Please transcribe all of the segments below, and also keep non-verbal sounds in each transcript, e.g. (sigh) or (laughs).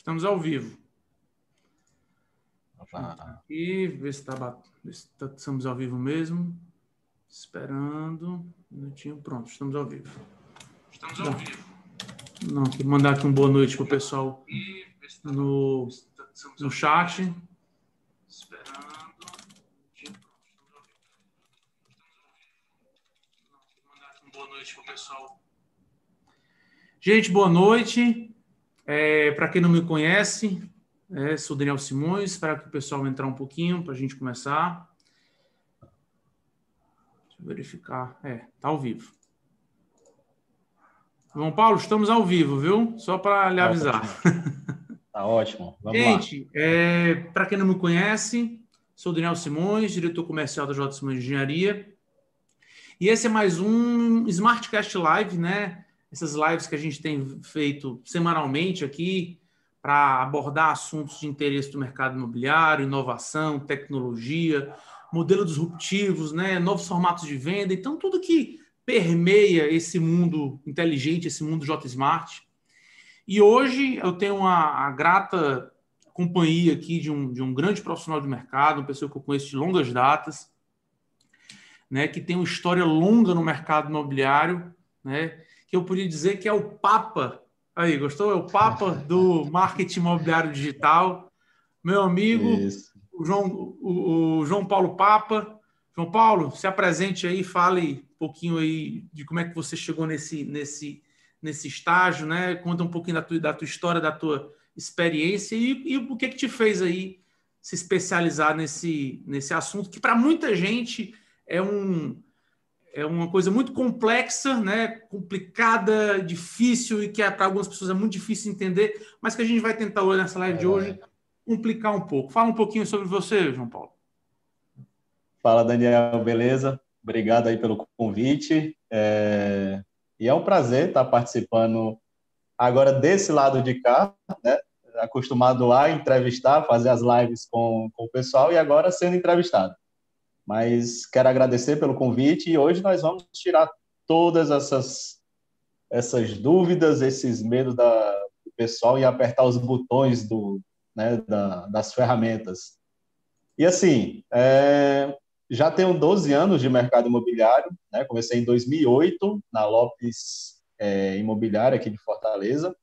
Estamos ao vivo. E ver se, tá, se tá, estamos ao vivo mesmo. Esperando. Um minutinho. Pronto, estamos ao vivo. Estamos ao vivo. Não, vou mandar aqui uma boa noite para o pessoal no, no chat. Esperando. Boa noite para o pessoal. Gente, boa noite. É, para quem não me conhece, é, sou Daniel Simões. Espero que o pessoal entrar um pouquinho para a gente começar. Deixa eu verificar. É, tá ao vivo. João Paulo, estamos ao vivo, viu? Só para lhe tá avisar. Tá ótimo. Vamos Gente, é, para quem não me conhece, sou Daniel Simões, diretor comercial da J. Simões Engenharia. E esse é mais um Smartcast Live, né? Essas lives que a gente tem feito semanalmente aqui para abordar assuntos de interesse do mercado imobiliário, inovação, tecnologia, modelos disruptivos, né? Novos formatos de venda. Então, tudo que permeia esse mundo inteligente, esse mundo J Smart. E hoje eu tenho a, a grata companhia aqui de um, de um grande profissional de mercado, uma pessoa que eu conheço de longas datas, né, que tem uma história longa no mercado imobiliário, né, que eu podia dizer que é o papa, aí, gostou? É o papa do marketing imobiliário digital, meu amigo, o João, o, o João Paulo Papa. João Paulo, se apresente aí, fale pouquinho aí de como é que você chegou nesse, nesse, nesse estágio, né? Conta um pouquinho da tua, da tua história, da tua experiência e, e o que que te fez aí se especializar nesse, nesse assunto que para muita gente é um é uma coisa muito complexa, né? Complicada, difícil e que é, para algumas pessoas é muito difícil entender, mas que a gente vai tentar hoje nessa live é. de hoje complicar um pouco. Fala um pouquinho sobre você, João Paulo. Fala, Daniel, beleza? Obrigado aí pelo convite. É... E é um prazer estar participando agora desse lado de cá, né? acostumado lá a entrevistar, fazer as lives com, com o pessoal e agora sendo entrevistado. Mas quero agradecer pelo convite e hoje nós vamos tirar todas essas essas dúvidas, esses medos da, do pessoal e apertar os botões do, né, da, das ferramentas. E assim, é, já tenho 12 anos de mercado imobiliário, né? comecei em 2008 na Lopes é, Imobiliária aqui de Fortaleza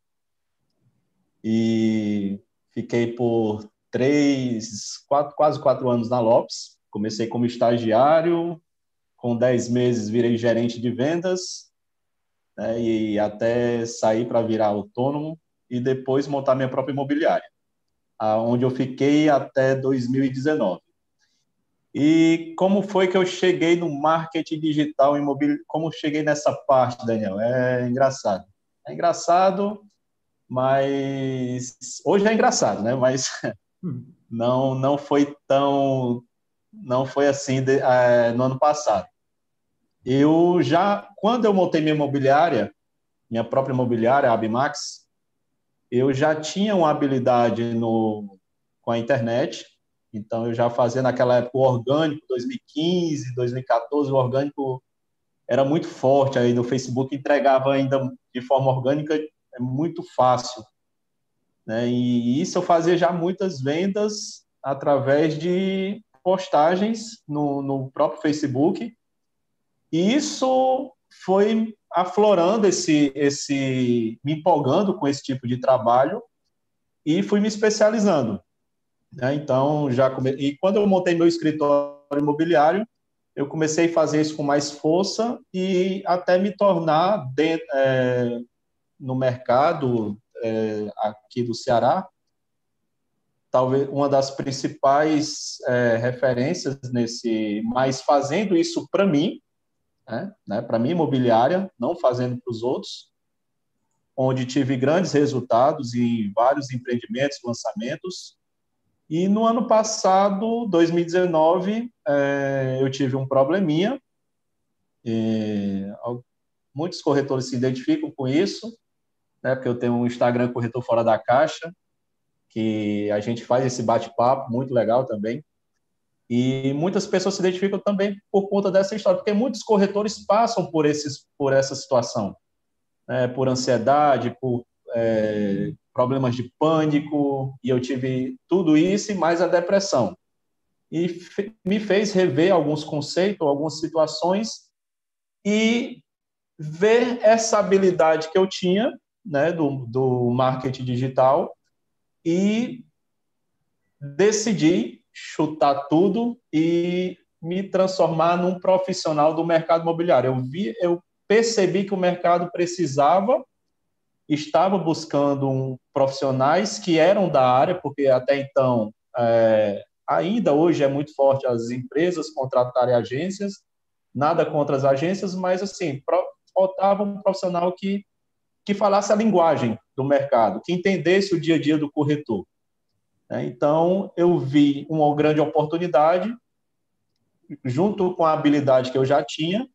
e fiquei por três, quatro, quase quatro anos na Lopes. Comecei como estagiário, com 10 meses virei gerente de vendas né? e até sair para virar autônomo e depois montar minha própria imobiliária, onde eu fiquei até 2019. E como foi que eu cheguei no marketing digital imobiliário? Como cheguei nessa parte, Daniel? É engraçado. É engraçado, mas hoje é engraçado, né? Mas hum. (laughs) não não foi tão não foi assim de, é, no ano passado. Eu já quando eu montei minha imobiliária, minha própria imobiliária, a Abimax, eu já tinha uma habilidade no com a internet então, eu já fazia naquela época o orgânico, 2015, 2014, o orgânico era muito forte aí no Facebook, entregava ainda de forma orgânica, é muito fácil. Né? E isso eu fazia já muitas vendas através de postagens no, no próprio Facebook. E isso foi aflorando esse, esse, me empolgando com esse tipo de trabalho e fui me especializando. Né? Então, já come... e quando eu montei meu escritório imobiliário, eu comecei a fazer isso com mais força e até me tornar é, no mercado é, aqui do Ceará, talvez uma das principais é, referências nesse, mas fazendo isso para mim, né, né para mim imobiliária, não fazendo para os outros, onde tive grandes resultados em vários empreendimentos, lançamentos, e no ano passado, 2019, é, eu tive um probleminha. muitos corretores se identificam com isso, né, porque eu tenho um Instagram Corretor Fora da Caixa, que a gente faz esse bate-papo, muito legal também. E muitas pessoas se identificam também por conta dessa história, porque muitos corretores passam por, esses, por essa situação, né, por ansiedade, por é, problemas de pânico, e eu tive tudo isso e mais a depressão. E me fez rever alguns conceitos, algumas situações e ver essa habilidade que eu tinha, né, do, do marketing digital e decidi chutar tudo e me transformar num profissional do mercado imobiliário. Eu vi, eu percebi que o mercado precisava, estava buscando um, profissionais que eram da área, porque até então, é, ainda hoje é muito forte as empresas contratarem agências, nada contra as agências, mas assim, faltava um profissional que, que falasse a linguagem do mercado, que entendesse o dia a dia do corretor. É, então, eu vi uma grande oportunidade, junto com a habilidade que eu já tinha,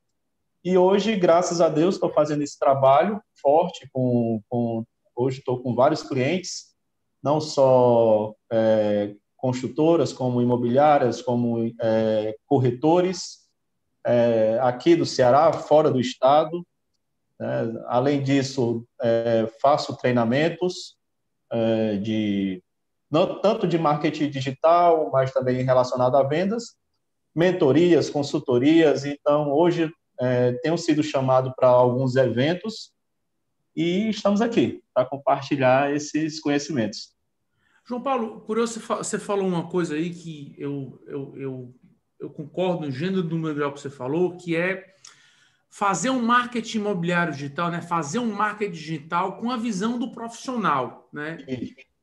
e hoje, graças a Deus, estou fazendo esse trabalho forte. Com, com hoje estou com vários clientes, não só é, construtoras, como imobiliárias, como é, corretores, é, aqui do Ceará, fora do estado. Né? Além disso, é, faço treinamentos é, de não, tanto de marketing digital, mas também relacionado a vendas, mentorias, consultorias. Então, hoje é, tenho sido chamado para alguns eventos e estamos aqui para compartilhar esses conhecimentos. João Paulo, curioso, você falou uma coisa aí que eu, eu, eu, eu concordo no gênero do material que você falou, que é fazer um marketing imobiliário digital, né? fazer um marketing digital com a visão do profissional. Né?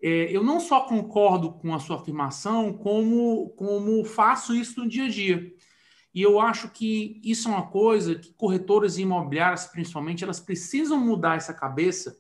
É, eu não só concordo com a sua afirmação, como, como faço isso no dia a dia. E eu acho que isso é uma coisa que corretoras imobiliárias, principalmente, elas precisam mudar essa cabeça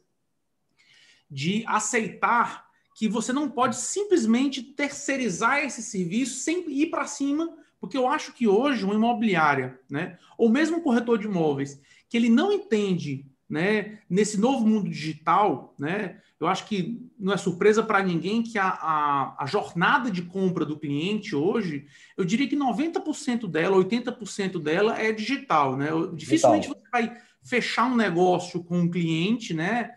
de aceitar que você não pode simplesmente terceirizar esse serviço sem ir para cima, porque eu acho que hoje uma imobiliária, né, ou mesmo um corretor de imóveis, que ele não entende, né, nesse novo mundo digital, né, eu acho que não é surpresa para ninguém que a, a, a, jornada de compra do cliente hoje, eu diria que 90% dela, 80% dela é digital, né? Dificilmente digital. você vai fechar um negócio com um cliente, né?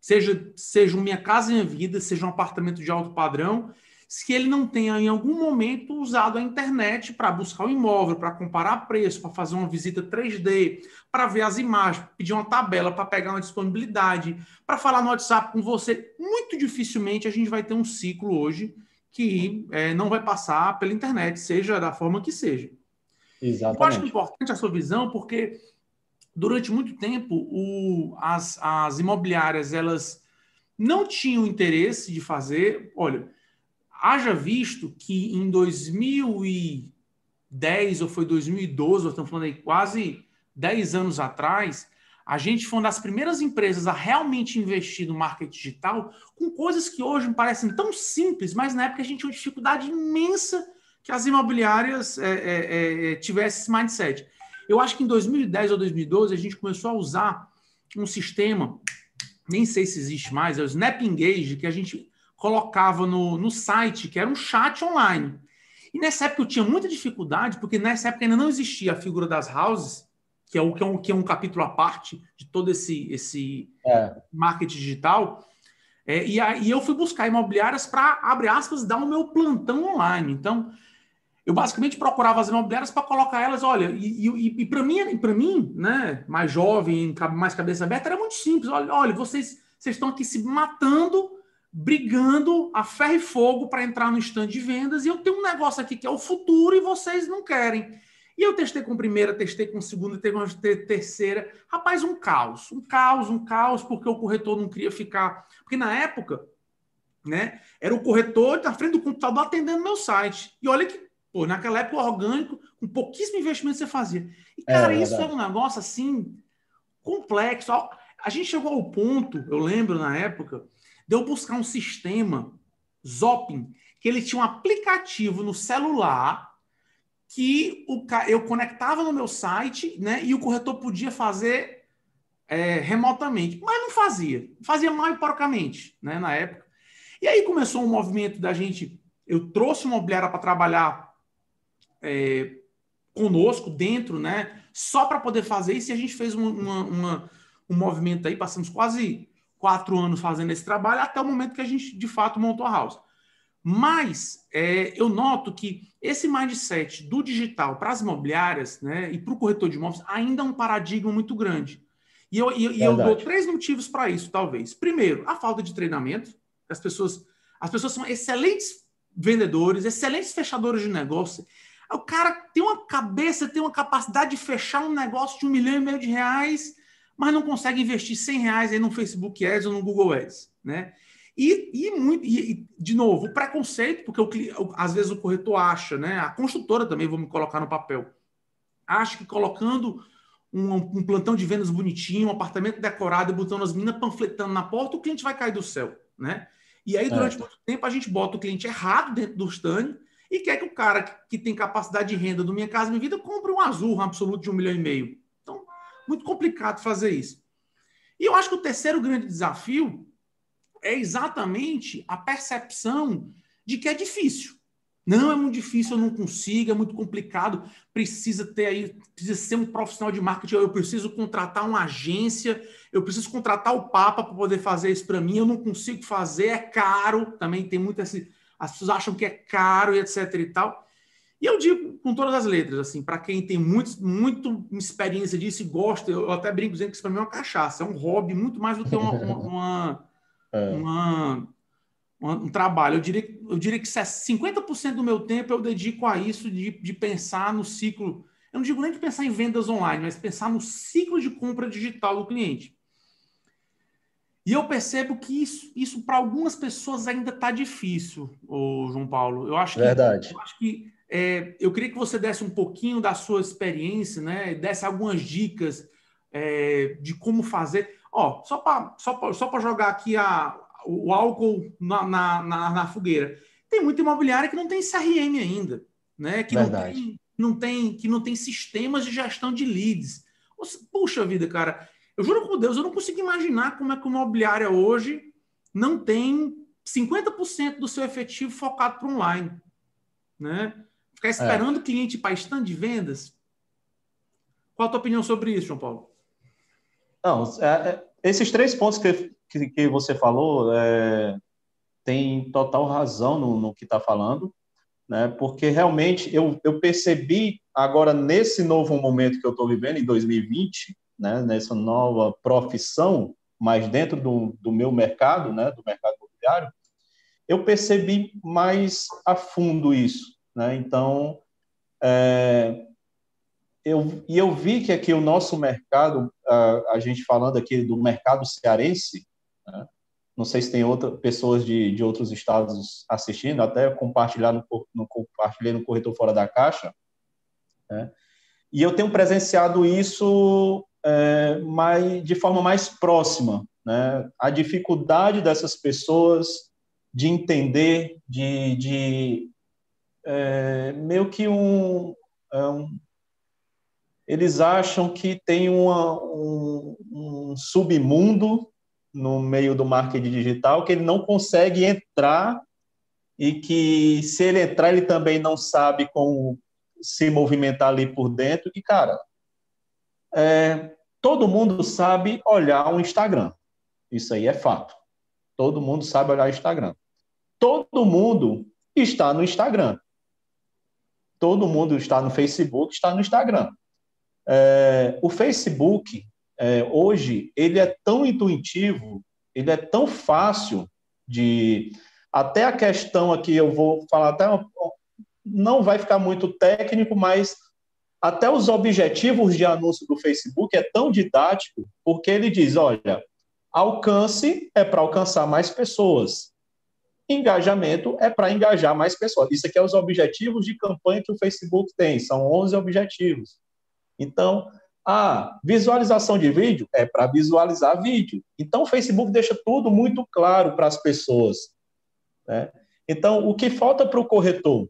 Seja, seja uma Minha Casa Minha Vida, seja um apartamento de alto padrão, se ele não tenha em algum momento usado a internet para buscar o imóvel, para comparar preço, para fazer uma visita 3D, para ver as imagens, pedir uma tabela para pegar uma disponibilidade, para falar no WhatsApp com você, muito dificilmente a gente vai ter um ciclo hoje que é, não vai passar pela internet, seja da forma que seja. Exatamente. Eu acho importante a sua visão, porque durante muito tempo o, as, as imobiliárias elas não tinham interesse de fazer. Olha, haja visto que em 2010 ou foi 2012, nós estamos falando aí quase 10 anos atrás, a gente foi uma das primeiras empresas a realmente investir no marketing digital com coisas que hoje me parecem tão simples, mas na época a gente tinha uma dificuldade imensa que as imobiliárias é, é, é, tivessem esse mindset. Eu acho que em 2010 ou 2012 a gente começou a usar um sistema, nem sei se existe mais, é o Snap Engage, que a gente colocava no, no site, que era um chat online. E nessa época eu tinha muita dificuldade, porque nessa época ainda não existia a figura das houses, que é, o, que é, um, que é um capítulo à parte de todo esse, esse é. marketing digital. É, e, aí eu fui buscar imobiliárias para, abre aspas, dar o meu plantão online. Então, eu basicamente procurava as imobiliárias para colocar elas, olha, e, e, e para mim, para mim, né, mais jovem, mais cabeça aberta, era muito simples. Olha, olha vocês, vocês estão aqui se matando brigando a ferro e fogo para entrar no stand de vendas e eu tenho um negócio aqui que é o futuro e vocês não querem. E eu testei com primeira, testei com segunda, testei com terceira. Rapaz, um caos, um caos, um caos, porque o corretor não queria ficar. Porque na época, né, era o corretor na frente do computador atendendo meu site. E olha que, pô, naquela época orgânico, com pouquíssimo investimento você fazia. E, cara, é, isso era um negócio assim, complexo. A gente chegou ao ponto, eu lembro na época, de eu buscar um sistema, Zopin, que ele tinha um aplicativo no celular que o, eu conectava no meu site, né? E o corretor podia fazer é, remotamente, mas não fazia, fazia mal e porcamente, né? Na época. E aí começou um movimento da gente. Eu trouxe uma imobiliária para trabalhar é, conosco dentro, né? Só para poder fazer isso. E a gente fez uma, uma, uma, um movimento aí, passamos quase quatro anos fazendo esse trabalho até o momento que a gente de fato montou a house. Mas é, eu noto que esse mindset do digital para as imobiliárias né, e para o corretor de imóveis ainda é um paradigma muito grande. E eu, e, e eu dou três motivos para isso, talvez. Primeiro, a falta de treinamento. As pessoas, as pessoas são excelentes vendedores, excelentes fechadores de negócio. O cara tem uma cabeça, tem uma capacidade de fechar um negócio de um milhão e meio de reais, mas não consegue investir 100 reais aí no Facebook Ads ou no Google Ads, né? E, e, muito, e, de novo, o preconceito, porque o, às vezes o corretor acha, né? A construtora também, vou me colocar no papel, acha que colocando um, um plantão de vendas bonitinho, um apartamento decorado e botando as meninas panfletando na porta, o cliente vai cair do céu, né? E aí, durante é. muito tempo, a gente bota o cliente errado dentro do stand e quer que o cara que tem capacidade de renda do Minha Casa Minha Vida compre um azul, um absoluto de um milhão e meio. Muito complicado fazer isso. E eu acho que o terceiro grande desafio é exatamente a percepção de que é difícil. Não é muito difícil, eu não consigo, é muito complicado, precisa ter aí, precisa ser um profissional de marketing, eu preciso contratar uma agência, eu preciso contratar o Papa para poder fazer isso para mim, eu não consigo fazer, é caro, também tem muito esse, as pessoas acham que é caro e etc e tal. E eu digo com todas as letras, assim, para quem tem muito, muito experiência disso e gosta, eu até brinco dizendo que isso para mim é uma cachaça, é um hobby muito mais do que uma, uma, uma é. uma, um trabalho. Eu diria, eu diria que 50% do meu tempo eu dedico a isso, de, de pensar no ciclo. Eu não digo nem de pensar em vendas online, mas pensar no ciclo de compra digital do cliente. E eu percebo que isso, isso para algumas pessoas ainda está difícil, ô João Paulo. Eu acho que, Verdade. Eu, acho que é, eu queria que você desse um pouquinho da sua experiência, né? Desse algumas dicas é, de como fazer. Ó, só para só só jogar aqui a, o álcool na, na, na, na, fogueira. Tem muita imobiliária que não tem CRM ainda, né? Que não tem, não tem, que não tem sistemas de gestão de leads. Puxa vida, cara. Eu juro por Deus, eu não consigo imaginar como é que uma imobiliária hoje não tem 50% do seu efetivo focado para online. Né? Ficar esperando é. o cliente para stand de vendas. Qual a tua opinião sobre isso, João Paulo? Não, é, é esses três pontos que, que, que você falou é, tem total razão no, no que está falando, né? porque realmente eu, eu percebi agora nesse novo momento que eu estou vivendo, em 2020, né? nessa nova profissão, mas dentro do, do meu mercado, né? do mercado imobiliário, eu percebi mais a fundo isso. Né? Então, é, eu, e eu vi que aqui o nosso mercado, a, a gente falando aqui do mercado cearense, né? não sei se tem outra, pessoas de, de outros estados assistindo, até compartilhar no, no, compartilhei no Corretor Fora da Caixa, né? e eu tenho presenciado isso é, mais, de forma mais próxima, né? a dificuldade dessas pessoas de entender, de, de é, meio que um, é um eles acham que tem uma, um, um submundo no meio do marketing digital que ele não consegue entrar e que se ele entrar ele também não sabe como se movimentar ali por dentro. E cara é, todo mundo sabe olhar o Instagram. Isso aí é fato. Todo mundo sabe olhar o Instagram. Todo mundo está no Instagram todo mundo está no Facebook está no Instagram é, o Facebook, é, hoje, ele é tão intuitivo, ele é tão fácil de. Até a questão aqui, eu vou falar até. Uma, não vai ficar muito técnico, mas até os objetivos de anúncio do Facebook é tão didático, porque ele diz: olha, alcance é para alcançar mais pessoas. Engajamento é para engajar mais pessoas. Isso aqui é os objetivos de campanha que o Facebook tem, são 11 objetivos. Então, a visualização de vídeo é para visualizar vídeo. Então, o Facebook deixa tudo muito claro para as pessoas. Né? Então, o que falta para o corretor,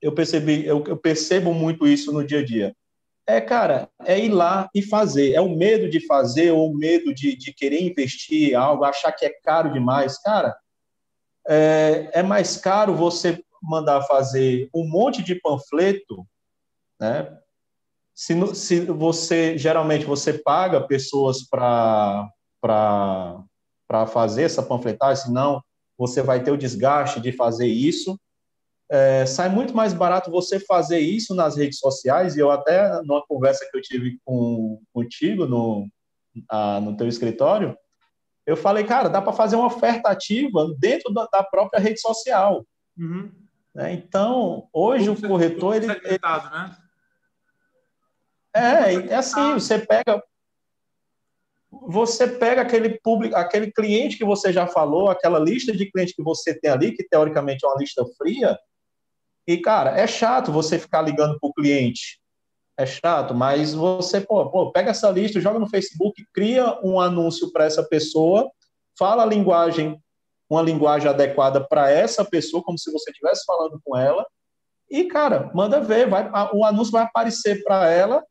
eu percebi, eu, eu percebo muito isso no dia a dia. É, cara, é ir lá e fazer. É o medo de fazer ou o medo de, de querer investir algo, achar que é caro demais. Cara, é, é mais caro você mandar fazer um monte de panfleto, né, se, se você geralmente você paga pessoas para para fazer essa panfletagem, senão você vai ter o desgaste de fazer isso. É, sai muito mais barato você fazer isso nas redes sociais, e eu até, numa conversa que eu tive com, contigo no, a, no teu escritório, eu falei, cara, dá para fazer uma oferta ativa dentro da, da própria rede social. Uhum. É, então, hoje o corretor... Ele, ele, né? É, é assim, você pega você pega aquele público, aquele cliente que você já falou, aquela lista de clientes que você tem ali, que teoricamente é uma lista fria, e cara, é chato você ficar ligando para o cliente. É chato, mas você, pô, pô, pega essa lista, joga no Facebook, cria um anúncio para essa pessoa, fala a linguagem, uma linguagem adequada para essa pessoa, como se você estivesse falando com ela, e cara, manda ver, vai, o anúncio vai aparecer para ela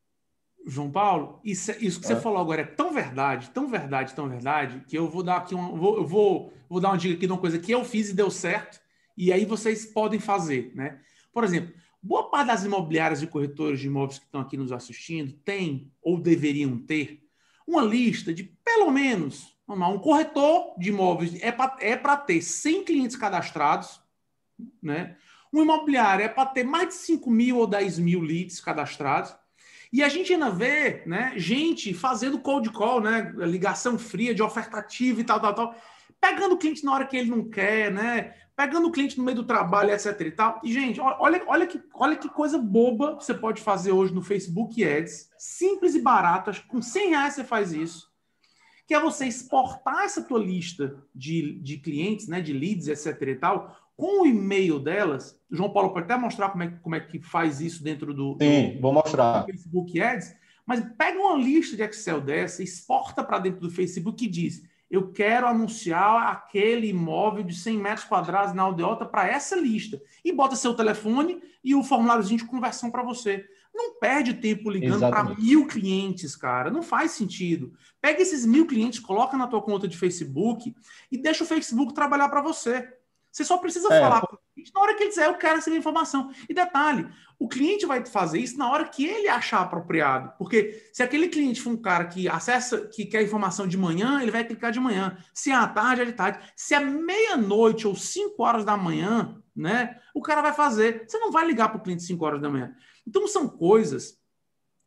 João Paulo, isso, isso que é. você falou agora é tão verdade, tão verdade, tão verdade, que eu vou dar aqui um, vou, eu vou, vou dar uma dica aqui de uma coisa que eu fiz e deu certo, e aí vocês podem fazer, né? Por exemplo, boa parte das imobiliárias e corretores de imóveis que estão aqui nos assistindo tem ou deveriam ter uma lista de pelo menos, vamos lá, um corretor de imóveis é para é ter 100 clientes cadastrados, né? Um imobiliário é para ter mais de 5 mil ou 10 mil leads cadastrados e a gente ainda vê né, gente fazendo cold call, né, ligação fria de oferta ativa e tal, tal, tal, pegando o cliente na hora que ele não quer, né, pegando o cliente no meio do trabalho, etc e tal. E, gente, olha, olha, que, olha que coisa boba você pode fazer hoje no Facebook Ads, simples e baratas, com 100 reais você faz isso, que é você exportar essa tua lista de, de clientes, né, de leads, etc e tal, com o e-mail delas, o João Paulo pode até mostrar como é, como é que faz isso dentro do, Sim, do, vou mostrar. Do Facebook Ads, mas pega uma lista de Excel dessa, exporta para dentro do Facebook e diz: eu quero anunciar aquele imóvel de 100 metros quadrados na aldeota para essa lista. E bota seu telefone e o formuláriozinho de conversão para você. Não perde tempo ligando para mil clientes, cara. Não faz sentido. Pega esses mil clientes, coloca na tua conta de Facebook e deixa o Facebook trabalhar para você. Você só precisa é. falar com cliente na hora que ele dizer, eu quero essa informação. E detalhe, o cliente vai fazer isso na hora que ele achar apropriado. Porque se aquele cliente for um cara que acessa, que quer informação de manhã, ele vai clicar de manhã. Se é à tarde, é de tarde. Se é meia-noite ou 5 horas da manhã, né? O cara vai fazer. Você não vai ligar para o cliente 5 horas da manhã. Então são coisas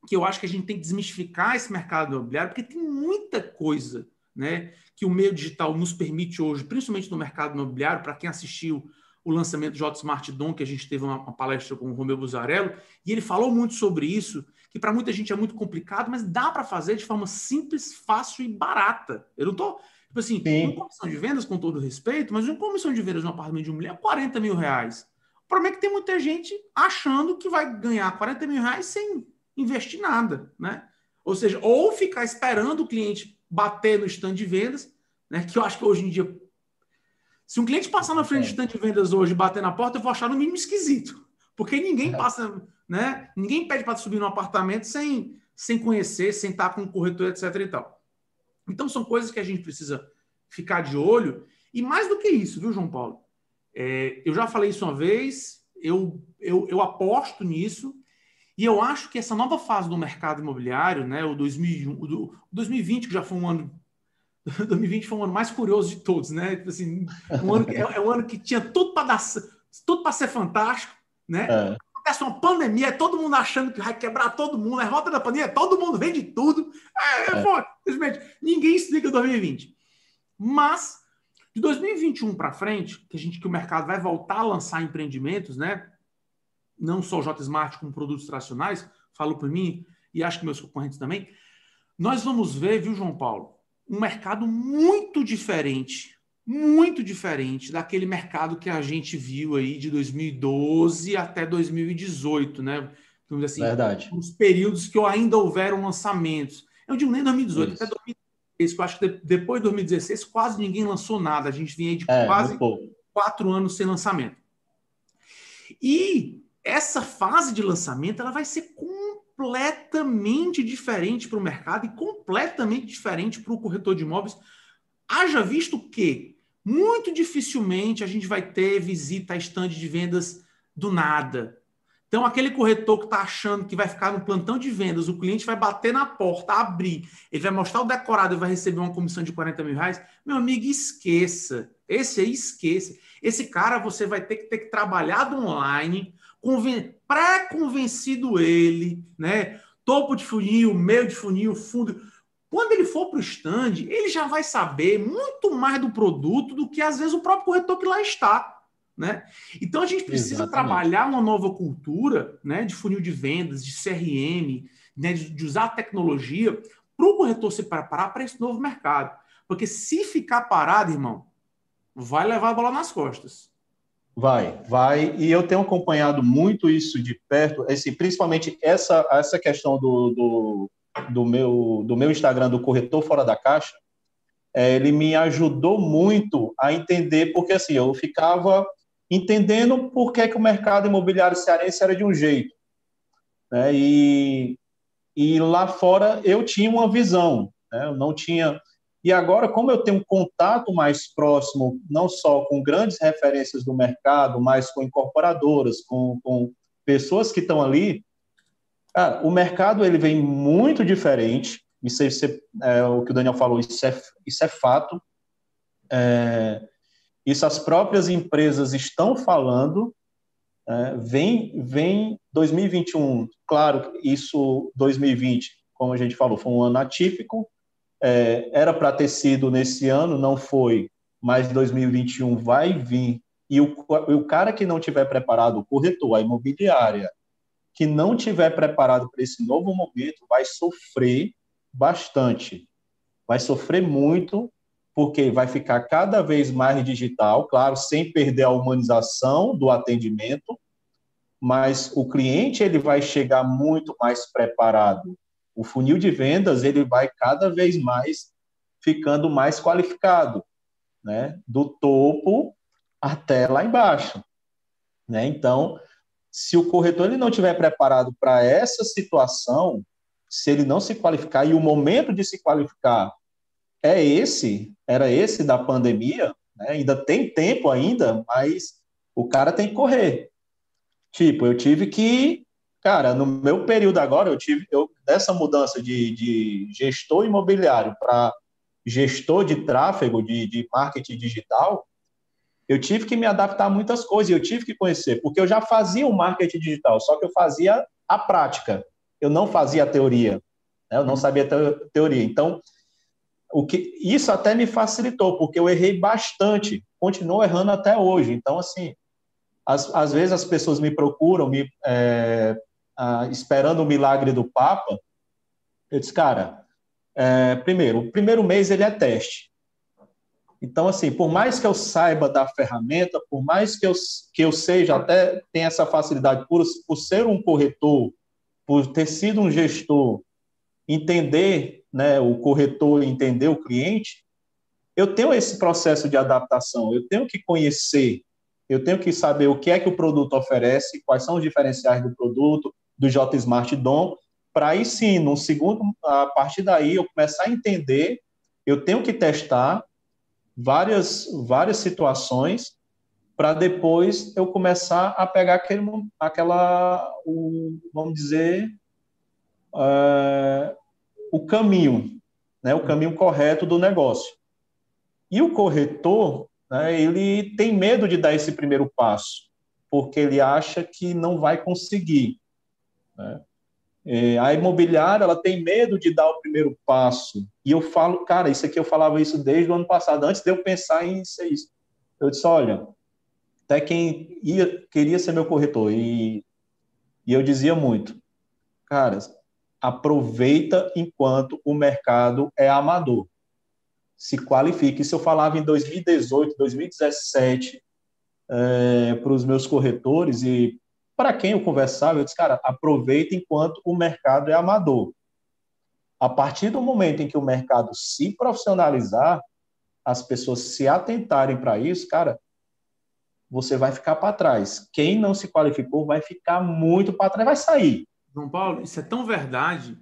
que eu acho que a gente tem que desmistificar esse mercado imobiliário, porque tem muita coisa né, que o meio digital nos permite hoje, principalmente no mercado imobiliário, para quem assistiu o lançamento do Smart Dom, que a gente teve uma, uma palestra com o Romeu Buzarello, e ele falou muito sobre isso, que para muita gente é muito complicado, mas dá para fazer de forma simples, fácil e barata. Eu não estou, tipo assim, Sim. uma comissão de vendas, com todo respeito, mas uma comissão de vendas no apartamento de um milhão é 40 mil reais. O problema é que tem muita gente achando que vai ganhar 40 mil reais sem investir nada, né? Ou seja, ou ficar esperando o cliente bater no stand de vendas, né? Que eu acho que hoje em dia, se um cliente passar na frente do stand de vendas hoje e bater na porta, eu vou achar no mínimo esquisito. Porque ninguém é. passa, né? Ninguém pede para subir no apartamento sem, sem conhecer, sem estar com um corretor, etc. e tal. Então são coisas que a gente precisa ficar de olho. E mais do que isso, viu, João Paulo? É, eu já falei isso uma vez, eu, eu, eu aposto nisso, e eu acho que essa nova fase do mercado imobiliário, né, o, 2001, o 2020, que já foi um ano (laughs) 2020 foi um ano mais curioso de todos, né? Tipo assim, um ano, é, é, um ano que tinha tudo para dar, tudo para ser fantástico, né? É. Acontece uma pandemia, é todo mundo achando que vai quebrar todo mundo, a volta da pandemia, todo mundo vende tudo. É, é. Pô, simplesmente ninguém explica 2020. Mas de 2021 para frente, que a gente que o mercado vai voltar a lançar empreendimentos, né? não só o J-Smart como produtos tradicionais, falo por mim e acho que meus concorrentes também, nós vamos ver, viu, João Paulo, um mercado muito diferente, muito diferente daquele mercado que a gente viu aí de 2012 até 2018, né? Vamos assim, Verdade. Os períodos que ainda houveram lançamentos. Eu digo nem 2018, Isso. até 2016, que eu acho que depois de 2016 quase ninguém lançou nada. A gente vinha de é, quase quatro anos sem lançamento. E essa fase de lançamento ela vai ser completamente diferente para o mercado e completamente diferente para o corretor de imóveis. Haja visto que muito dificilmente a gente vai ter visita a estande de vendas do nada. Então, aquele corretor que está achando que vai ficar no plantão de vendas, o cliente vai bater na porta, abrir, ele vai mostrar o decorado e vai receber uma comissão de 40 mil reais, meu amigo, esqueça. Esse aí, esqueça. Esse cara você vai ter que ter que trabalhar do online, pré-convencido ele, né? Topo de funil, meio de funil, fundo. Quando ele for para o stand, ele já vai saber muito mais do produto do que às vezes o próprio corretor que lá está. Né? Então a gente precisa Exatamente. trabalhar uma nova cultura né, de funil de vendas, de CRM, né, de, de usar a tecnologia para o corretor se preparar para esse novo mercado. Porque se ficar parado, irmão, vai levar a bola nas costas. Vai, vai. E eu tenho acompanhado muito isso de perto, esse, principalmente essa, essa questão do, do, do, meu, do meu Instagram, do Corretor Fora da Caixa. É, ele me ajudou muito a entender, porque assim, eu ficava entendendo por que, que o mercado imobiliário cearense era de um jeito. Né? E, e lá fora eu tinha uma visão, né? eu não tinha. E agora, como eu tenho um contato mais próximo, não só com grandes referências do mercado, mas com incorporadoras, com, com pessoas que estão ali, ah, o mercado ele vem muito diferente. Isso, isso é, é, o que o Daniel falou, isso é, isso é fato. É, isso as próprias empresas estão falando. É, vem, vem 2021, claro, isso 2020, como a gente falou, foi um ano atípico. É, era para ter sido nesse ano, não foi, mas 2021 vai vir. E o, o cara que não tiver preparado, o corretor, a imobiliária, que não tiver preparado para esse novo momento, vai sofrer bastante. Vai sofrer muito porque vai ficar cada vez mais digital, claro, sem perder a humanização do atendimento, mas o cliente ele vai chegar muito mais preparado. O funil de vendas ele vai cada vez mais ficando mais qualificado, né? Do topo até lá embaixo, né? Então, se o corretor ele não tiver preparado para essa situação, se ele não se qualificar e o momento de se qualificar é esse, era esse da pandemia, né? ainda tem tempo ainda, mas o cara tem que correr. Tipo, eu tive que, cara, no meu período agora, eu tive, eu, dessa mudança de, de gestor imobiliário para gestor de tráfego, de, de marketing digital, eu tive que me adaptar a muitas coisas, eu tive que conhecer, porque eu já fazia o marketing digital, só que eu fazia a prática, eu não fazia a teoria, né? eu não sabia a teoria. Então, o que isso até me facilitou, porque eu errei bastante, continuo errando até hoje. Então, assim, às, às vezes as pessoas me procuram, me, é, a, esperando o milagre do Papa. Eu disse, cara, é, primeiro, o primeiro mês ele é teste. Então, assim, por mais que eu saiba da ferramenta, por mais que eu, que eu seja, até tenha essa facilidade, por, por ser um corretor, por ter sido um gestor, entender né, o corretor entender o cliente, eu tenho esse processo de adaptação, eu tenho que conhecer, eu tenho que saber o que é que o produto oferece, quais são os diferenciais do produto, do J Smart Dom, para aí sim, no segundo, a partir daí eu começar a entender, eu tenho que testar várias, várias situações para depois eu começar a pegar aquele, aquela, o, vamos dizer, uh, o caminho, né, o caminho correto do negócio. E o corretor, né, ele tem medo de dar esse primeiro passo, porque ele acha que não vai conseguir. Né? É, a imobiliária ela tem medo de dar o primeiro passo. E eu falo, cara, isso aqui eu falava isso desde o ano passado, antes de eu pensar em ser isso. Eu disse, olha, até quem ia, queria ser meu corretor, e, e eu dizia muito, cara, aproveita enquanto o mercado é amador. Se qualifique. Isso eu falava em 2018, 2017 é, para os meus corretores e para quem eu conversava, eu disse, cara, aproveita enquanto o mercado é amador. A partir do momento em que o mercado se profissionalizar, as pessoas se atentarem para isso, cara, você vai ficar para trás. Quem não se qualificou vai ficar muito para trás, vai sair. João Paulo, isso é tão verdade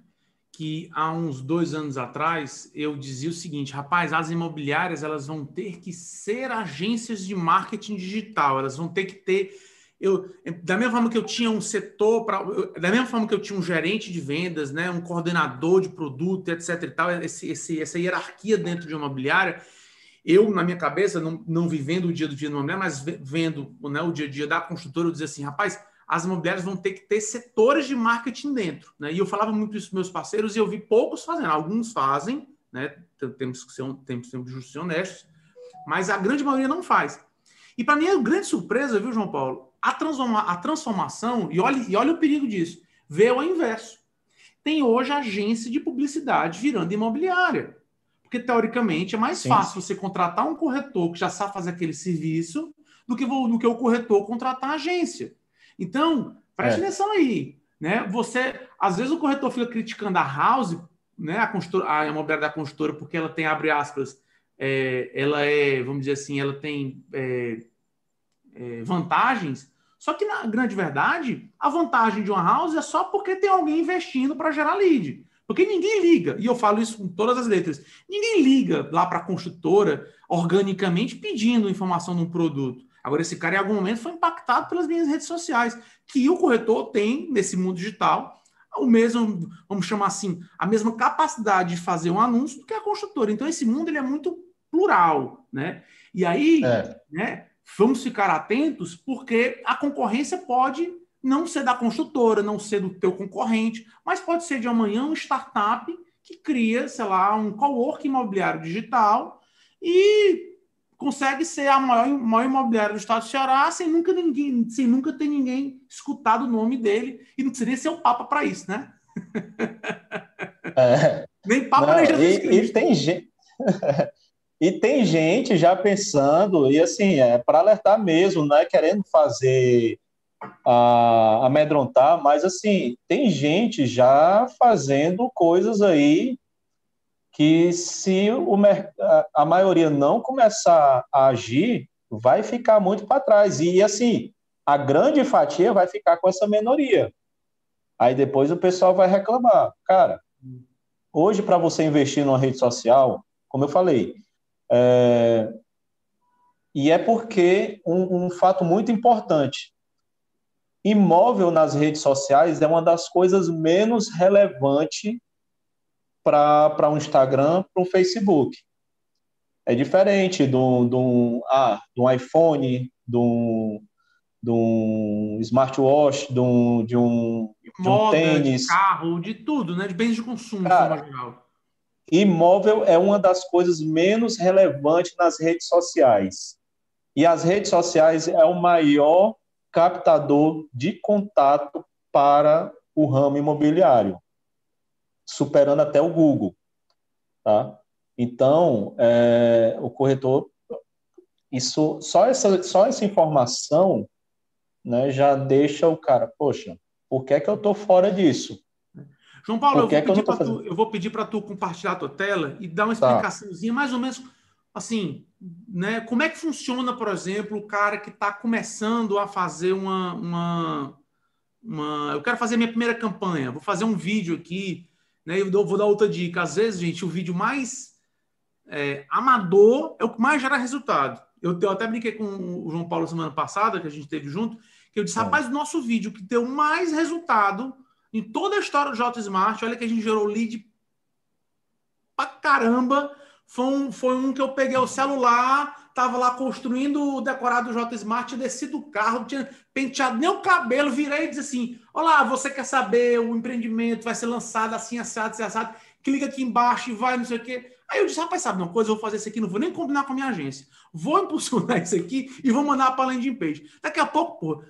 que há uns dois anos atrás eu dizia o seguinte, rapaz, as imobiliárias elas vão ter que ser agências de marketing digital, elas vão ter que ter eu, da mesma forma que eu tinha um setor para, da mesma forma que eu tinha um gerente de vendas, né, um coordenador de produto, etc. e tal, esse, esse, essa hierarquia dentro de uma imobiliária, eu na minha cabeça, não, não vivendo o dia do dia de uma imobiliária, mas vendo né, o dia a dia da construtora, eu dizia assim, rapaz, as imobiliárias vão ter que ter setores de marketing dentro, né? E eu falava muito isso com meus parceiros e eu vi poucos fazendo. Alguns fazem, né? Temos que ser, temos que ser honestos, mas a grande maioria não faz. E para mim é uma grande surpresa, viu, João Paulo? A, transforma, a transformação, e olha, e olha o perigo disso, veio ao inverso. Tem hoje agência de publicidade virando imobiliária. Porque, teoricamente, é mais Sim. fácil você contratar um corretor que já sabe fazer aquele serviço do que, do que o corretor contratar a agência. Então, preste é. atenção aí. Né? Você, às vezes, o corretor fica criticando a house, né? a, a imobiliária da construtora, porque ela tem, abre aspas, é, ela é, vamos dizer assim, ela tem é, é, vantagens, só que na grande verdade, a vantagem de uma house é só porque tem alguém investindo para gerar lead. Porque ninguém liga, e eu falo isso com todas as letras, ninguém liga lá para a construtora organicamente pedindo informação de um produto. Agora, esse cara, em algum momento, foi impactado pelas minhas redes sociais, que o corretor tem nesse mundo digital o mesmo, vamos chamar assim, a mesma capacidade de fazer um anúncio do que a construtora. Então, esse mundo ele é muito plural, né? E aí, é. né, vamos ficar atentos, porque a concorrência pode não ser da construtora, não ser do teu concorrente, mas pode ser de amanhã um startup que cria, sei lá, um coworking imobiliário digital e consegue ser a maior, maior imobiliária do estado do Ceará sem nunca ninguém, sem nunca ter ninguém escutado o nome dele e não precisaria ser o Papa para isso, né? É. Nem Papa não, nem Jesus Cristo. E, e tem gente (laughs) E tem gente já pensando, e assim, é para alertar mesmo, não é querendo fazer a, amedrontar, mas assim, tem gente já fazendo coisas aí que se o, a maioria não começar a agir, vai ficar muito para trás. E assim, a grande fatia vai ficar com essa minoria. Aí depois o pessoal vai reclamar. Cara, hoje para você investir numa rede social, como eu falei, é, e é porque um, um fato muito importante: imóvel nas redes sociais é uma das coisas menos relevantes para um Instagram, para um Facebook. É diferente do, do, ah, do iPhone, do, do smartwatch, do, de um, de um Moda, tênis. De carro, de tudo, né? De bens de consumo, Cara, de forma geral. Imóvel é uma das coisas menos relevantes nas redes sociais. E as redes sociais é o maior captador de contato para o ramo imobiliário, superando até o Google. Tá? Então, é, o corretor, isso, só, essa, só essa informação né, já deixa o cara, poxa, por que, é que eu estou fora disso? João Paulo, eu vou, é pedir tu, eu vou, pedir para tu compartilhar a tua tela e dar uma tá. explicaçãozinha, tá. mais ou menos assim, né? Como é que funciona, por exemplo, o cara que está começando a fazer uma, uma, uma, Eu quero fazer minha primeira campanha, vou fazer um vídeo aqui, né? Eu vou dar outra dica. Às vezes, gente, o vídeo mais é, amador é o que mais gera resultado. Eu, eu até brinquei com o João Paulo semana passada, que a gente teve junto, que eu disse, é. rapaz, o nosso vídeo que deu mais resultado em toda a história do J Smart, olha que a gente gerou lead pra caramba. Foi um, foi um que eu peguei o celular, tava lá construindo o decorado do J Smart, desci do carro, tinha penteado nem o cabelo, virei e disse assim: Olá, você quer saber o empreendimento vai ser lançado assim, assado, assim, assado? Clica aqui embaixo e vai, não sei o quê. Aí eu disse, rapaz, sabe uma coisa? Eu vou fazer isso aqui, não vou nem combinar com a minha agência. Vou impulsionar (laughs) isso aqui e vou mandar para a landing page. Daqui a pouco, pô,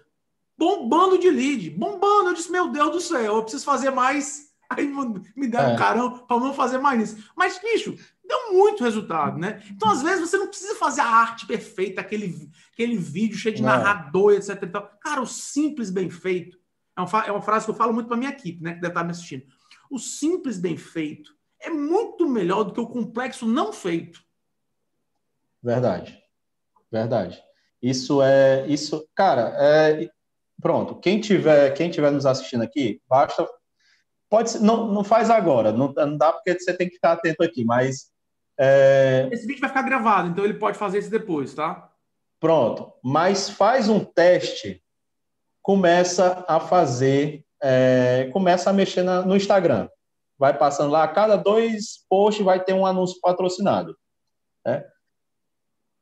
bombando de lead, bombando. Eu disse, meu Deus do céu, eu preciso fazer mais. Aí me deram é. um carão para não fazer mais isso. Mas, bicho, deu muito resultado, né? Então, às vezes, você não precisa fazer a arte perfeita, aquele, aquele vídeo cheio de narrador, etc. E tal. Cara, o simples bem feito é uma, é uma frase que eu falo muito para minha equipe, né? Que deve estar me assistindo. O simples bem feito é muito melhor do que o complexo não feito. Verdade. Verdade. Isso é. Isso, cara, é, pronto, quem tiver, quem tiver nos assistindo aqui, basta. Pode não, não faz agora, não, não dá porque você tem que ficar atento aqui, mas. É... Esse vídeo vai ficar gravado, então ele pode fazer isso depois, tá? Pronto, mas faz um teste começa a fazer, é, começa a mexer na, no Instagram. Vai passando lá, a cada dois posts vai ter um anúncio patrocinado. Né?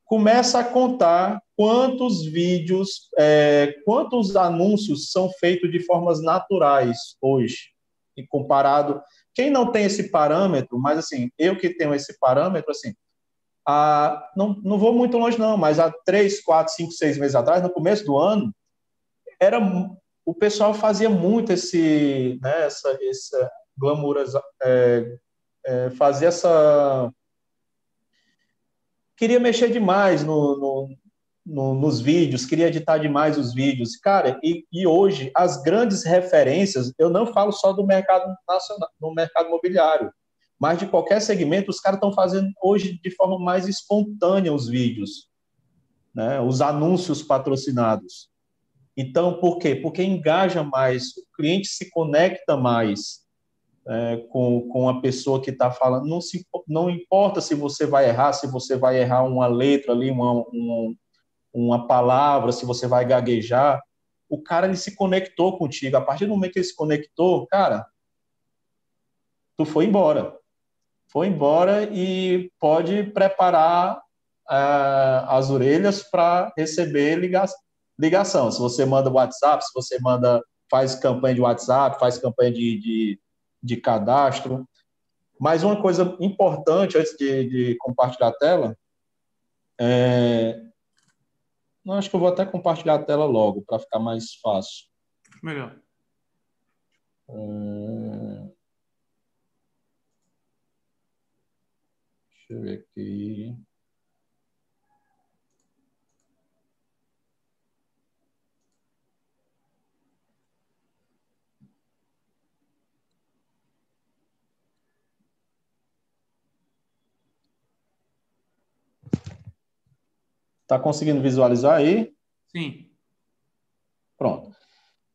Começa a contar quantos vídeos, é, quantos anúncios são feitos de formas naturais hoje, e comparado. Quem não tem esse parâmetro, mas assim, eu que tenho esse parâmetro, assim, a, não, não vou muito longe não, mas há três, quatro, cinco, seis meses atrás, no começo do ano, era o pessoal fazia muito esse, né, essa, essa glamour, é, é, fazia essa queria mexer demais no, no, no, nos vídeos, queria editar demais os vídeos. Cara, e, e, hoje as grandes referências, eu não falo só do mercado nacional, no mercado imobiliário, mas de qualquer segmento, os caras estão fazendo hoje de forma mais espontânea os vídeos, né? os anúncios patrocinados. Então, por quê? Porque engaja mais, o cliente se conecta mais é, com, com a pessoa que está falando. Não, se, não importa se você vai errar, se você vai errar uma letra ali, uma, uma, uma palavra, se você vai gaguejar, o cara ele se conectou contigo. A partir do momento que ele se conectou, cara, tu foi embora. Foi embora e pode preparar uh, as orelhas para receber ligação, ligação. Se você manda WhatsApp, se você manda faz campanha de WhatsApp, faz campanha de, de, de cadastro. Mas uma coisa importante antes de, de compartilhar a tela é, não, acho que eu vou até compartilhar a tela logo, para ficar mais fácil. Melhor. Hum... Deixa eu ver aqui. Está conseguindo visualizar aí? Sim. Pronto.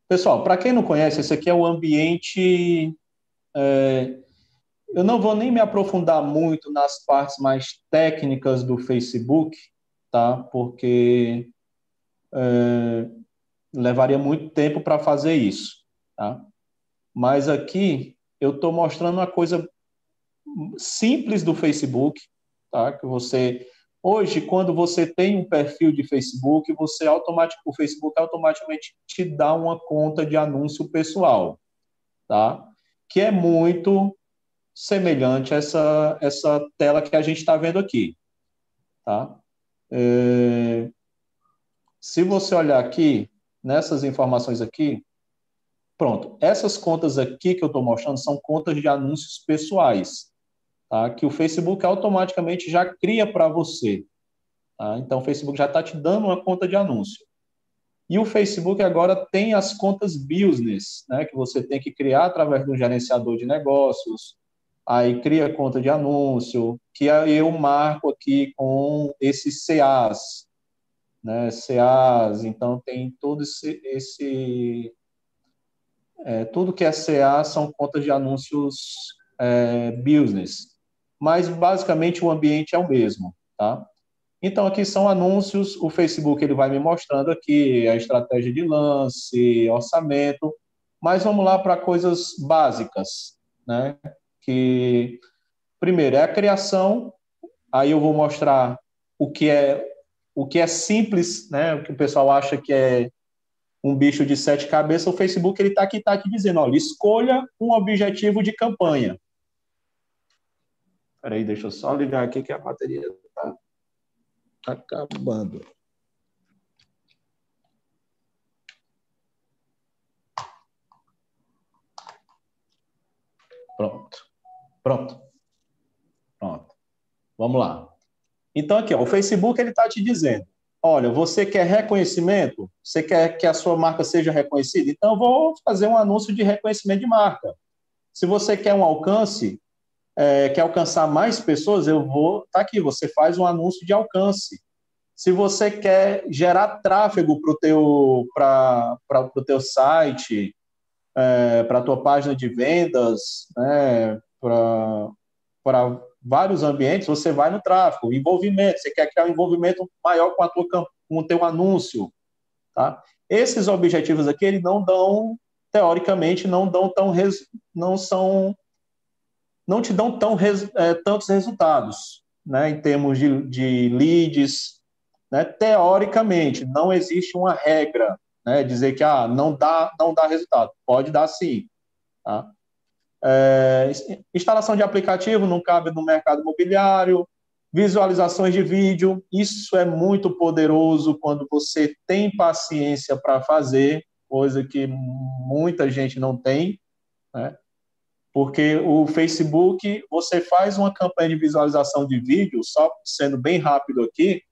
Pessoal, para quem não conhece, esse aqui é o ambiente. É, eu não vou nem me aprofundar muito nas partes mais técnicas do Facebook, tá? Porque é, levaria muito tempo para fazer isso, tá? Mas aqui eu estou mostrando uma coisa simples do Facebook, tá? Que você Hoje, quando você tem um perfil de Facebook, você automaticamente, o Facebook automaticamente te dá uma conta de anúncio pessoal, tá? Que é muito semelhante a essa, essa tela que a gente está vendo aqui, tá? É... Se você olhar aqui, nessas informações aqui, pronto, essas contas aqui que eu estou mostrando são contas de anúncios pessoais tá? que o Facebook automaticamente já cria para você. Tá? Então, o Facebook já está te dando uma conta de anúncio. E o Facebook agora tem as contas business, né, que você tem que criar através do gerenciador de negócios. Aí cria conta de anúncio, que eu marco aqui com esses CAs, né, CAs. Então tem todo esse, esse é, tudo que é CA são contas de anúncios é, business mas basicamente o ambiente é o mesmo, tá? Então aqui são anúncios, o Facebook ele vai me mostrando aqui a estratégia de lance, orçamento, mas vamos lá para coisas básicas, né? Que primeiro é a criação, aí eu vou mostrar o que é o que é simples, né? O que o pessoal acha que é um bicho de sete cabeças, o Facebook ele está aqui, tá aqui dizendo, olha, escolha um objetivo de campanha. Peraí, deixa eu só ligar aqui que a bateria está acabando. Pronto. Pronto. Pronto. Vamos lá. Então, aqui, ó, o Facebook ele está te dizendo: olha, você quer reconhecimento? Você quer que a sua marca seja reconhecida? Então, eu vou fazer um anúncio de reconhecimento de marca. Se você quer um alcance, é, quer alcançar mais pessoas, eu vou. Tá aqui, você faz um anúncio de alcance. Se você quer gerar tráfego para o teu, site, é, para a tua página de vendas, né, para vários ambientes, você vai no tráfego, envolvimento. Você quer criar um envolvimento maior com, a tua, com o teu anúncio. Tá? Esses objetivos aqui, eles não dão, teoricamente, não dão tão, não são, não te dão tão é, tantos resultados, né, em termos de, de leads, né, teoricamente, não existe uma regra, né, dizer que ah, não dá, não dá resultado, pode dar sim, tá? É, instalação de aplicativo não cabe no mercado imobiliário, visualizações de vídeo, isso é muito poderoso quando você tem paciência para fazer, coisa que muita gente não tem, né? Porque o Facebook, você faz uma campanha de visualização de vídeo, só sendo bem rápido aqui,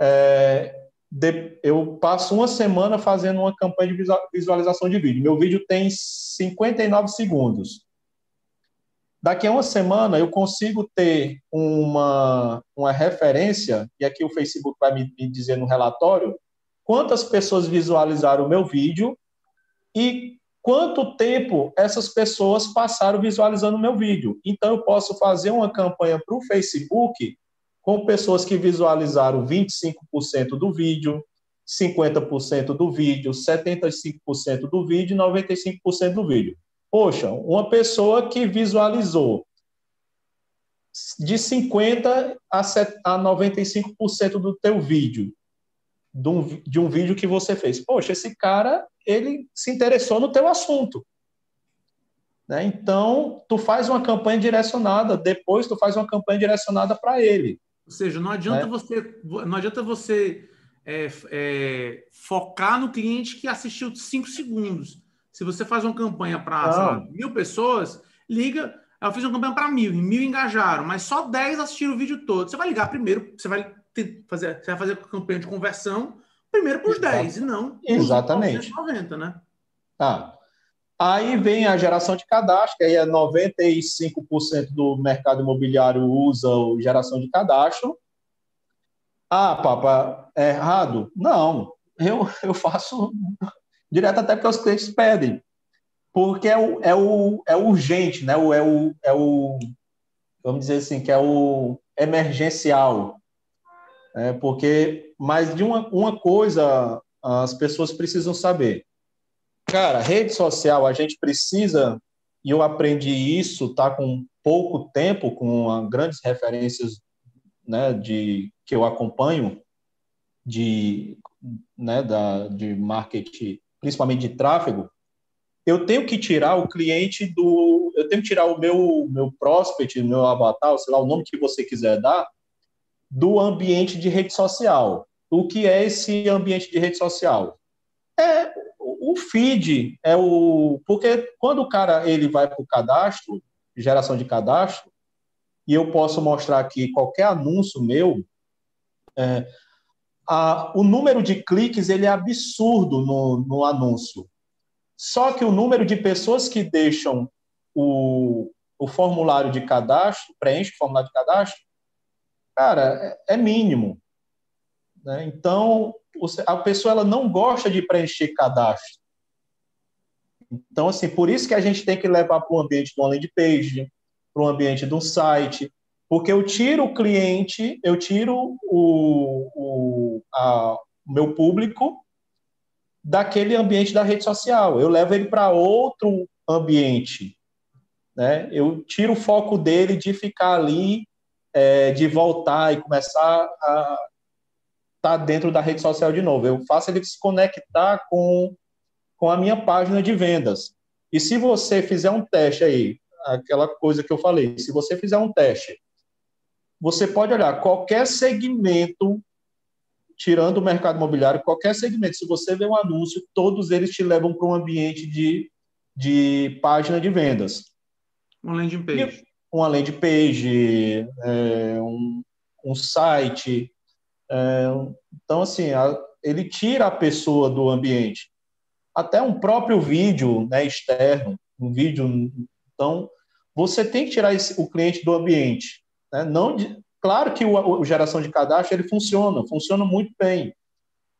é, de, eu passo uma semana fazendo uma campanha de visualização de vídeo. Meu vídeo tem 59 segundos. Daqui a uma semana eu consigo ter uma, uma referência, e aqui o Facebook vai me, me dizer no relatório, quantas pessoas visualizaram o meu vídeo e quanto tempo essas pessoas passaram visualizando meu vídeo. Então, eu posso fazer uma campanha para o Facebook com pessoas que visualizaram 25% do vídeo, 50% do vídeo, 75% do vídeo e 95% do vídeo. Poxa, uma pessoa que visualizou de 50% a 95% do teu vídeo, de um, de um vídeo que você fez. Poxa, esse cara, ele se interessou no teu assunto. Né? Então, tu faz uma campanha direcionada, depois tu faz uma campanha direcionada para ele. Ou seja, não adianta né? você, não adianta você é, é, focar no cliente que assistiu cinco segundos. Se você faz uma campanha para mil pessoas, liga. Eu fiz uma campanha para mil, e mil engajaram, mas só 10 assistiram o vídeo todo. Você vai ligar primeiro, você vai fazer, você vai fazer campanha de conversão primeiro para os 10 e não Exatamente. 90, né? Tá. Aí vem a geração de cadastro, que aí é 95% do mercado imobiliário usa geração de cadastro. Ah, papa, é errado? Não, eu, eu faço direto até porque os clientes pedem. Porque é o, é o, é urgente, né? O, é, o, é o, vamos dizer assim, que é o emergencial. É porque, mas de uma, uma coisa as pessoas precisam saber. Cara, rede social, a gente precisa, e eu aprendi isso, tá com pouco tempo, com grandes referências né, de, que eu acompanho, de, né, da, de marketing principalmente de tráfego, eu tenho que tirar o cliente do. Eu tenho que tirar o meu, meu prospect, meu avatar, sei lá, o nome que você quiser dar, do ambiente de rede social. O que é esse ambiente de rede social? É o feed, é o. Porque quando o cara ele vai para o cadastro, geração de cadastro, e eu posso mostrar aqui qualquer anúncio meu, é, a, o número de cliques ele é absurdo no, no anúncio. Só que o número de pessoas que deixam o, o formulário de cadastro, preenche o formulário de cadastro, cara, é, é mínimo. Né? Então, a pessoa ela não gosta de preencher cadastro. Então, assim, por isso que a gente tem que levar para o ambiente uma landing page, para o ambiente um site, porque eu tiro o cliente, eu tiro o, o a, meu público daquele ambiente da rede social, eu levo ele para outro ambiente. Né? Eu tiro o foco dele de ficar ali, é, de voltar e começar a estar tá dentro da rede social de novo. Eu faço ele se conectar com, com a minha página de vendas. E se você fizer um teste aí, aquela coisa que eu falei, se você fizer um teste você pode olhar qualquer segmento, tirando o mercado imobiliário, qualquer segmento, se você vê um anúncio, todos eles te levam para um ambiente de, de página de vendas. Uma landing page. Uma landing page, é, um, um site. É, então, assim, a, ele tira a pessoa do ambiente. Até um próprio vídeo né, externo, um vídeo. Então, você tem que tirar esse, o cliente do ambiente. Né? Não de, claro que o, o geração de cadastro ele funciona, funciona muito bem.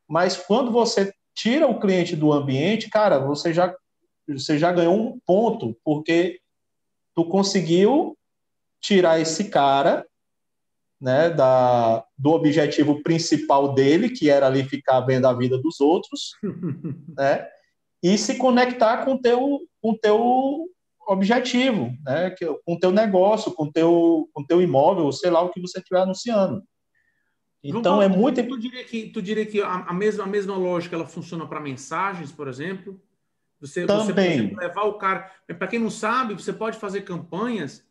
Mas quando você tira o cliente do ambiente, cara, você já você já ganhou um ponto, porque tu conseguiu tirar esse cara né, da, do objetivo principal dele, que era ali ficar vendo a vida dos outros, (laughs) né, e se conectar com teu, com teu objetivo, né, com teu negócio, com teu, com teu imóvel, sei lá o que você estiver anunciando. Então é muito. Tu diria que, tu diria que a, a mesma, a mesma lógica ela funciona para mensagens, por exemplo? Você, Também. você pode levar o cara. Para quem não sabe, você pode fazer campanhas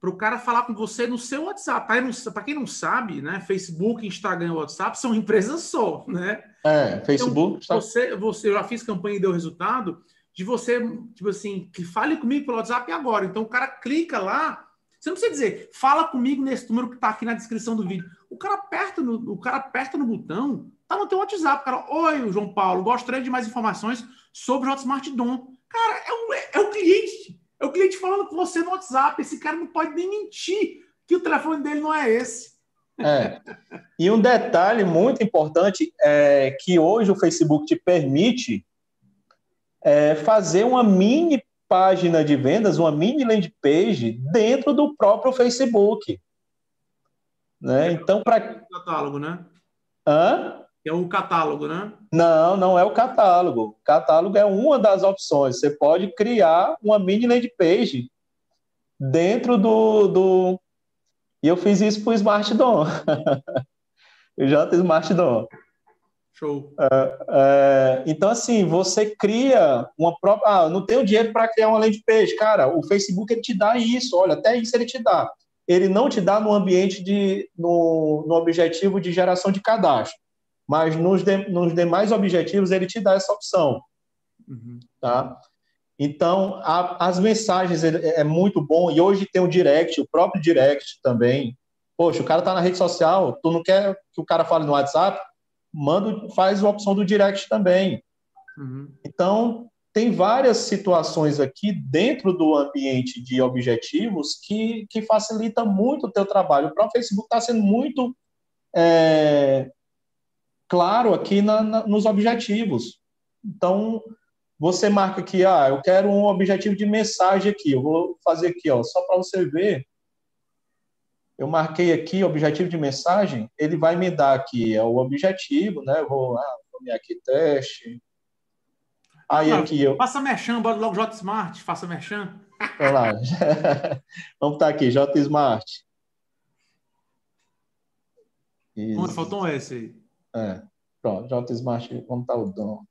para o cara falar com você no seu WhatsApp. Para quem não sabe, né? Facebook, Instagram e WhatsApp são (laughs) empresas só, né? É, Facebook. Então, você, você já fiz campanha e deu resultado de você, tipo assim, que fale comigo pelo WhatsApp agora. Então o cara clica lá. Você não precisa dizer, fala comigo nesse número que está aqui na descrição do vídeo. O cara aperta no, o cara aperta no botão, tá no teu WhatsApp, cara. Oi, João Paulo, gostaria de mais informações sobre o Hotmart Dom. Cara, é o, é o cliente. É o cliente falando com você no WhatsApp. Esse cara não pode nem mentir que o telefone dele não é esse. É. E um detalhe muito importante é que hoje o Facebook te permite é, fazer uma mini página de vendas, uma mini landing page dentro do próprio Facebook. Né? Então, para. Catálogo, né? Hã? É o catálogo, né? Não, não é o catálogo. O catálogo é uma das opções. Você pode criar uma mini landing page dentro do. do... E eu fiz isso para o Smart Dom. (laughs) o J Smart Dom. Show. É, é, então, assim, você cria uma própria. Ah, não tenho dinheiro para criar uma landing page. Cara, o Facebook ele te dá isso. Olha, até isso ele te dá. Ele não te dá no ambiente de. no, no objetivo de geração de cadastro mas nos, de, nos demais objetivos ele te dá essa opção. Uhum. Tá? Então, a, as mensagens é, é, muito bom, e hoje tem o direct, o próprio direct também. Poxa, o cara está na rede social, tu não quer que o cara fale no WhatsApp? Manda, faz a opção do direct também. Uhum. Então, tem várias situações aqui dentro do ambiente de objetivos que, que facilita muito o teu trabalho. O próprio Facebook está sendo muito é, claro aqui na, na, nos objetivos. Então, você marca aqui, ah, eu quero um objetivo de mensagem aqui. Eu vou fazer aqui, ó, só para você ver. Eu marquei aqui objetivo de mensagem, ele vai me dar aqui é o objetivo, né? Eu vou, ah, vou aqui teste. Aí ah, aqui eu. Faça merchan, bora logo J Smart, faça merchan. (laughs) Olha lá. (laughs) Vamos estar aqui, J Smart. Isso. Faltou um S aí. É, pronto, J Smart, como está o dom?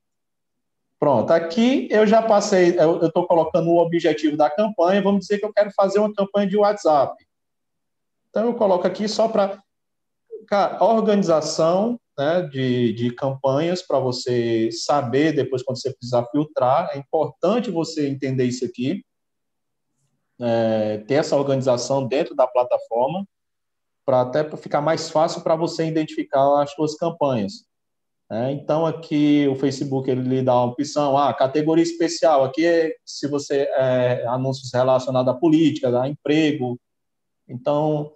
Pronto, aqui eu já passei, eu estou colocando o objetivo da campanha, vamos dizer que eu quero fazer uma campanha de WhatsApp. Então eu coloco aqui só para organização né, de, de campanhas para você saber depois quando você precisar filtrar. É importante você entender isso aqui, é, ter essa organização dentro da plataforma para até ficar mais fácil para você identificar as suas campanhas. É, então, aqui o Facebook ele lhe dá uma opção, ah, categoria especial, aqui é se você é, anúncios relacionados à política, a emprego. Então,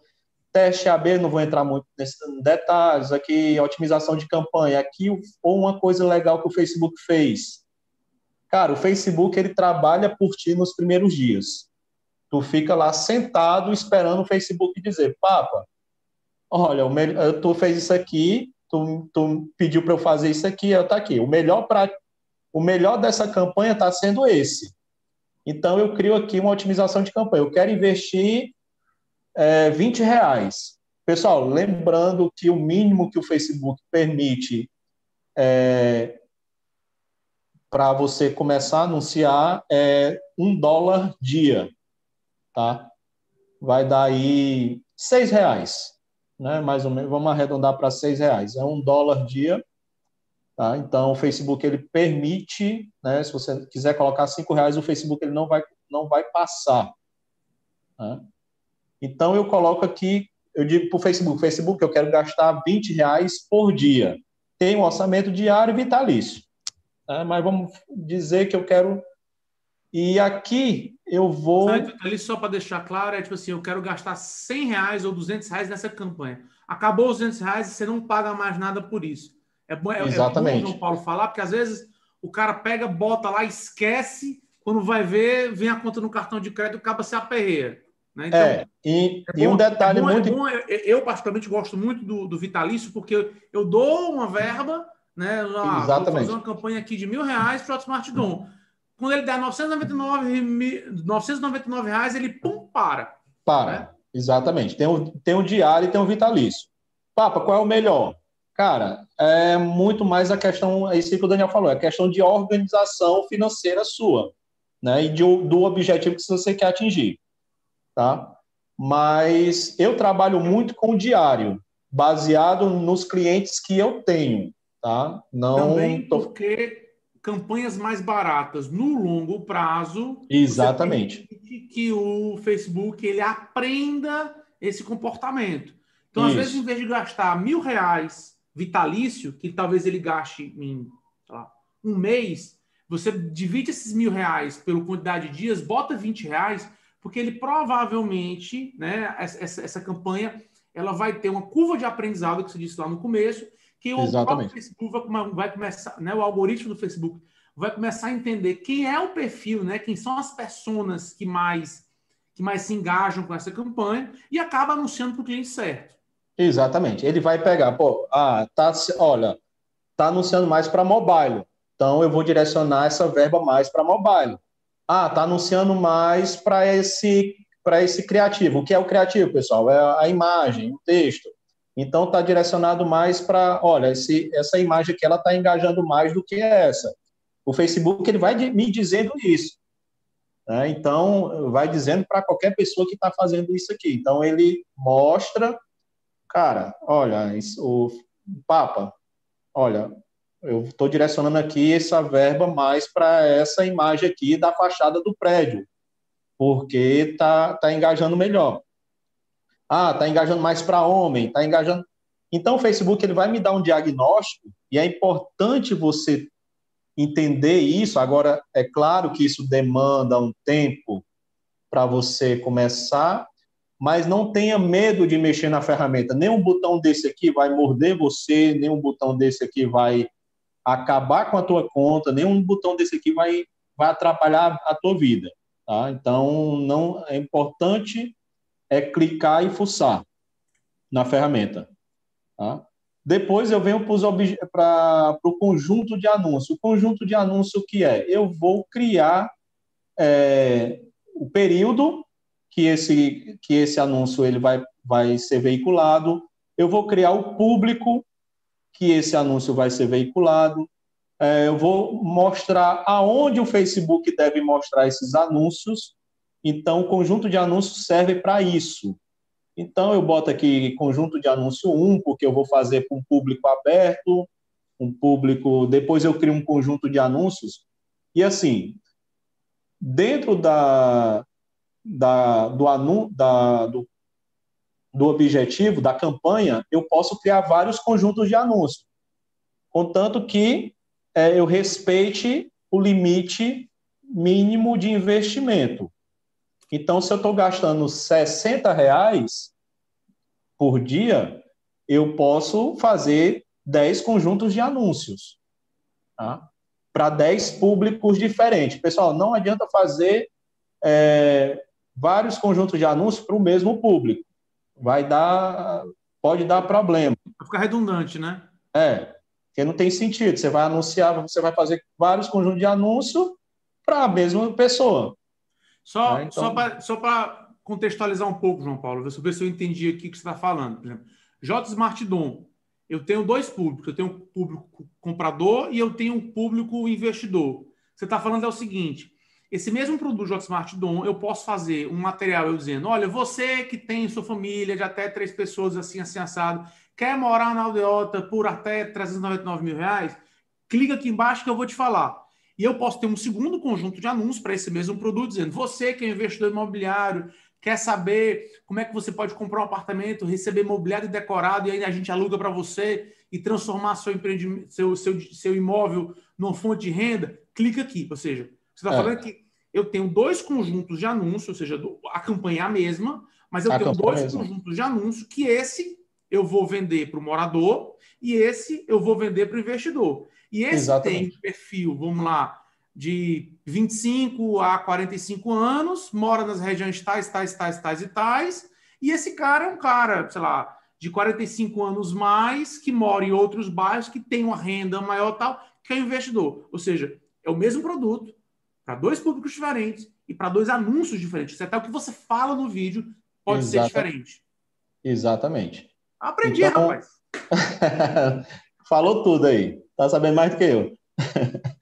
teste AB, não vou entrar muito nesses detalhes, aqui otimização de campanha, aqui ou uma coisa legal que o Facebook fez. Cara, o Facebook ele trabalha por ti nos primeiros dias. Tu fica lá sentado esperando o Facebook dizer, papa, olha, o melhor, tu fez isso aqui, tu, tu pediu para eu fazer isso aqui, eu tá aqui. O melhor para o melhor dessa campanha está sendo esse. Então eu crio aqui uma otimização de campanha. Eu quero investir é, 20 reais. Pessoal, lembrando que o mínimo que o Facebook permite é, para você começar a anunciar é um dólar dia, tá? Vai dar aí seis reais né? Mais ou menos, vamos arredondar para seis reais. É um dólar dia. Tá? Então, o Facebook ele permite, né? Se você quiser colocar cinco reais, o Facebook ele não vai não vai passar. Né? Então, eu coloco aqui, eu digo para o Facebook, Facebook, eu quero gastar 20 reais por dia. Tem um orçamento diário vitalício. Né? Mas vamos dizer que eu quero e aqui eu vou. ali só para deixar claro, é tipo assim: eu quero gastar 100 reais ou 200 reais nessa campanha. Acabou os 200 reais e você não paga mais nada por isso. É bom, é, Exatamente. é bom o João Paulo falar, porque às vezes o cara pega, bota lá, esquece, quando vai ver, vem a conta no cartão de crédito, acaba se aperreia. Né? Então, é, e, é bom, e um detalhe é bom, muito. É bom, eu, particularmente, gosto muito do, do Vitalício, porque eu dou uma verba, né? Ah, Exatamente. Vou fazer uma campanha aqui de mil reais para o Smart Dom. Quando ele dá 999, 999 reais, ele pum, para. Para. Né? Exatamente. Tem o, tem o diário e tem o vitalício. Papa, qual é o melhor? Cara, é muito mais a questão, é isso que o Daniel falou, é a questão de organização financeira sua, né? E de, do objetivo que você quer atingir, tá? Mas eu trabalho muito com o diário, baseado nos clientes que eu tenho, tá? Não Também tô... porque campanhas mais baratas no longo prazo. Exatamente. Que o Facebook ele aprenda esse comportamento. Então, Isso. às vezes, em vez de gastar mil reais vitalício, que talvez ele gaste em lá, um mês, você divide esses mil reais pela quantidade de dias, bota 20 reais, porque ele provavelmente, né, essa, essa campanha, ela vai ter uma curva de aprendizado, que você disse lá no começo, que o Exatamente. Facebook vai, vai, começar, né, o algoritmo do Facebook vai começar a entender quem é o perfil, né, quem são as pessoas que mais que mais se engajam com essa campanha e acaba anunciando para o cliente certo. Exatamente. Ele vai pegar, pô, ah, tá, olha, tá anunciando mais para mobile. Então eu vou direcionar essa verba mais para mobile. Ah, tá anunciando mais para esse para esse criativo. O que é o criativo, pessoal? É a imagem, o texto. Então está direcionado mais para, olha, esse, essa imagem aqui ela está engajando mais do que essa. O Facebook ele vai me dizendo isso. Né? Então vai dizendo para qualquer pessoa que está fazendo isso aqui. Então ele mostra, cara, olha, isso, o Papa, olha, eu estou direcionando aqui essa verba mais para essa imagem aqui da fachada do prédio, porque está tá engajando melhor. Ah, está engajando mais para homem, está engajando. Então, o Facebook ele vai me dar um diagnóstico e é importante você entender isso. Agora, é claro que isso demanda um tempo para você começar, mas não tenha medo de mexer na ferramenta. Nenhum botão desse aqui vai morder você, nenhum botão desse aqui vai acabar com a tua conta, nenhum botão desse aqui vai, vai atrapalhar a tua vida. Tá? Então, não é importante é clicar e fuçar na ferramenta. Tá? Depois eu venho para o conjunto de anúncio. O conjunto de anúncio que é? Eu vou criar é, o período que esse, que esse anúncio ele vai, vai ser veiculado. Eu vou criar o público que esse anúncio vai ser veiculado. É, eu vou mostrar aonde o Facebook deve mostrar esses anúncios então, o conjunto de anúncios serve para isso. Então, eu boto aqui conjunto de anúncio 1, porque eu vou fazer para um público aberto, um público. Depois, eu crio um conjunto de anúncios. E, assim, dentro da, da, do, anu, da, do, do objetivo, da campanha, eu posso criar vários conjuntos de anúncios, contanto que é, eu respeite o limite mínimo de investimento. Então, se eu estou gastando 60 reais por dia, eu posso fazer 10 conjuntos de anúncios tá? para 10 públicos diferentes. Pessoal, não adianta fazer é, vários conjuntos de anúncios para o mesmo público. Vai dar, pode dar problema. Vai ficar redundante, né? É, porque não tem sentido. Você vai anunciar, você vai fazer vários conjuntos de anúncio para a mesma pessoa. Só, né? então... só para contextualizar um pouco, João Paulo, ver se eu entendi aqui o que você está falando. Por exemplo, J Smart Dom, eu tenho dois públicos. Eu tenho um público comprador e eu tenho um público investidor. Você está falando é o seguinte: esse mesmo produto J Smart Dom, eu posso fazer um material eu dizendo: olha, você que tem sua família de até três pessoas assim, assim, assado, quer morar na aldeota por até 399 mil reais? Clica aqui embaixo que eu vou te falar. E eu posso ter um segundo conjunto de anúncios para esse mesmo produto, dizendo: você que é investidor imobiliário, quer saber como é que você pode comprar um apartamento, receber imobiliário decorado e aí a gente aluga para você e transformar seu, empreendimento, seu, seu, seu imóvel numa fonte de renda, clica aqui. Ou seja, você está é. falando que eu tenho dois conjuntos de anúncios, ou seja, a campanha é a mesma, mas eu a tenho dois mesmo. conjuntos de anúncios que esse eu vou vender para o morador e esse eu vou vender para o investidor. E esse Exatamente. tem perfil, vamos lá, de 25 a 45 anos, mora nas regiões tais, tais, tais, tais e tais, e esse cara é um cara, sei lá, de 45 anos mais, que mora em outros bairros, que tem uma renda maior tal, que é investidor. Ou seja, é o mesmo produto para dois públicos diferentes e para dois anúncios diferentes. Até o que você fala no vídeo pode ser diferente. Exatamente. Aprendi, então... rapaz. (laughs) Falou tudo aí. Tá sabendo mais do que eu. (laughs)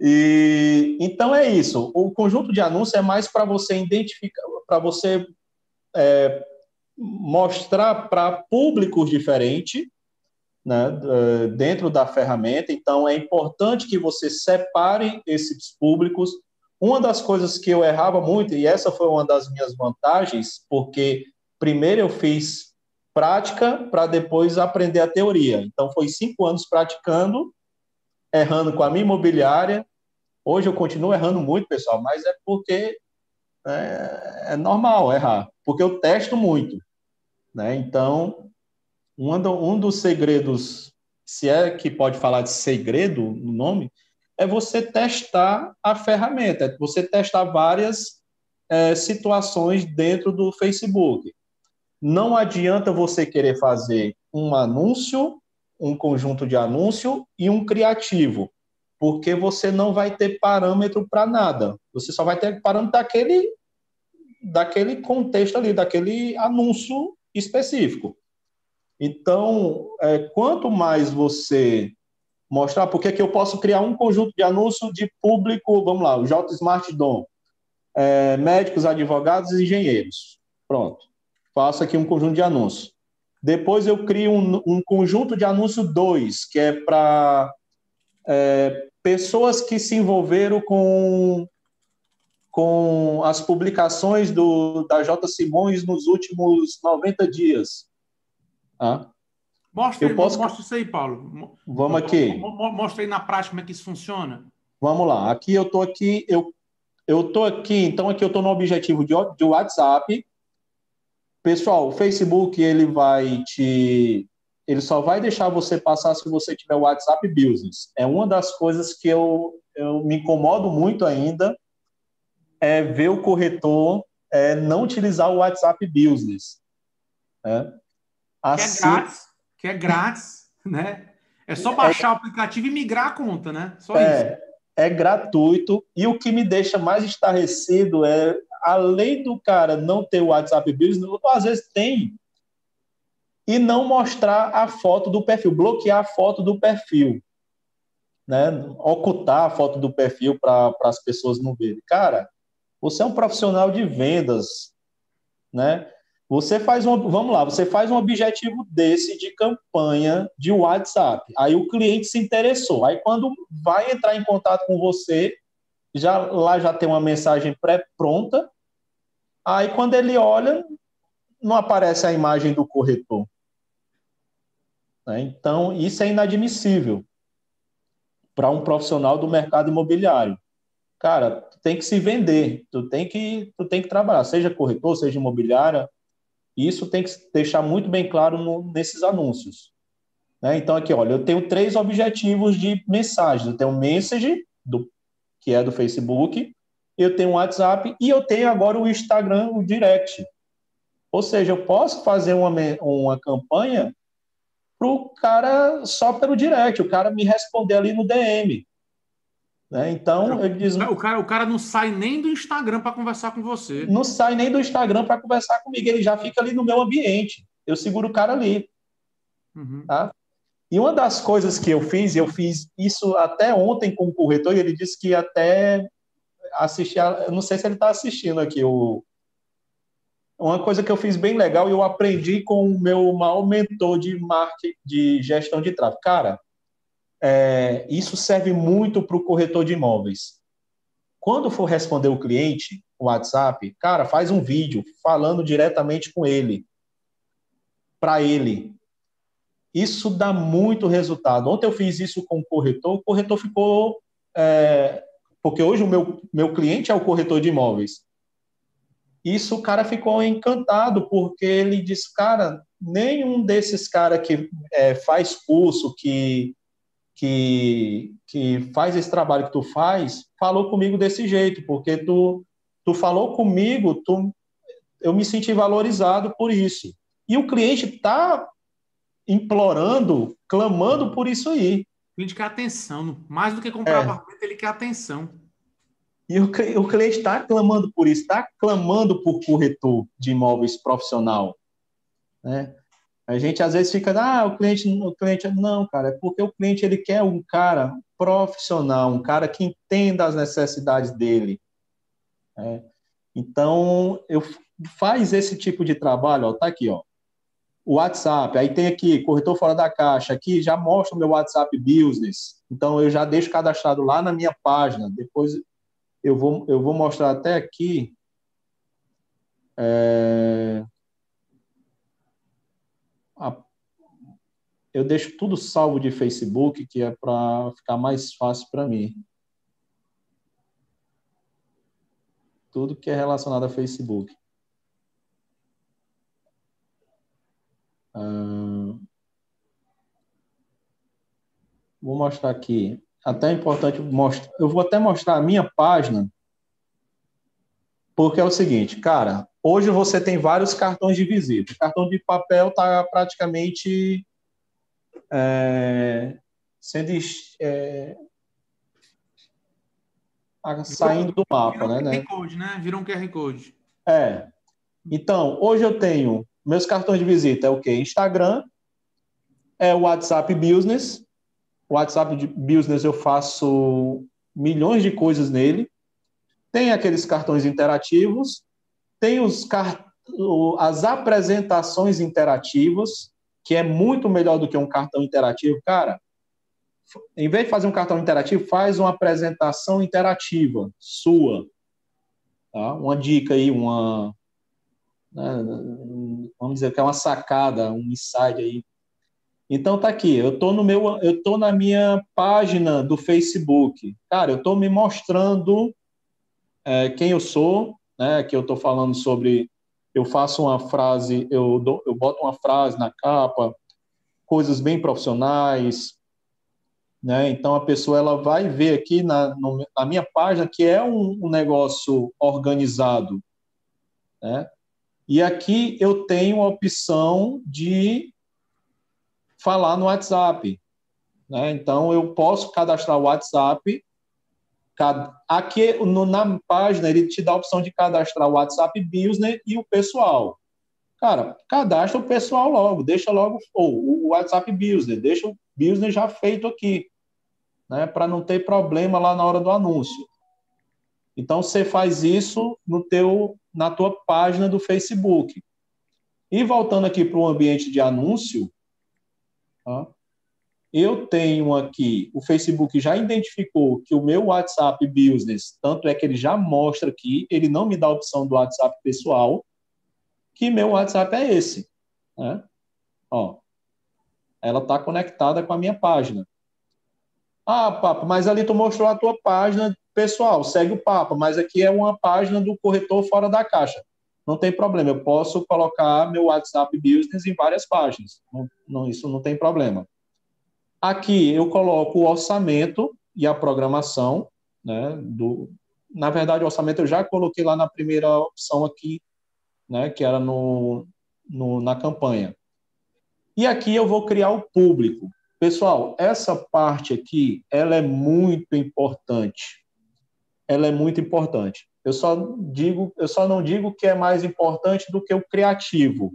e então é isso. O conjunto de anúncios é mais para você identificar, para você é, mostrar para públicos diferentes né, dentro da ferramenta. Então, é importante que você separe esses públicos. Uma das coisas que eu errava muito, e essa foi uma das minhas vantagens, porque primeiro eu fiz prática para depois aprender a teoria. Então, foi cinco anos praticando, errando com a minha imobiliária. Hoje eu continuo errando muito, pessoal, mas é porque é, é normal errar, porque eu testo muito. Né? Então, um, do, um dos segredos, se é que pode falar de segredo no nome, é você testar a ferramenta, é você testar várias é, situações dentro do Facebook. Não adianta você querer fazer um anúncio, um conjunto de anúncio e um criativo, porque você não vai ter parâmetro para nada. Você só vai ter parâmetro daquele, daquele contexto ali, daquele anúncio específico. Então, é, quanto mais você mostrar, porque que eu posso criar um conjunto de anúncios de público, vamos lá, o J Smart Dom, é, médicos, advogados e engenheiros. Pronto. Faço aqui um conjunto de anúncios. Depois eu crio um, um conjunto de anúncio 2, que é para é, pessoas que se envolveram com com as publicações do, da J. Simões nos últimos 90 dias. Ah. Mostra, eu posso... mostra isso aí, Paulo. Vamos aqui. Mostra aí na prática como é que isso funciona. Vamos lá. Aqui eu estou aqui, eu eu estou aqui, então aqui eu estou no objetivo de, de WhatsApp. Pessoal, o Facebook ele vai te ele só vai deixar você passar se você tiver o WhatsApp Business. É uma das coisas que eu, eu me incomodo muito ainda é ver o corretor é, não utilizar o WhatsApp Business. Né? Assim... Que é grátis, que é grátis, (laughs) né? É só baixar é... o aplicativo e migrar a conta, né? Só é, isso. É gratuito. E o que me deixa mais estarrecido é, além do cara não ter o WhatsApp Business, às vezes tem, e não mostrar a foto do perfil, bloquear a foto do perfil. Né? Ocultar a foto do perfil para as pessoas não verem. Cara, você é um profissional de vendas, né? Você faz um, vamos lá, você faz um objetivo desse de campanha de WhatsApp. Aí o cliente se interessou. Aí quando vai entrar em contato com você, já lá já tem uma mensagem pré-pronta. Aí quando ele olha, não aparece a imagem do corretor. Né? Então isso é inadmissível para um profissional do mercado imobiliário cara, tu tem que se vender, tu tem que, tu tem que trabalhar, seja corretor, seja imobiliária, isso tem que deixar muito bem claro no, nesses anúncios. Né? Então, aqui, olha, eu tenho três objetivos de mensagem. Eu tenho message, do, que é do Facebook, eu tenho o WhatsApp e eu tenho agora o Instagram, o Direct. Ou seja, eu posso fazer uma, uma campanha para o cara só pelo direct, o cara me responder ali no DM. Né? Então, ele diz. O cara, o cara não sai nem do Instagram para conversar com você. Não sai nem do Instagram para conversar comigo, ele já fica ali no meu ambiente. Eu seguro o cara ali. Uhum. Tá? E uma das coisas que eu fiz, eu fiz isso até ontem com o corretor, e ele disse que até assistir, não sei se ele está assistindo aqui, o, uma coisa que eu fiz bem legal e eu aprendi com o meu maior mentor de marketing, de gestão de tráfego. Cara, é, isso serve muito para o corretor de imóveis. Quando for responder o cliente, o WhatsApp, cara, faz um vídeo falando diretamente com ele, para ele. Isso dá muito resultado. Ontem eu fiz isso com o corretor, o corretor ficou. É, porque hoje o meu, meu cliente é o corretor de imóveis. Isso o cara ficou encantado, porque ele disse, cara, nenhum desses caras que é, faz curso, que que, que faz esse trabalho que tu faz, falou comigo desse jeito, porque tu, tu falou comigo, tu, eu me senti valorizado por isso. E o cliente está implorando, clamando por isso aí. Cliente quer atenção, mais do que comprar é. apartamento, ele quer atenção. E o, o cliente está clamando por isso, está clamando por corretor de imóveis profissional. Né? A gente às vezes fica, ah, o cliente, o cliente, não, cara, é porque o cliente ele quer um cara profissional, um cara que entenda as necessidades dele. Né? Então, eu faz esse tipo de trabalho, ó, tá aqui, ó. O WhatsApp, aí tem aqui, corretor fora da caixa, aqui já mostra o meu WhatsApp Business. Então, eu já deixo cadastrado lá na minha página. Depois eu vou, eu vou mostrar até aqui. É... Eu deixo tudo salvo de Facebook, que é para ficar mais fácil para mim. Tudo que é relacionado a Facebook. Vou mostrar aqui. Até é importante mostrar. Eu vou até mostrar a minha página, porque é o seguinte, cara. Hoje você tem vários cartões de visita. O cartão de papel está praticamente é, sendo é, saindo do mapa, né? Virou um QR Code, né? Virou um QR Code. É. Então, hoje eu tenho meus cartões de visita é o quê? Instagram, é o WhatsApp Business. O WhatsApp Business eu faço milhões de coisas nele. Tem aqueles cartões interativos, tem os as apresentações interativas, que é muito melhor do que um cartão interativo. Cara, em vez de fazer um cartão interativo, faz uma apresentação interativa sua. Tá? Uma dica aí, uma, né, vamos dizer que é uma sacada, um insight aí. Então tá aqui, eu tô no meu, eu tô na minha página do Facebook. Cara, eu tô me mostrando é, quem eu sou, né? Que eu tô falando sobre, eu faço uma frase, eu dou, eu boto uma frase na capa, coisas bem profissionais, né? Então a pessoa ela vai ver aqui na, no, na minha página que é um, um negócio organizado, né? E aqui eu tenho a opção de falar no WhatsApp. Né? Então, eu posso cadastrar o WhatsApp. Aqui no, na página, ele te dá a opção de cadastrar o WhatsApp Business e o pessoal. Cara, cadastra o pessoal logo, deixa logo ou, o WhatsApp Business, deixa o Business já feito aqui, né? para não ter problema lá na hora do anúncio. Então, você faz isso no teu na tua página do Facebook. E voltando aqui para o ambiente de anúncio, tá? eu tenho aqui, o Facebook já identificou que o meu WhatsApp Business, tanto é que ele já mostra aqui, ele não me dá a opção do WhatsApp pessoal, que meu WhatsApp é esse. Né? Ó, ela está conectada com a minha página. Ah, papo, mas ali tu mostrou a tua página pessoal, segue o papo, mas aqui é uma página do corretor fora da caixa. Não tem problema, eu posso colocar meu WhatsApp Business em várias páginas. Não, não, isso não tem problema. Aqui eu coloco o orçamento e a programação, né, do, na verdade, o orçamento eu já coloquei lá na primeira opção aqui, né, que era no, no, na campanha. E aqui eu vou criar o público. Pessoal, essa parte aqui, ela é muito importante. Ela é muito importante. Eu só digo, eu só não digo que é mais importante do que o criativo.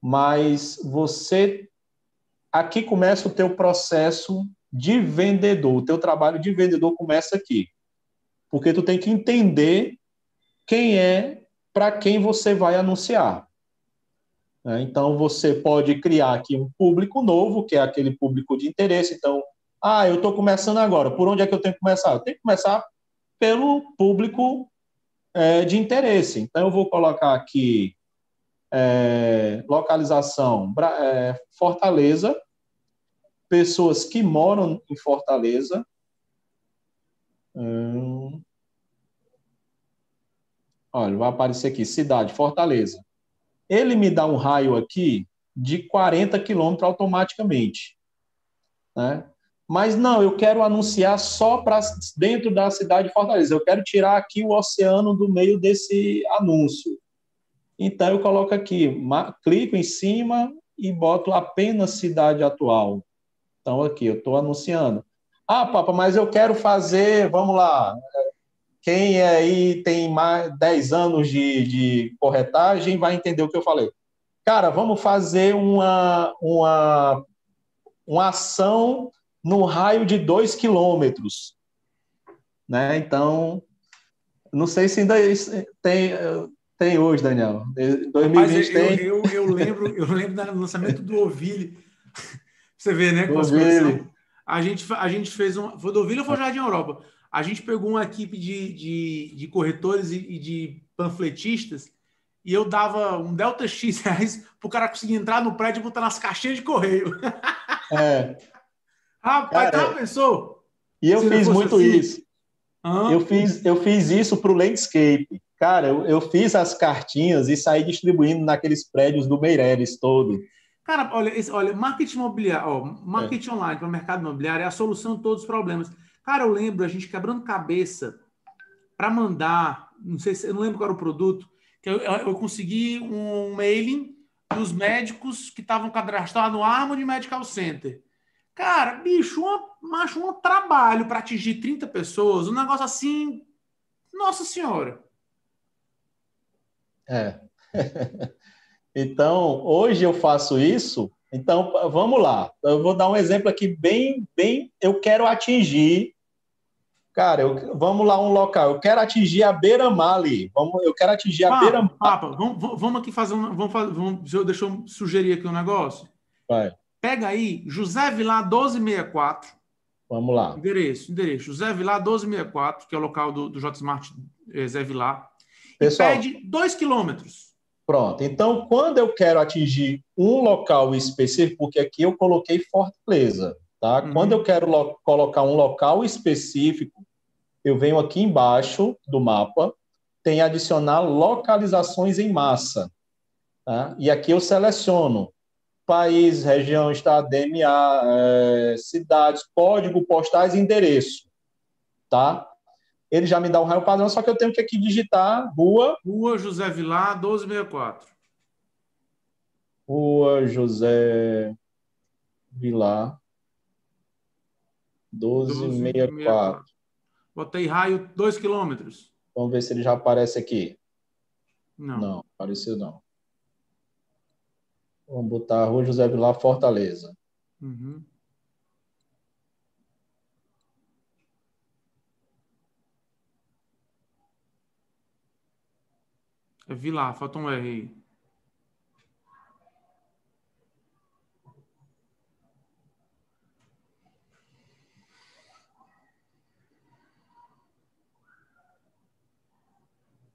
Mas você aqui começa o teu processo de vendedor. O teu trabalho de vendedor começa aqui. Porque tu tem que entender quem é para quem você vai anunciar. Né? Então, você pode criar aqui um público novo, que é aquele público de interesse. Então, ah, eu estou começando agora, por onde é que eu tenho que começar? Eu tenho que começar pelo público é, de interesse. Então, eu vou colocar aqui é, localização é, Fortaleza, pessoas que moram em Fortaleza. Hum, olha, vai aparecer aqui, cidade, Fortaleza ele me dá um raio aqui de 40 quilômetros automaticamente. Né? Mas não, eu quero anunciar só para dentro da cidade de Fortaleza. Eu quero tirar aqui o oceano do meio desse anúncio. Então eu coloco aqui, clico em cima e boto apenas cidade atual. Então aqui eu estou anunciando. Ah, papa, mas eu quero fazer, vamos lá. Quem aí tem mais 10 anos de, de corretagem vai entender o que eu falei. Cara, vamos fazer uma, uma, uma ação no raio de 2 quilômetros. Né? Então, não sei se ainda tem, tem hoje, Daniel. 2020 Rapaz, eu, tem. Eu, eu, lembro, eu lembro do lançamento do Ovile. Você vê, né? A gente, a gente fez um. Foi do Vila ou foi Jardim Europa? A gente pegou uma equipe de, de, de corretores e, e, de panfletistas e eu dava um Delta X reais para o cara conseguir entrar no prédio e botar nas caixinhas de correio. É. (laughs) Rapaz, cara, tá, pensou? E eu fiz muito assim? isso. Eu fiz, eu fiz isso para o Landscape. Cara, eu, eu fiz as cartinhas e saí distribuindo naqueles prédios do Meireles todo. Cara, olha, esse, olha, marketing imobiliário, ó, marketing é. online para o mercado imobiliário é a solução de todos os problemas. Cara, eu lembro a gente quebrando cabeça para mandar, não sei se eu não lembro qual era o produto, que eu, eu consegui um mailing dos médicos que estavam cadastrados no Armory Medical Center. Cara, bicho, uma, acho um trabalho para atingir 30 pessoas, um negócio assim, nossa senhora. É. (laughs) Então, hoje eu faço isso. Então, vamos lá. Eu vou dar um exemplo aqui bem, bem. Eu quero atingir. Cara, eu, vamos lá um local. Eu quero atingir a beira-mar ali. Vamos, eu quero atingir a beira-mar. Papa, vamos, vamos aqui fazer um. Vamos, vamos, deixa eu sugerir aqui um negócio. Vai. Pega aí, José Vilar 1264. Vamos lá. Endereço, endereço. José Vilar 1264, que é o local do, do J Smart eh, Zé Vilar. Pessoal, e pede 2 quilômetros. Pronto. Então, quando eu quero atingir um local específico, porque aqui eu coloquei Fortaleza, tá? Uhum. Quando eu quero colocar um local específico, eu venho aqui embaixo do mapa, tem adicionar localizações em massa. Tá? E aqui eu seleciono país, região, estado, DMA, é, cidades, código postais e endereço. Tá? ele já me dá um raio padrão, só que eu tenho que aqui digitar rua. Rua José Vilar, 1264. Rua José Vilar, 1264. Botei raio 2 quilômetros. Vamos ver se ele já aparece aqui. Não. Não, apareceu não. Vamos botar Rua José Vilar, Fortaleza. Uhum. É Vilar, falta um R aí.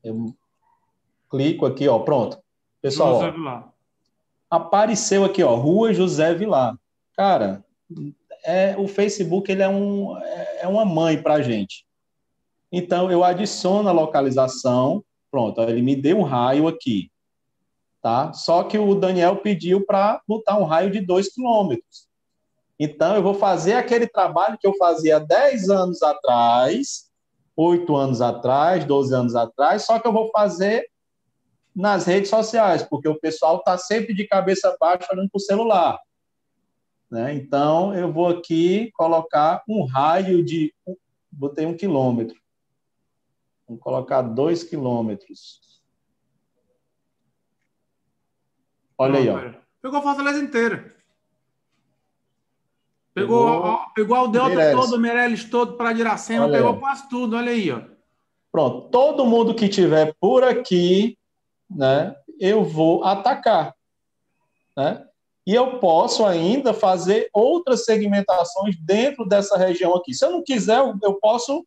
Eu clico aqui, ó, pronto. Pessoal, Vilar. Apareceu aqui, ó, Rua José Vilar. Cara, é, o Facebook ele é, um, é, é uma mãe para a gente. Então, eu adiciono a localização Pronto, ele me deu um raio aqui. Tá? Só que o Daniel pediu para botar um raio de 2 quilômetros. Então, eu vou fazer aquele trabalho que eu fazia 10 anos atrás, 8 anos atrás, 12 anos atrás, só que eu vou fazer nas redes sociais, porque o pessoal está sempre de cabeça baixa olhando para o celular. Né? Então, eu vou aqui colocar um raio de. Botei um quilômetro. Vamos colocar 2 quilômetros. Olha aí, ó. Pegou a Fortaleza inteira. Pegou, pegou, ó, pegou a Aldeota Meireles. todo, o Meirelles todo, para Iracema, olha pegou aí. quase tudo, olha aí, ó. Pronto, todo mundo que tiver por aqui, né, eu vou atacar, né? E eu posso ainda fazer outras segmentações dentro dessa região aqui. Se eu não quiser, eu posso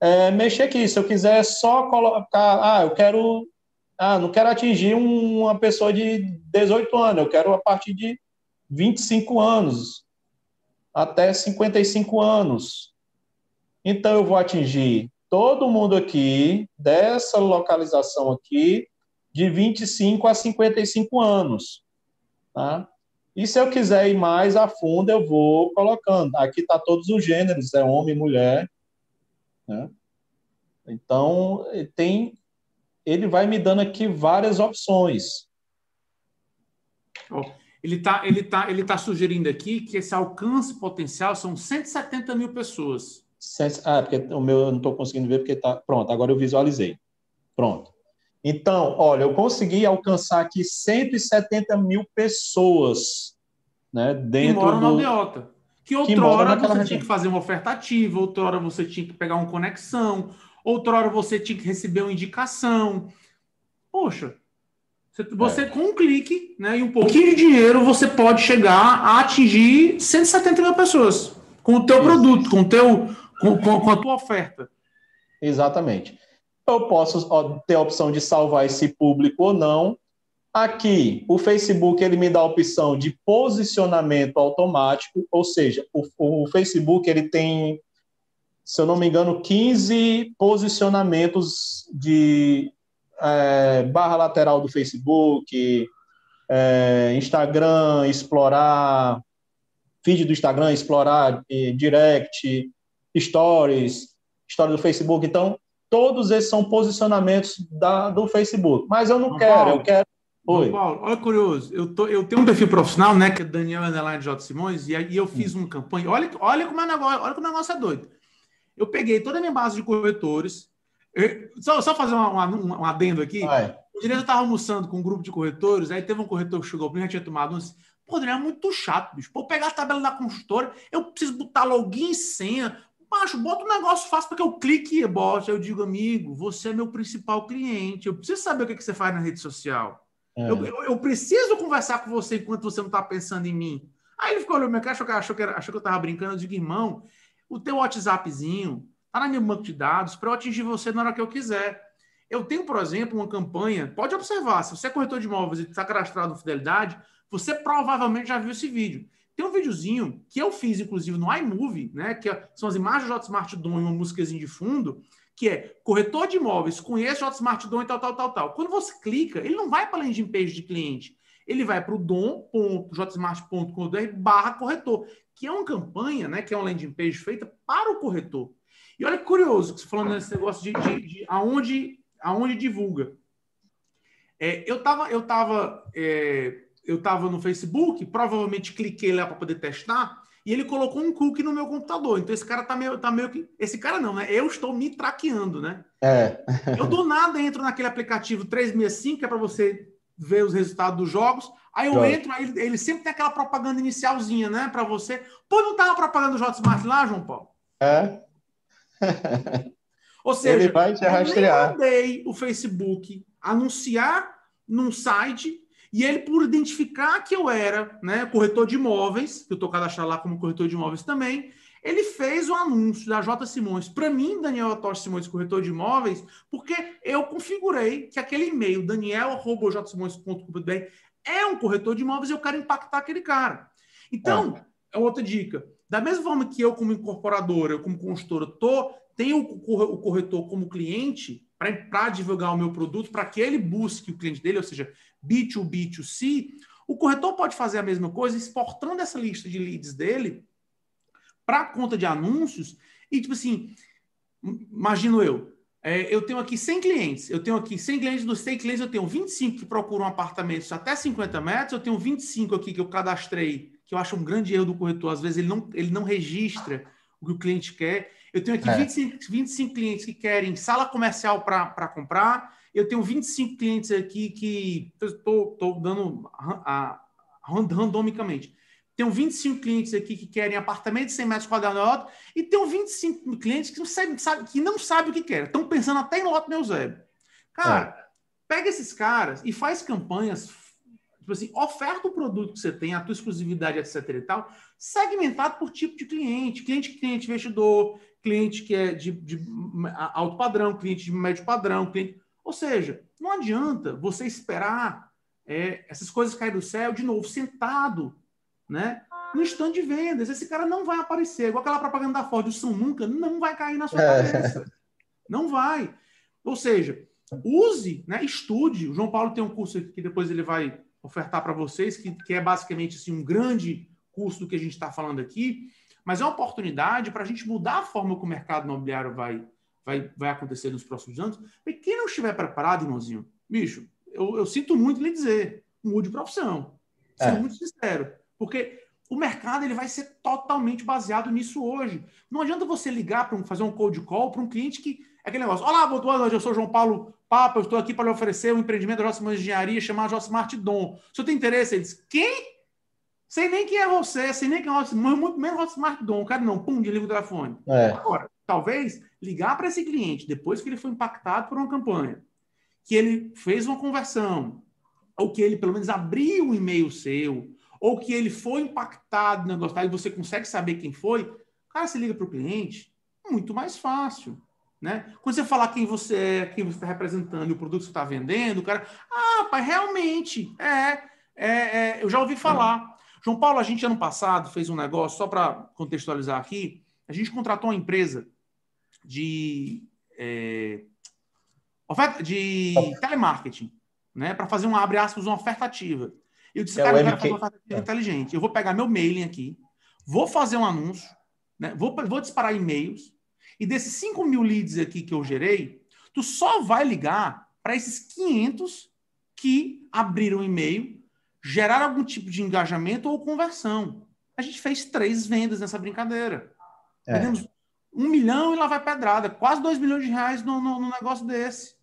é, mexer aqui. Se eu quiser só colocar, ah, eu quero, ah, não quero atingir uma pessoa de 18 anos, eu quero a partir de 25 anos até 55 anos. Então eu vou atingir todo mundo aqui dessa localização aqui de 25 a 55 anos, tá? E se eu quiser ir mais a fundo, eu vou colocando. Aqui está todos os gêneros, é homem, mulher. Né? Então, tem, ele vai me dando aqui várias opções. Ele está ele tá, ele tá sugerindo aqui que esse alcance potencial são 170 mil pessoas. Ah, porque o meu eu não estou conseguindo ver porque está. Pronto, agora eu visualizei. Pronto. Então, olha, eu consegui alcançar aqui 170 mil pessoas né, dentro que moram do... na aldeota. Que outrora que você região. tinha que fazer uma oferta ativa, outrora você tinha que pegar uma conexão, outrora você tinha que receber uma indicação. Poxa, você, você é. com um clique né, e um pouquinho de dinheiro, você pode chegar a atingir 170 mil pessoas com o teu Isso. produto, com, o teu, com, com, com a tua oferta. Exatamente. Eu posso ter a opção de salvar esse público ou não. Aqui, o Facebook ele me dá a opção de posicionamento automático, ou seja, o, o Facebook ele tem, se eu não me engano, 15 posicionamentos de é, barra lateral do Facebook, é, Instagram, explorar, feed do Instagram, explorar direct, stories, história do Facebook. Então, todos esses são posicionamentos da, do Facebook. Mas eu não João quero, Paulo, eu quero. Oi. Paulo, olha curioso, eu, tô, eu tenho um perfil profissional, né, que é Daniel Underline J. Simões, e aí eu fiz uma campanha. Olha, olha como é negócio, olha como o negócio é doido. Eu peguei toda a minha base de corretores. Eu, só, só fazer uma, uma, um adendo aqui. Vai. O diretor estava almoçando com um grupo de corretores, aí teve um corretor que chegou para mim, já tinha tomado um. Pô, é muito chato, bicho. Pô, pegar a tabela da construtora, eu preciso botar login e senha, Macho, bota um negócio fácil para que eu clique e bote. Eu digo, amigo, você é meu principal cliente. Eu preciso saber o que, que você faz na rede social. É. Eu, eu, eu, preciso conversar com você enquanto você não está pensando em mim. Aí ele ficou olhando cara, achou que, achou que, era, achou que eu estava brincando. Eu digo, irmão, o teu WhatsAppzinho tá na minha banco de dados para eu atingir você na hora que eu quiser. Eu tenho, por exemplo, uma campanha. Pode observar, se você é corretor de imóveis e está cadastrado no Fidelidade, você provavelmente já viu esse vídeo. Tem um videozinho que eu fiz, inclusive, no iMovie, né? Que é, são as imagens do Hotmart Dom e uma músicazinha de fundo, que é corretor de imóveis, conhece o Hotmart Dom e tal, tal, tal, tal. Quando você clica, ele não vai para a landing page de cliente. Ele vai para o dom.jsmart.com.br barra corretor, que é uma campanha, né? Que é uma landing page feita para o corretor. E olha que curioso que você falando nesse negócio de, de, de aonde, aonde divulga. É, eu estava eu tava, é, eu estava no Facebook, provavelmente cliquei lá para poder testar, e ele colocou um cookie no meu computador. Então esse cara tá meio, tá meio que. Esse cara não, né? Eu estou me traqueando, né? É. eu do nada entro naquele aplicativo 365, que é para você ver os resultados dos jogos. Aí eu entro, aí ele, sempre tem aquela propaganda inicialzinha, né? Para você. Pô, não tá a propaganda do Hotmart lá, João Paulo? É. (laughs) Ou seja, ele vai te rastrear. eu mandei o Facebook anunciar num site e ele, por identificar que eu era né, corretor de imóveis, que eu estou cadastrado lá como corretor de imóveis também, ele fez o anúncio da J. Simões para mim, Daniel Atoshi Simões, corretor de imóveis, porque eu configurei que aquele e-mail, daniel.jsimões.com.br, é um corretor de imóveis e eu quero impactar aquele cara. Então, é. é outra dica. Da mesma forma que eu, como incorporadora, eu, como consultora, tô, tenho o corretor como cliente para divulgar o meu produto, para que ele busque o cliente dele, ou seja, B2B2C, o corretor pode fazer a mesma coisa, exportando essa lista de leads dele para a conta de anúncios e, tipo assim, imagino eu, é, eu tenho aqui 100 clientes, eu tenho aqui 100 clientes, dos 100 clientes eu tenho 25 que procuram apartamentos até 50 metros, eu tenho 25 aqui que eu cadastrei, que eu acho um grande erro do corretor, às vezes ele não, ele não registra o que o cliente quer. Eu tenho aqui é. 25, 25 clientes que querem sala comercial para comprar, eu tenho 25 clientes aqui que estou dando a, a, randomicamente. Tenho 25 clientes aqui que querem apartamento de 100 metros quadrados e tenho 25 clientes que não sabem, sabe, que não sabem o que querem. Estão pensando até em lote meu zero. Cara, é. pega esses caras e faz campanhas, tipo assim, oferta o produto que você tem, a tua exclusividade, etc e tal, segmentado por tipo de cliente. Cliente, cliente investidor, cliente que é de, de alto padrão, cliente de médio padrão, cliente ou seja, não adianta você esperar é, essas coisas caírem do céu de novo, sentado, né? No stand de vendas. Esse cara não vai aparecer. Igual aquela propaganda da Ford, o som nunca, não vai cair na sua é. cabeça. Não vai. Ou seja, use, né? estude. O João Paulo tem um curso que depois ele vai, ofertar para vocês, que, que é basicamente assim, um grande curso do que a gente está falando aqui, mas é uma oportunidade para a gente mudar a forma que o mercado imobiliário vai, vai, vai acontecer nos próximos anos. E quem não estiver preparado, irmãozinho, bicho, eu, eu sinto muito lhe dizer, mude profissão. Sendo é. muito sincero. Porque o mercado ele vai ser totalmente baseado nisso hoje. Não adianta você ligar para um, fazer um cold call para um cliente que é aquele negócio. Olá, boa noite, eu sou João Paulo Papa, eu estou aqui para lhe oferecer um empreendimento da Jossima Engenharia chamado Jossmart Dom. Se você tem interesse, ele diz, quem? Sei nem quem é você, sei nem quem é o muito menos Hotmart Dom. Cara, não, pum, desliga o telefone. É. Agora, talvez ligar para esse cliente depois que ele foi impactado por uma campanha, que ele fez uma conversão, ou que ele pelo menos abriu um e-mail seu, ou que ele foi impactado no negócio e você consegue saber quem foi, cara, você liga para o cliente, muito mais fácil. Né? Quando você falar quem você é, quem você está representando e o produto que você está vendendo, o cara, ah, pai, realmente, é, é, é, eu já ouvi falar. João Paulo, a gente ano passado fez um negócio, só para contextualizar aqui, a gente contratou uma empresa de, é, oferta, de telemarketing, né, para fazer uma, abre aspas, uma oferta ativa. Eu disse, é cara, eu quero fazer uma oferta ativa é. inteligente. Eu vou pegar meu mailing aqui, vou fazer um anúncio, né, vou, vou disparar e-mails, e desses 5 mil leads aqui que eu gerei, tu só vai ligar para esses 500 que abriram e-mail, geraram algum tipo de engajamento ou conversão. A gente fez três vendas nessa brincadeira. É. Vendemos um milhão e lá vai pedrada. Quase dois milhões de reais no, no, no negócio desse.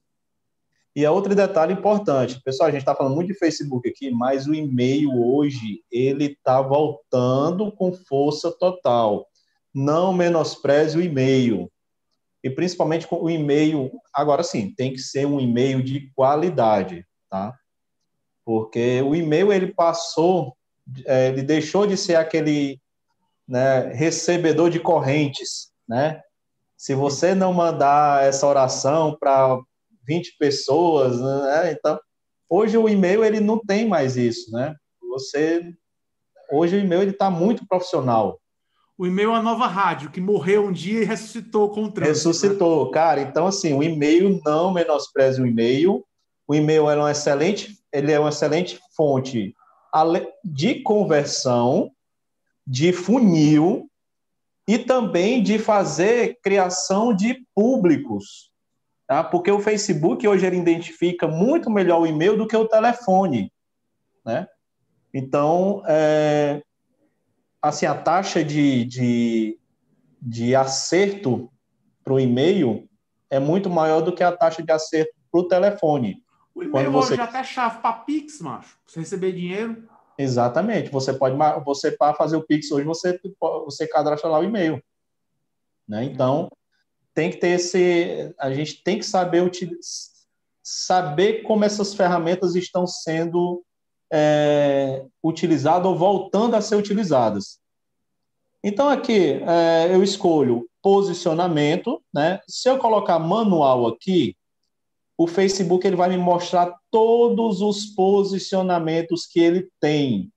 E é outro detalhe importante, pessoal, a gente está falando muito de Facebook aqui, mas o e-mail hoje ele está voltando com força total. Não menospreze o e-mail e principalmente com o e-mail. Agora sim, tem que ser um e-mail de qualidade, tá? Porque o e-mail ele passou, é, ele deixou de ser aquele né, recebedor de correntes, né? Se você não mandar essa oração para 20 pessoas, né? Então, hoje o e-mail ele não tem mais isso, né? Você hoje o e-mail ele está muito profissional. O e-mail é a nova rádio que morreu um dia e ressuscitou com o trânsito. Né? Ressuscitou, né? cara. Então assim, o e-mail não menospreze o e-mail. O e-mail é uma excelente, ele é uma excelente fonte de conversão, de funil e também de fazer criação de públicos tá? porque o Facebook hoje ele identifica muito melhor o e-mail do que o telefone, né? Então, é, assim, a taxa de, de, de acerto para o e-mail é muito maior do que a taxa de acerto para o telefone. O e-mail você... já até chave para Pix, macho. Você receber dinheiro. Exatamente. Você pode, você para fazer o Pix hoje, você, você cadastra lá o e-mail. Né? Então, tem que ter esse. A gente tem que saber saber como essas ferramentas estão sendo é, utilizadas ou voltando a ser utilizadas. Então, aqui é, eu escolho posicionamento. Né? Se eu colocar manual aqui, o Facebook ele vai me mostrar todos os posicionamentos que ele tem.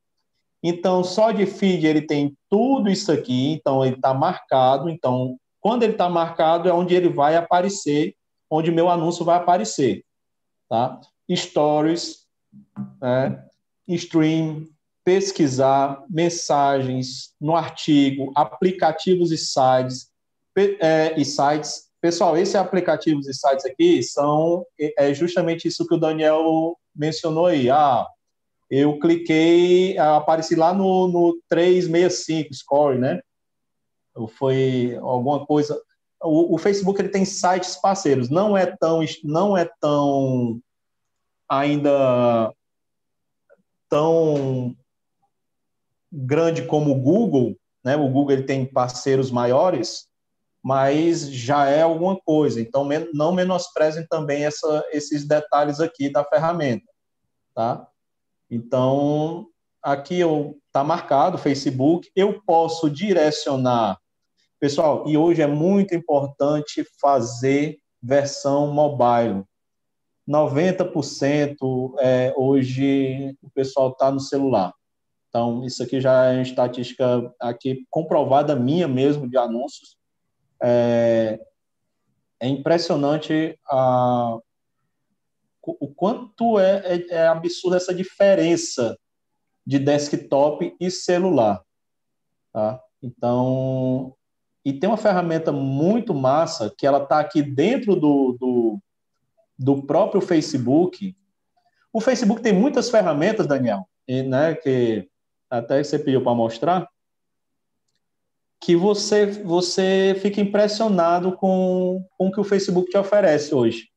Então, só de feed ele tem tudo isso aqui, então ele está marcado. Então, quando ele está marcado, é onde ele vai aparecer, onde meu anúncio vai aparecer. Tá? Stories, né? stream, pesquisar, mensagens no artigo, aplicativos e sites, é, e sites. Pessoal, esses aplicativos e sites aqui são é justamente isso que o Daniel mencionou aí. Ah, eu cliquei, apareci lá no, no 365 Score, né? foi alguma coisa. O, o, Facebook ele tem sites parceiros, não é tão não é tão ainda tão grande como o Google, né? O Google ele tem parceiros maiores, mas já é alguma coisa. Então não menosprezem também essa, esses detalhes aqui da ferramenta, tá? Então aqui eu tá marcado Facebook, eu posso direcionar Pessoal, e hoje é muito importante fazer versão mobile. 90% é, hoje o pessoal está no celular. Então, isso aqui já é uma estatística aqui comprovada minha mesmo de anúncios. É, é impressionante a, o quanto é, é, é absurda essa diferença de desktop e celular. Tá? Então, e tem uma ferramenta muito massa que ela está aqui dentro do, do, do, próprio Facebook. O Facebook tem muitas ferramentas, Daniel, e, né, que até você pediu para mostrar, que você, você fica impressionado com, com o que o Facebook te oferece hoje.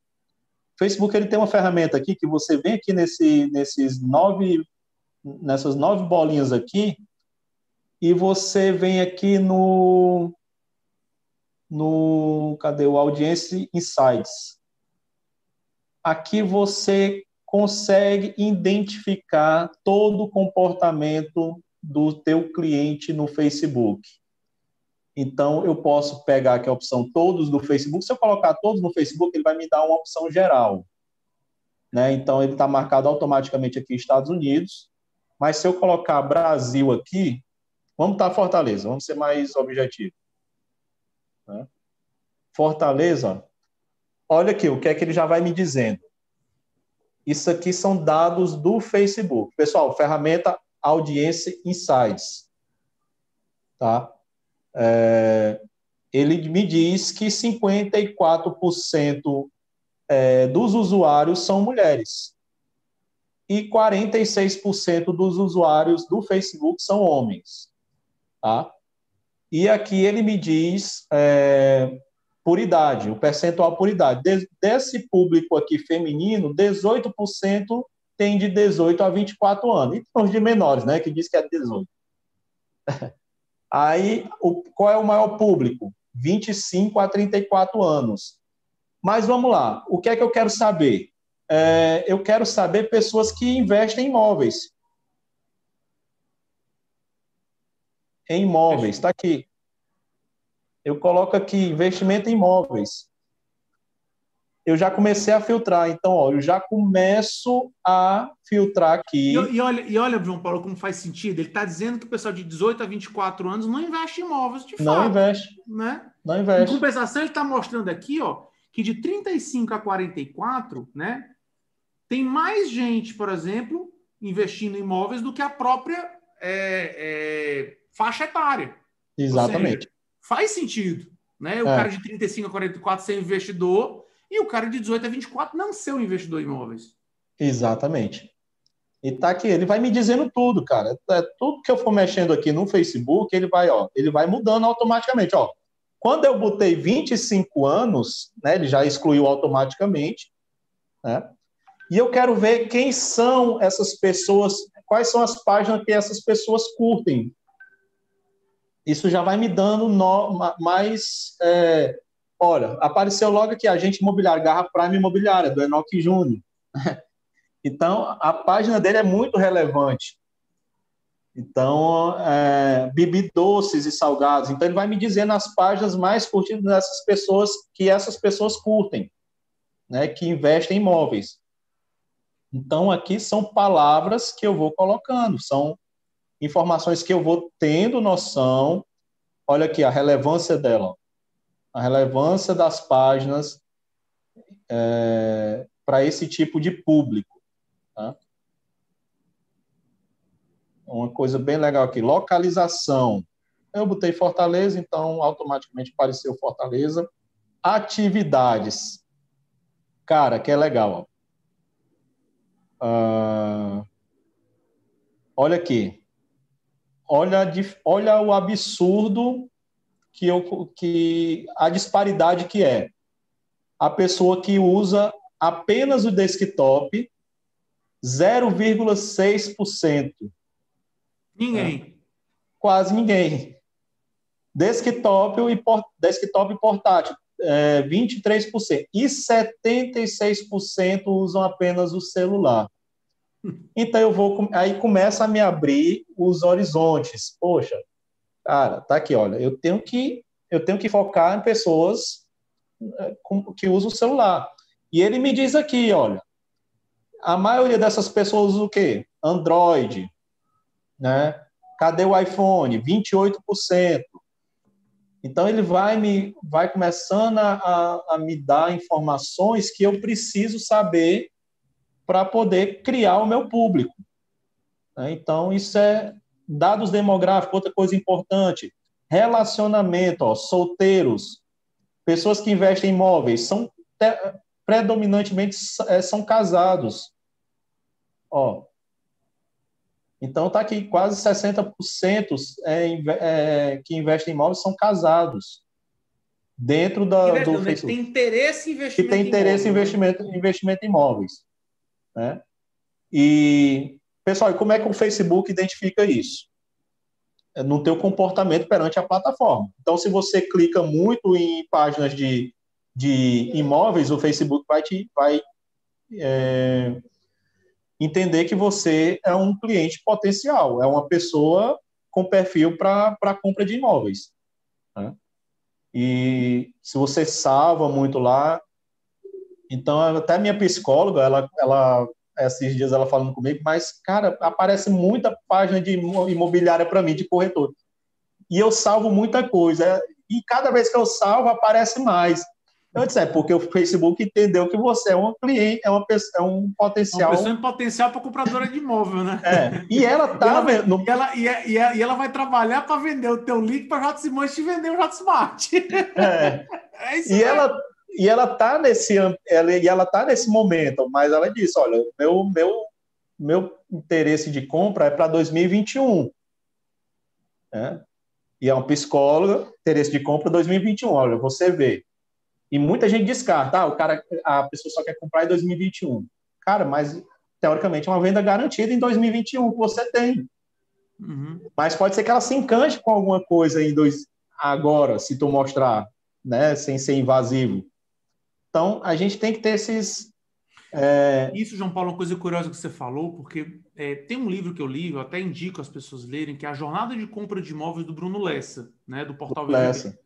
O Facebook ele tem uma ferramenta aqui que você vem aqui nesse, nesses nove, nessas nove bolinhas aqui e você vem aqui no no cadê o Audience Insights. Aqui você consegue identificar todo o comportamento do teu cliente no Facebook. Então, eu posso pegar aqui a opção todos do Facebook. Se eu colocar todos no Facebook, ele vai me dar uma opção geral. Né? Então, ele está marcado automaticamente aqui Estados Unidos. Mas se eu colocar Brasil aqui, vamos estar tá Fortaleza, vamos ser mais objetivo. Né? Fortaleza, olha aqui o que é que ele já vai me dizendo. Isso aqui são dados do Facebook. Pessoal, ferramenta Audiência Insights. Tá? É, ele me diz que 54% é, dos usuários são mulheres e 46% dos usuários do Facebook são homens. Tá? E aqui ele me diz é, por idade, o percentual por idade. desse público aqui feminino, 18% tem de 18 a 24 anos. E os de menores, né, que diz que é 18. (laughs) Aí, o, qual é o maior público? 25 a 34 anos. Mas vamos lá, o que é que eu quero saber? É, eu quero saber pessoas que investem em imóveis. Em imóveis, está aqui. Eu coloco aqui investimento em imóveis eu já comecei a filtrar. Então, ó, eu já começo a filtrar aqui. E, e, olha, e olha, João Paulo, como faz sentido. Ele está dizendo que o pessoal de 18 a 24 anos não investe em imóveis de não fato. Não investe. Né? Não investe. Em compensação, ele está mostrando aqui ó, que de 35 a 44, né, tem mais gente, por exemplo, investindo em imóveis do que a própria é, é, faixa etária. Exatamente. Seja, faz sentido. Né? O é. cara de 35 a 44 ser investidor e o cara de 18 a 24 não ser um investidor em imóveis. Exatamente. E tá aqui, ele vai me dizendo tudo, cara. É, tudo que eu for mexendo aqui no Facebook, ele vai, ó, ele vai mudando automaticamente, ó. Quando eu botei 25 anos, né, ele já excluiu automaticamente, né? E eu quero ver quem são essas pessoas, quais são as páginas que essas pessoas curtem. Isso já vai me dando no, mais é, Olha, apareceu logo aqui, agente imobiliário, Garra Prime Imobiliária, do Enoque Júnior. (laughs) Então, a página dele é muito relevante. Então, é, Bibi Doces e Salgados. Então, ele vai me dizendo as páginas mais curtidas dessas pessoas, que essas pessoas curtem, né, que investem em imóveis. Então, aqui são palavras que eu vou colocando, são informações que eu vou tendo noção. Olha aqui a relevância dela a relevância das páginas é, para esse tipo de público. Tá? Uma coisa bem legal aqui, localização. Eu botei Fortaleza, então automaticamente apareceu Fortaleza. Atividades. Cara, que é legal. Uh, olha aqui. Olha, olha o absurdo que, eu, que a disparidade que é a pessoa que usa apenas o desktop 0,6%. Ninguém. É, quase ninguém. Desktop e, desktop e portátil, é, 23%. E 76% usam apenas o celular. (laughs) Então eu vou aí começa a me abrir os horizontes. Poxa, cara, tá aqui, olha, eu tenho que eu tenho que focar em pessoas eh, que usam o celular. E ele me diz aqui, olha, a maioria dessas pessoas usa o quê? Android, né? Cadê o iPhone? 28%. Então ele vai me vai começando a, a, me dar informações que eu preciso saber para poder criar o meu público. Né? Então, isso é dados demográficos, outra coisa importante, relacionamento, ó, solteiros, pessoas que investem em imóveis, são predominantemente é, são casados. Ó, então está aqui quase 60% é, é, que investem em imóveis são casados dentro da, do né? Facebook. Tem interesse em investimento. Que tem interesse em investimento, investimento em imóveis. Né? E, pessoal, como é que o Facebook identifica isso? É no teu comportamento perante a plataforma. Então, se você clica muito em páginas de, de imóveis, o Facebook vai te vai é, entender que você é um cliente potencial, é uma pessoa com perfil para compra de imóveis. Né? E se você salva muito lá, então até minha psicóloga, ela, ela esses dias ela falando comigo, mas cara, aparece muita página de imobiliária para mim de corretor. E eu salvo muita coisa. E cada vez que eu salvo aparece mais. Eu disse, é porque o Facebook entendeu que você é um cliente, é uma pessoa, é um potencial. Uma pessoa em potencial para compradora de imóvel, né? É. E ela tá (laughs) e ela, E ela, e, ela, e ela vai trabalhar para vender o teu link para Jato Simões te vender o Jato Smart. É. (laughs) é isso e mesmo. ela e ela tá nesse ela, e ela tá nesse momento, mas ela disse, olha, meu meu meu interesse de compra é para 2021. É? E é uma psicóloga, interesse de compra 2021. Olha, você vê e muita gente descarta, ah, o cara, a pessoa só quer comprar em 2021. Cara, mas teoricamente é uma venda garantida em 2021 que você tem. Uhum. Mas pode ser que ela se encante com alguma coisa em dois, agora, se tu mostrar, né, sem ser invasivo. Então, a gente tem que ter esses. É... Isso, João Paulo, é uma coisa curiosa que você falou, porque é, tem um livro que eu li, eu até indico as pessoas lerem, que é A Jornada de Compra de Imóveis do Bruno Lessa, né, do portal Lessa.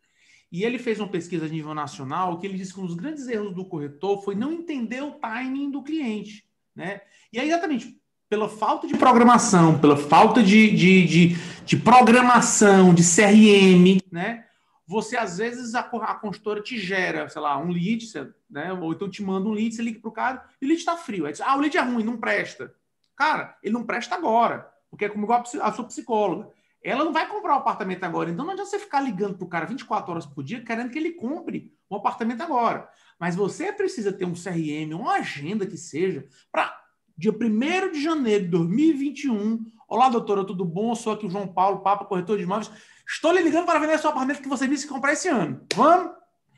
E ele fez uma pesquisa a nível nacional que ele disse que um dos grandes erros do corretor foi não entender o timing do cliente. Né? E aí, exatamente, pela falta de programação, pela falta de, de, de, de programação, de CRM, né? Você, às vezes, a, a consultora te gera, sei lá, um lead, né? ou então te manda um lead, você liga para o cara e o lead está frio. Aí diz, ah, o lead é ruim, não presta. Cara, ele não presta agora, porque é como a, a sua psicóloga ela não vai comprar o um apartamento agora. Então não adianta você ficar ligando para o cara 24 horas por dia querendo que ele compre um apartamento agora. Mas você precisa ter um CRM, uma agenda que seja, para dia 1 de janeiro de 2021. Olá, doutora, tudo bom? Eu sou aqui o João Paulo, Papa, corretor de imóveis. Estou lhe ligando para vender seu apartamento que você disse comprar esse ano. Vamos?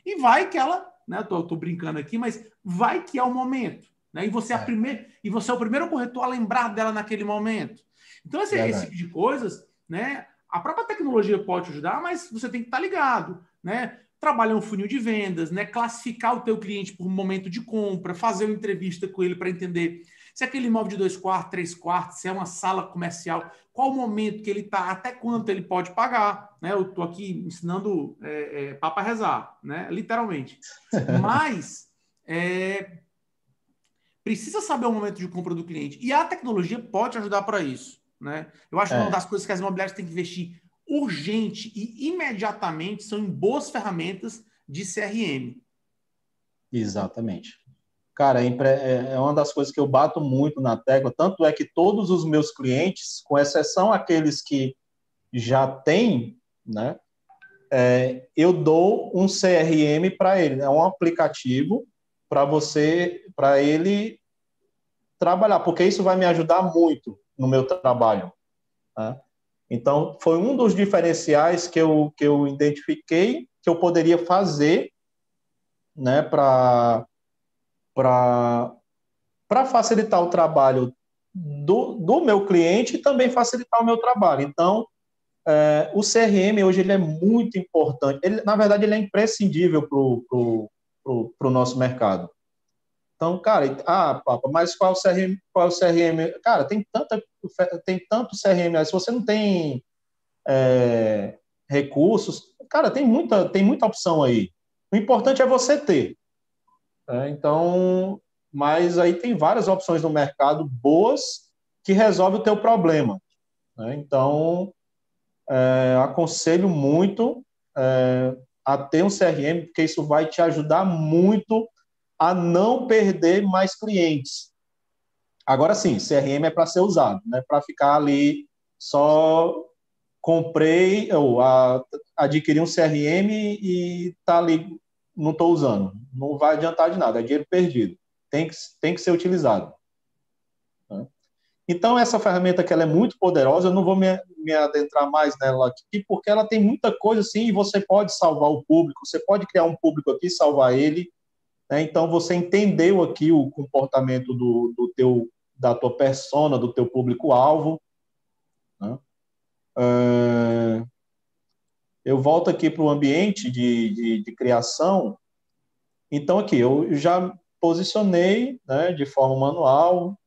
E vai que ela, né? Tô, tô brincando aqui, mas vai que é o momento. Né? E, você é. a primeira, e você é o primeiro corretor a lembrar dela naquele momento. Então, esse, esse tipo de coisas né? A própria tecnologia pode ajudar, mas você tem que estar ligado, né? Trabalhar um funil de vendas, né? Classificar o teu cliente por momento de compra, fazer uma entrevista com ele para entender se é aquele imóvel de dois quartos, três quartos, se é uma sala comercial, qual o momento que ele está, até quanto ele pode pagar, né? Eu estou aqui ensinando é, é, para rezar, né? Literalmente. (laughs) Mas é, precisa saber o momento de compra do cliente e a tecnologia pode ajudar para isso. Né? Eu acho é. que uma das coisas que as imobiliárias têm que investir urgente e imediatamente são em boas ferramentas de CRM. Exatamente. Cara, é, é, é uma das coisas que eu bato muito na tecla, tanto é que todos os meus clientes, com exceção aqueles que já têm, né, é, eu dou um CRM para ele, é um aplicativo para você, para ele trabalhar, porque isso vai me ajudar muito no meu trabalho. Né? Então, foi um dos diferenciais que eu, que eu identifiquei que eu poderia fazer né, para facilitar o trabalho do, do meu cliente e também facilitar o meu trabalho. Então, é, o CRM hoje ele é muito importante. Ele, na verdade, ele é imprescindível para o nosso mercado. Então, cara, ah, papa, mas qual é o CRM? Qual é o CRM? Cara, tem tanta, tem tanto CRM. Se você não tem é, recursos, cara, tem muita, tem muita opção aí. O importante é você ter. É, então, mas aí tem várias opções no mercado boas que resolvem o teu problema. Né? Então, é, aconselho muito é, a ter um CRM, porque isso vai te ajudar muito a não perder mais clientes. Agora sim, CRM é para ser usado, não é para ficar ali só comprei ou a, adquiri um CRM e tá ali, não estou usando. Não vai adiantar de nada, é dinheiro perdido. Tem que, tem que ser utilizado. Né? Então, essa ferramenta que ela é muito poderosa, eu não vou me, me adentrar mais nela aqui, porque ela tem muita coisa assim, e você pode salvar o público, você pode criar um público aqui, salvar ele, né? então você entendeu aqui o comportamento do, do teu, da tua persona, do teu público-alvo, né? uh, eu volto aqui para o ambiente de, de, de, criação, então aqui, eu já posicionei né, de forma manual,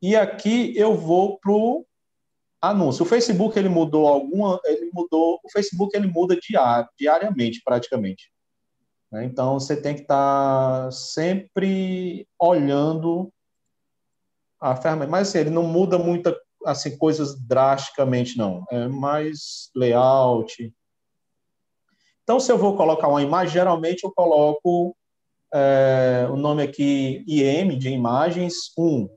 e aqui eu vou para o anúncio. O Facebook ele mudou alguma, ele mudou, o Facebook ele muda diar, diariamente praticamente. Né? Então você tem que estar tá sempre olhando a ferramenta, mas assim, ele não muda muita assim coisas drasticamente não, é mais layout. Então se eu vou colocar uma imagem, geralmente eu coloco é, o nome aqui IM de imagens 1,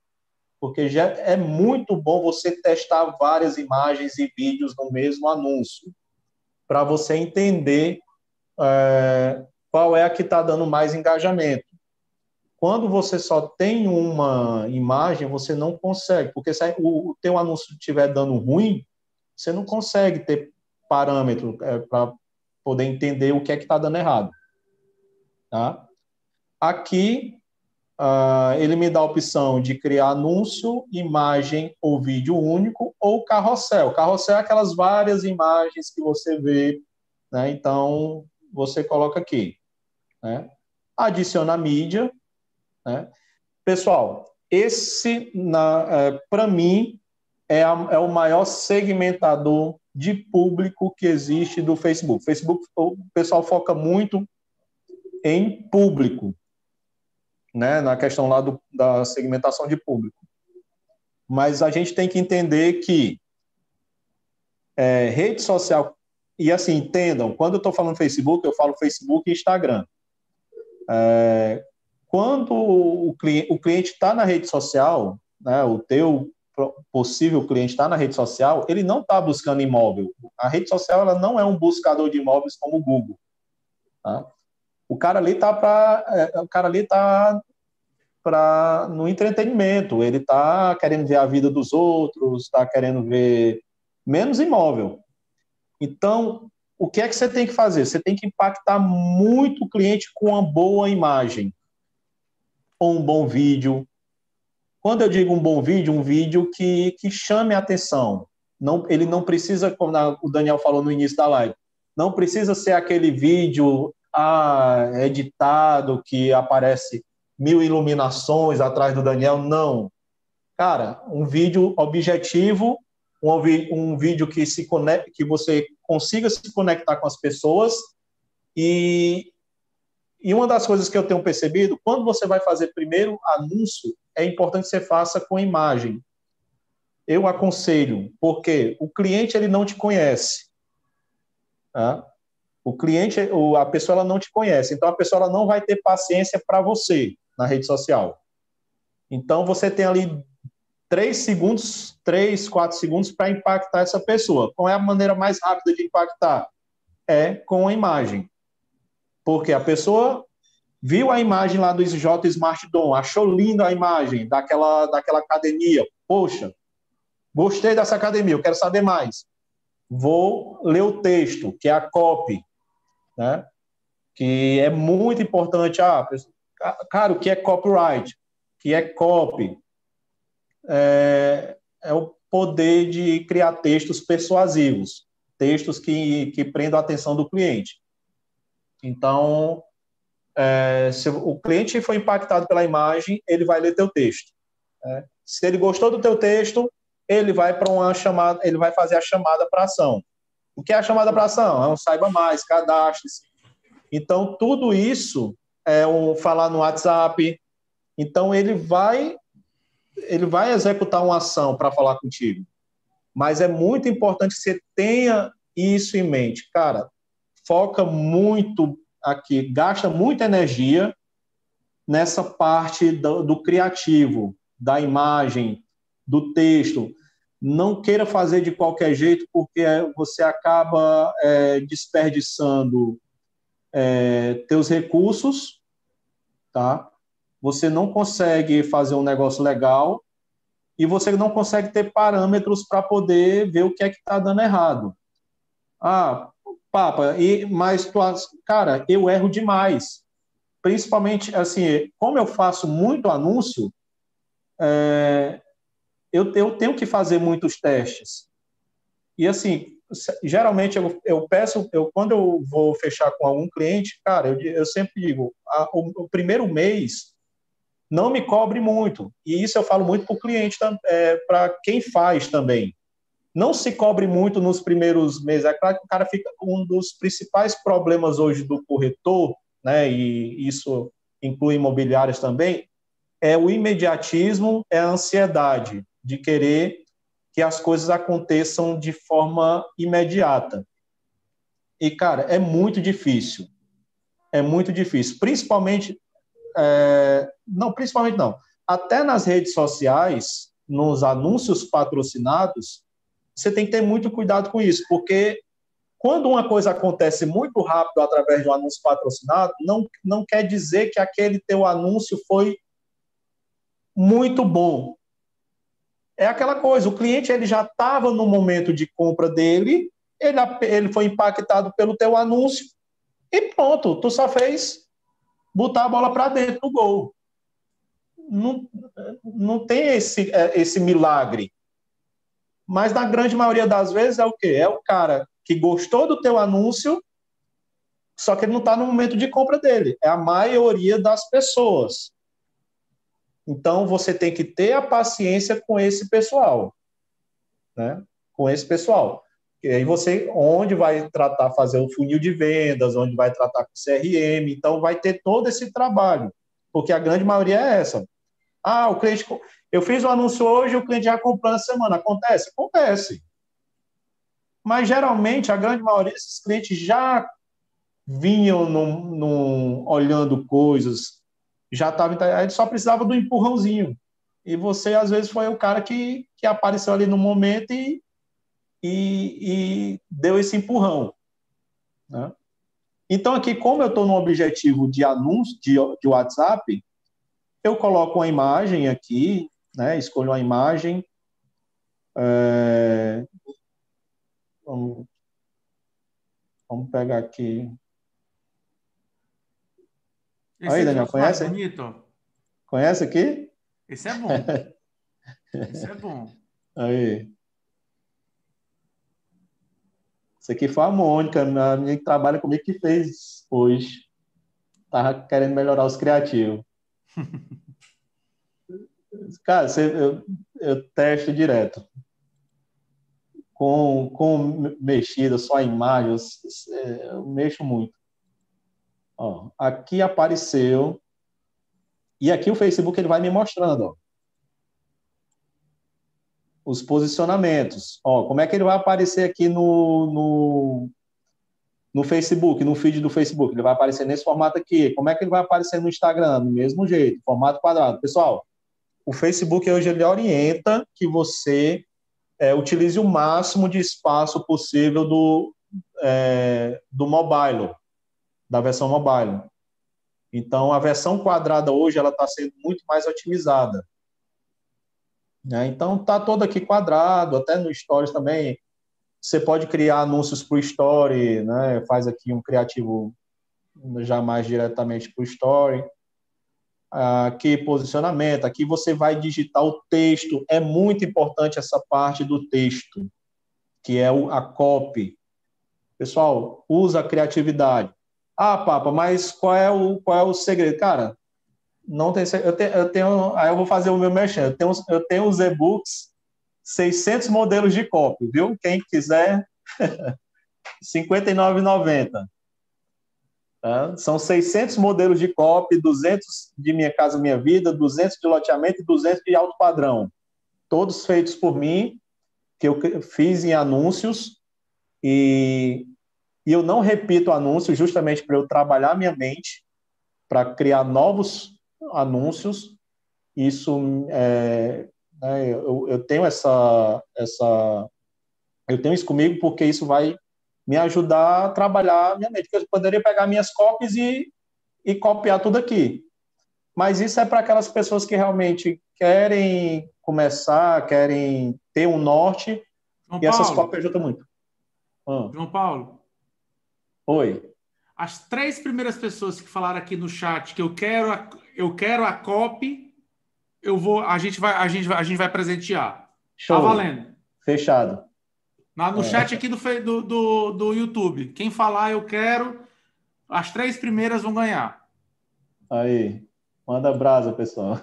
porque já é muito bom você testar várias imagens e vídeos no mesmo anúncio, para você entender é, qual é a que está dando mais engajamento. Quando você só tem uma imagem, você não consegue, porque se o, teu anúncio estiver dando ruim, você não consegue ter parâmetro é, para poder entender o que é que está dando errado. Tá? Aqui Uh, ele me dá a opção de criar anúncio, imagem ou vídeo único ou carrossel. Carrossel é aquelas várias imagens que você vê, né? Então, você coloca aqui, né? Adiciona mídia, né? Pessoal, esse, é, para mim, é, a, é o maior segmentador de público que existe do Facebook. Facebook, o pessoal foca muito em público, né, na questão lá do, da segmentação de público. Mas a gente tem que entender que é, rede social, e assim, entendam, quando eu estou falando Facebook, eu falo Facebook e Instagram. É, quando o cliente está na rede social, né, o teu possível cliente está na rede social, ele não está buscando imóvel. A rede social ela não é um buscador de imóveis como o Google. Tá? O cara ali está para, é, o cara ali tá para no entretenimento. Ele está querendo ver a vida dos outros, está querendo ver menos imóvel. Então, o que é que você tem que fazer? Você tem que impactar muito o cliente com uma boa imagem, ou um bom vídeo. Quando eu digo um bom vídeo, um vídeo que, que chame a atenção. Não, ele não precisa, como o Daniel falou no início da live, não precisa ser aquele vídeo ah, editado que aparece mil iluminações atrás do Daniel, não. Cara, um vídeo objetivo, um, um vídeo que se conecte, que você consiga se conectar com as pessoas e e uma das coisas que eu tenho percebido, quando você vai fazer primeiro anúncio, é importante que você faça com imagem. Eu aconselho, porque o cliente ele não te conhece. Tá? O cliente, a pessoa ela não te conhece, então a pessoa ela não vai ter paciência para você na rede social. Então você tem ali três segundos, três, quatro segundos para impactar essa pessoa. Qual é a maneira mais rápida de impactar? É com a imagem. Porque a pessoa viu a imagem lá do J Smart Dom, achou linda a imagem daquela, daquela academia. Poxa, gostei dessa academia, eu quero saber mais. Vou ler o texto, que é a copy né? Que é muito importante. Ah, cara, o que é copyright? O que é copy? É, é o poder de criar textos persuasivos, textos que, que prendam a atenção do cliente. Então, é, se o cliente foi impactado pela imagem, ele vai ler teu texto. Né? Se ele gostou do teu texto, ele vai para uma chamada, ele vai fazer a chamada para ação. O que é a chamada para ação? É um saiba mais, cadastre-se. Então, tudo isso é um falar no WhatsApp. Então, ele vai ele vai executar uma ação para falar contigo. Mas é muito importante que você tenha isso em mente. Cara, foca muito aqui, gasta muita energia nessa parte do, do criativo, da imagem, do texto, não queira fazer de qualquer jeito, porque você acaba é, desperdiçando é, teus recursos, tá? Você não consegue fazer um negócio legal e você não consegue ter parâmetros para poder ver o que é que está dando errado. Ah, Papa, e, mas tu, cara, eu erro demais. Principalmente, assim, como eu faço muito anúncio, é, eu, eu tenho que fazer muitos testes. E, assim, geralmente eu, eu peço, eu, quando eu vou fechar com algum cliente, cara, eu, eu sempre digo, a, o, o, primeiro mês não me cobre muito. E isso eu falo muito para o cliente, é, para quem faz também. Não se cobre muito nos primeiros meses. É claro que o cara fica. Um dos principais problemas hoje do corretor, né, e isso inclui imobiliários também, é o imediatismo, é a ansiedade de querer que as coisas aconteçam de forma imediata. E, cara, é muito difícil. É muito difícil. Principalmente. É... Não, principalmente não. Até nas redes sociais, nos anúncios patrocinados, você tem que ter muito cuidado com isso, porque quando uma coisa acontece muito rápido através de um anúncio patrocinado, não, não quer dizer que aquele teu anúncio foi muito bom. É aquela coisa, o cliente ele já estava no momento de compra dele, ele, ele foi impactado pelo teu anúncio e pronto, tu só fez botar a bola para dentro do gol. Não, não tem esse, é, esse milagre. Mas na grande maioria das vezes é o quê? É o cara que gostou do teu anúncio, só que ele não está no momento de compra dele. É a maioria das pessoas. Então você tem que ter a paciência com esse pessoal, né? Com esse pessoal. E aí você, onde vai tratar, fazer o funil de vendas, onde vai tratar com CRM, então vai ter todo esse trabalho, porque a grande maioria é essa. Ah, o cliente, eu fiz o um anúncio hoje, o cliente já comprou na semana. Acontece? Acontece. Mas geralmente a grande maioria desses clientes já vinham num, olhando coisas, já estavam. Aí só precisava do empurrãozinho. E você, às vezes, foi o cara que, que apareceu ali no momento e, e, e deu esse empurrão. Né? Então, aqui, como eu estou no objetivo de anúncio de, de WhatsApp, eu coloco uma imagem aqui, né? Escolho uma imagem. É... Vamos... Vamos pegar aqui. Esse Aí, Daniel, conhece? Bonito. Conhece aqui? Esse é bom. (laughs) Esse é bom. Aí. Isso aqui foi a Mônica, a minha que trabalha comigo, que fez hoje. Tava querendo melhorar os criativos. (laughs) Cara, você, eu, eu testo direto. Com, com mexida, só a imagem, eu, eu mexo muito. Ó, aqui apareceu. E aqui o Facebook ele vai me mostrando, ó, os posicionamentos. Ó, como é que ele vai aparecer aqui no, no, no Facebook, no feed do Facebook? Ele vai aparecer nesse formato aqui. Como é que ele vai aparecer no Instagram? Do mesmo jeito, formato quadrado. Pessoal, o Facebook hoje ele orienta que você é, utilize o máximo de espaço possível do, é, do mobile, da versão mobile. Então, a versão quadrada hoje ela está sendo muito mais otimizada. Né? Então, está todo aqui quadrado, até no Stories também. Você pode criar anúncios para o Story, né? faz aqui um criativo já mais diretamente para o Story aqui posicionamento, aqui você vai digitar o texto, é muito importante essa parte do texto, que é a copy. Pessoal, usa a criatividade. Ah, Papa, mas qual é o, qual é o segredo? Cara, não tem eu eu tenho aí eu vou fazer o meu merchan. Eu tenho, eu tenho os e-books, 600 modelos de copy, viu? Quem quiser, (laughs) R$ 59,90. Tá? São 600 modelos de copy, 200 de Minha Casa Minha Vida, 200 de loteamento e 200 de alto padrão. Todos feitos por mim, que eu fiz em anúncios, e, e eu não repito anúncios justamente para eu trabalhar minha mente, para criar novos anúncios, isso é, né, eu, eu tenho essa, essa eu tenho isso comigo porque isso vai me ajudar a trabalhar minha mente. Eu poderia pegar minhas cópias e, e copiar tudo aqui. Mas isso é para aquelas pessoas que realmente querem começar, querem ter um norte, João e Paulo, essas cópias ajudam muito. Ah. João Paulo. Oi. As três primeiras pessoas que falaram aqui no chat que eu quero a, eu quero a copy, eu vou, a gente vai, a gente vai, a gente vai presentear. Tá Show. Tá valendo. Fechado. Na, no é. chat aqui do, do, do, do YouTube. Quem falar eu quero, as três primeiras vão ganhar. Aí, manda brasa, pessoal.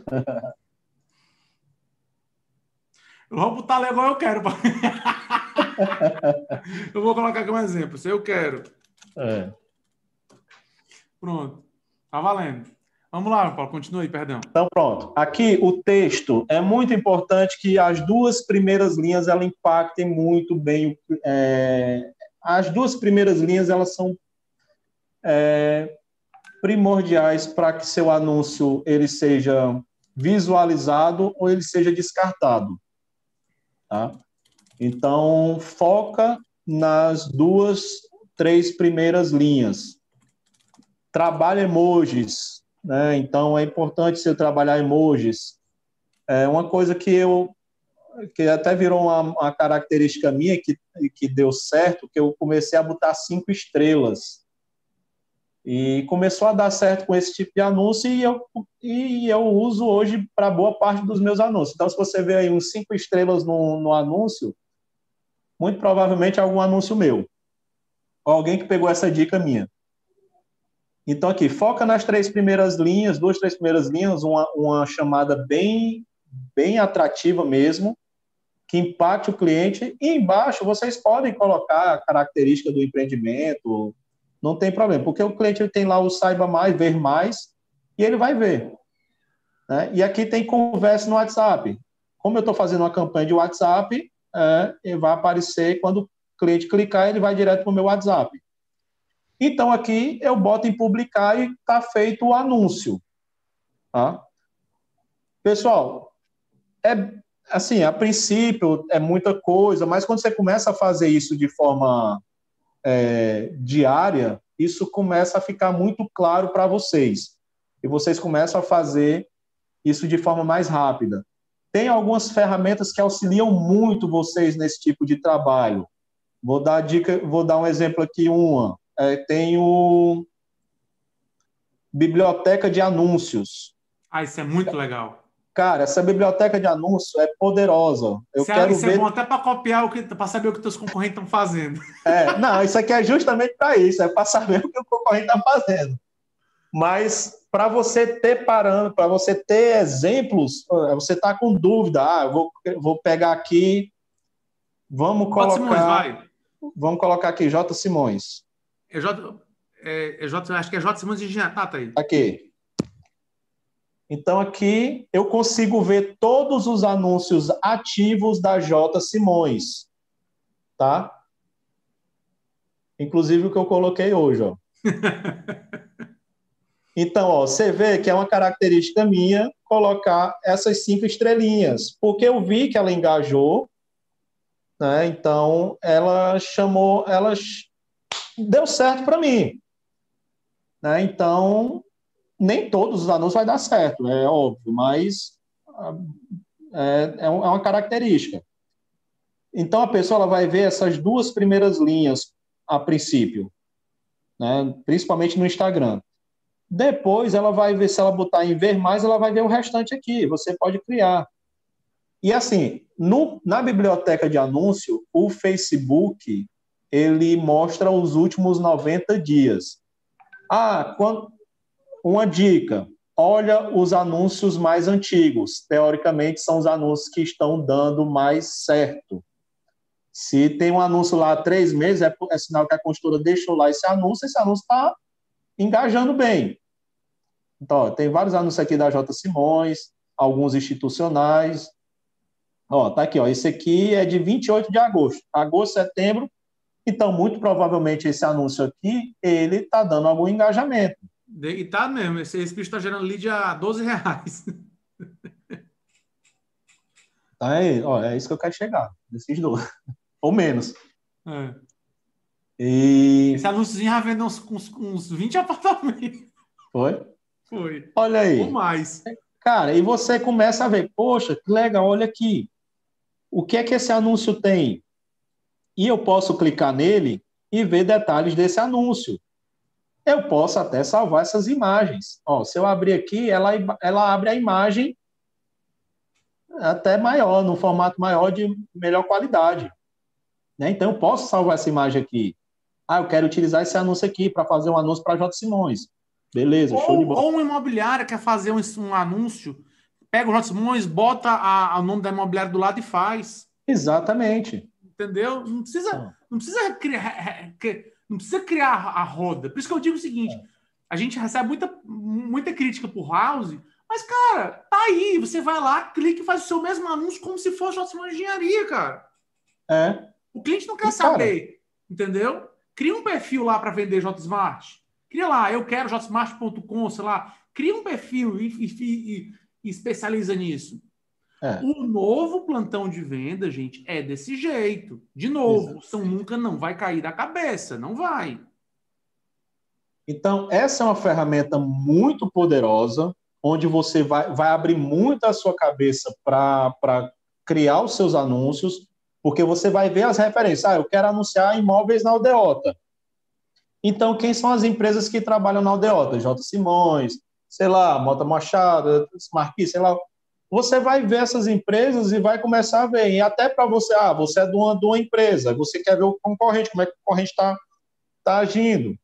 Eu vou botar legal, eu quero. (laughs) eu vou colocar aqui um exemplo. Se eu quero. É. Pronto. Tá valendo. Vamos lá, Paulo, continue, perdão. Então, pronto. Aqui, o texto. É muito importante que as duas primeiras linhas, ela impactem muito bem. É, as duas primeiras linhas, elas são é, primordiais para que seu anúncio ele seja visualizado ou ele seja descartado. Tá? Então, foca nas duas, três primeiras linhas. Trabalha emojis, né? Então é importante você trabalhar emojis. É uma coisa que eu que até virou uma, uma, característica minha que, que deu certo, que eu comecei a botar cinco estrelas. E começou a dar certo com esse tipo de anúncio e eu, e eu uso hoje para boa parte dos meus anúncios. Então, se você vê aí uns cinco estrelas no, no anúncio, muito provavelmente é algum anúncio meu. Ou alguém que pegou essa dica minha. Então, aqui, foca nas três primeiras linhas, duas, três primeiras linhas, uma, uma chamada bem, bem atrativa mesmo, que impacte o cliente. E embaixo vocês podem colocar a característica do empreendimento, não tem problema, porque o cliente tem lá o saiba mais, ver mais, e ele vai ver. Né? E aqui tem conversa no WhatsApp. Como eu estou fazendo uma campanha de WhatsApp, é, vai aparecer quando o cliente clicar, ele vai direto para o meu WhatsApp. Então, aqui eu boto em publicar e está feito o anúncio. Tá? Pessoal, é assim, a princípio é muita coisa, mas quando você começa a fazer isso de forma é, diária, isso começa a ficar muito claro para vocês. E vocês começam a fazer isso de forma mais rápida. Tem algumas ferramentas que auxiliam muito vocês nesse tipo de trabalho. Vou dar dica, vou dar um exemplo aqui uma é, tem o Biblioteca de Anúncios. Ah, isso é muito legal. Cara, essa biblioteca de anúncios é poderosa. Eu é- quero isso ver... é bom até para copiar o que, para saber o que os concorrentes estão fazendo. (laughs) É, não, isso aqui é justamente para isso, é para saber o que o concorrente está fazendo. Mas para você ter parando, para você ter exemplos, você está com dúvida, ah, eu vou, vou pegar aqui, vamos colocar, Simões, vai. vamos colocar aqui J Simões. É J, é, é J, acho que é J Simões de Engenharia. Ah, tá aí. Aqui. Então, aqui eu consigo ver todos os anúncios ativos da J Simões. Tá? Inclusive o que eu coloquei hoje, ó. (laughs) Então, ó, você vê que é uma característica minha colocar essas cinco estrelinhas, porque eu vi que ela engajou, né? Então, ela chamou, ela deu certo para mim. Né? Então, nem todos os anúncios vai dar certo, é óbvio, mas é, é, é uma característica. Então, a pessoa ela vai ver essas duas primeiras linhas a princípio, né? principalmente no Instagram. Depois, ela vai ver, se ela botar em ver mais, ela vai ver o restante aqui. Você pode criar. E assim, no, na biblioteca de anúncio, o Facebook ele mostra os últimos 90 dias. Ah, quando, uma dica: olha os anúncios mais antigos. Teoricamente, são os anúncios que estão dando mais certo. Se tem um anúncio lá há três meses, é, é sinal que a consultora deixou lá esse anúncio, esse anúncio está engajando bem. Então, ó, tem vários anúncios aqui da J. Simões, alguns institucionais. Ó, tá aqui, ó. Esse aqui é de 28 de agosto. Agosto, setembro, então, muito provavelmente, esse anúncio aqui, ele está dando algum engajamento. E tá mesmo, esse, esse bicho está gerando lead a 12 reais. (laughs) Aí, ó, é isso que eu quero chegar, desses dois. (laughs) Ou menos. É. E. Esse anúncio já vendeu uns, uns, uns 20 apartamentos. Foi? Foi. Olha aí. Ou mais. Cara, e você começa a ver, poxa, que legal, olha aqui. O que é que esse anúncio tem? E eu posso clicar nele e ver detalhes desse anúncio. Eu posso até salvar essas imagens. Ó, se eu abrir aqui, ela, ela abre a imagem até maior, no formato maior de melhor qualidade. Né? Então, eu posso salvar essa imagem aqui. Ah, eu quero utilizar esse anúncio aqui para fazer um anúncio para J. Simões. Beleza, ou, show de bola. Ou uma imobiliária quer fazer um, um anúncio, pega o J. Simões, bota a, a, o nome da imobiliária do lado e faz. Exatamente. Entendeu? Não precisa, não precisa criar, não precisa criar a roda. Por isso que eu digo o seguinte: é. a gente recebe muita, muita crítica por House, mas, cara, tá aí. Você vai lá, clica e faz o seu mesmo anúncio como se fosse uma engenharia, cara. É. O cliente não quer e, saber, cara... entendeu? Cria um perfil lá para vender JSmart. Cria lá, eu quero jsmart.com, sei lá. Cria um perfil e, e, e, e especializa nisso. É. O novo plantão de venda, gente, é desse jeito. De novo, Exato. São nunca não vai cair da cabeça, não vai. Então, essa é uma ferramenta muito poderosa, onde você vai, vai abrir muito a sua cabeça para criar os seus anúncios, porque você vai ver as referências. Ah, eu quero anunciar imóveis na Aldeota. Então, quem são as empresas que trabalham na Aldeota? J. Simões, sei lá, Mota Machado, Marquis, sei lá. Você vai ver essas empresas e vai começar a ver. E até para você, ah, você é uma, de uma empresa, você quer ver o concorrente, como é que o concorrente está tá agindo.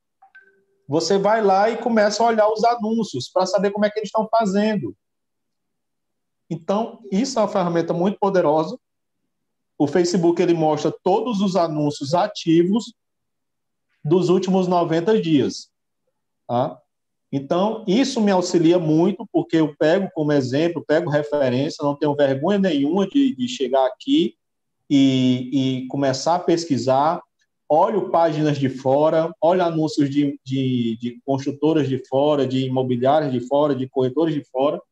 Você vai lá e começa a olhar os anúncios para saber como é que eles estão fazendo. Então, isso é uma ferramenta muito poderosa o Facebook ele mostra todos os anúncios ativos dos últimos 90 dias. Tá? Então, isso me auxilia muito, porque eu pego como exemplo, pego referência, não tenho vergonha nenhuma de, de chegar aqui e, e, começar a pesquisar, olho páginas de fora, olho anúncios de, de, de construtoras de fora, de imobiliárias de fora, de corretores de fora,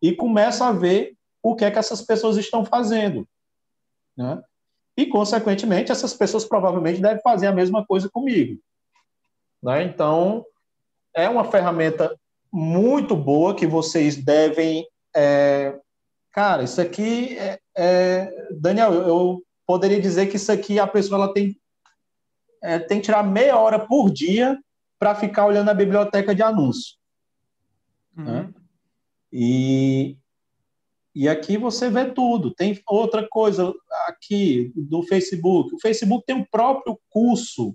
e começo a ver o que é que essas pessoas estão fazendo. Né? E, consequentemente, essas pessoas provavelmente devem fazer a mesma coisa comigo. Né? Então, é uma ferramenta muito boa que vocês devem. É... Cara, isso aqui é, é... Daniel, eu poderia dizer que isso aqui a pessoa ela tem, é, tem que tirar meia hora por dia para ficar olhando a biblioteca de anúncios. Uhum. Né? E, e aqui você vê tudo. Tem outra coisa aqui do Facebook. O Facebook tem o próprio curso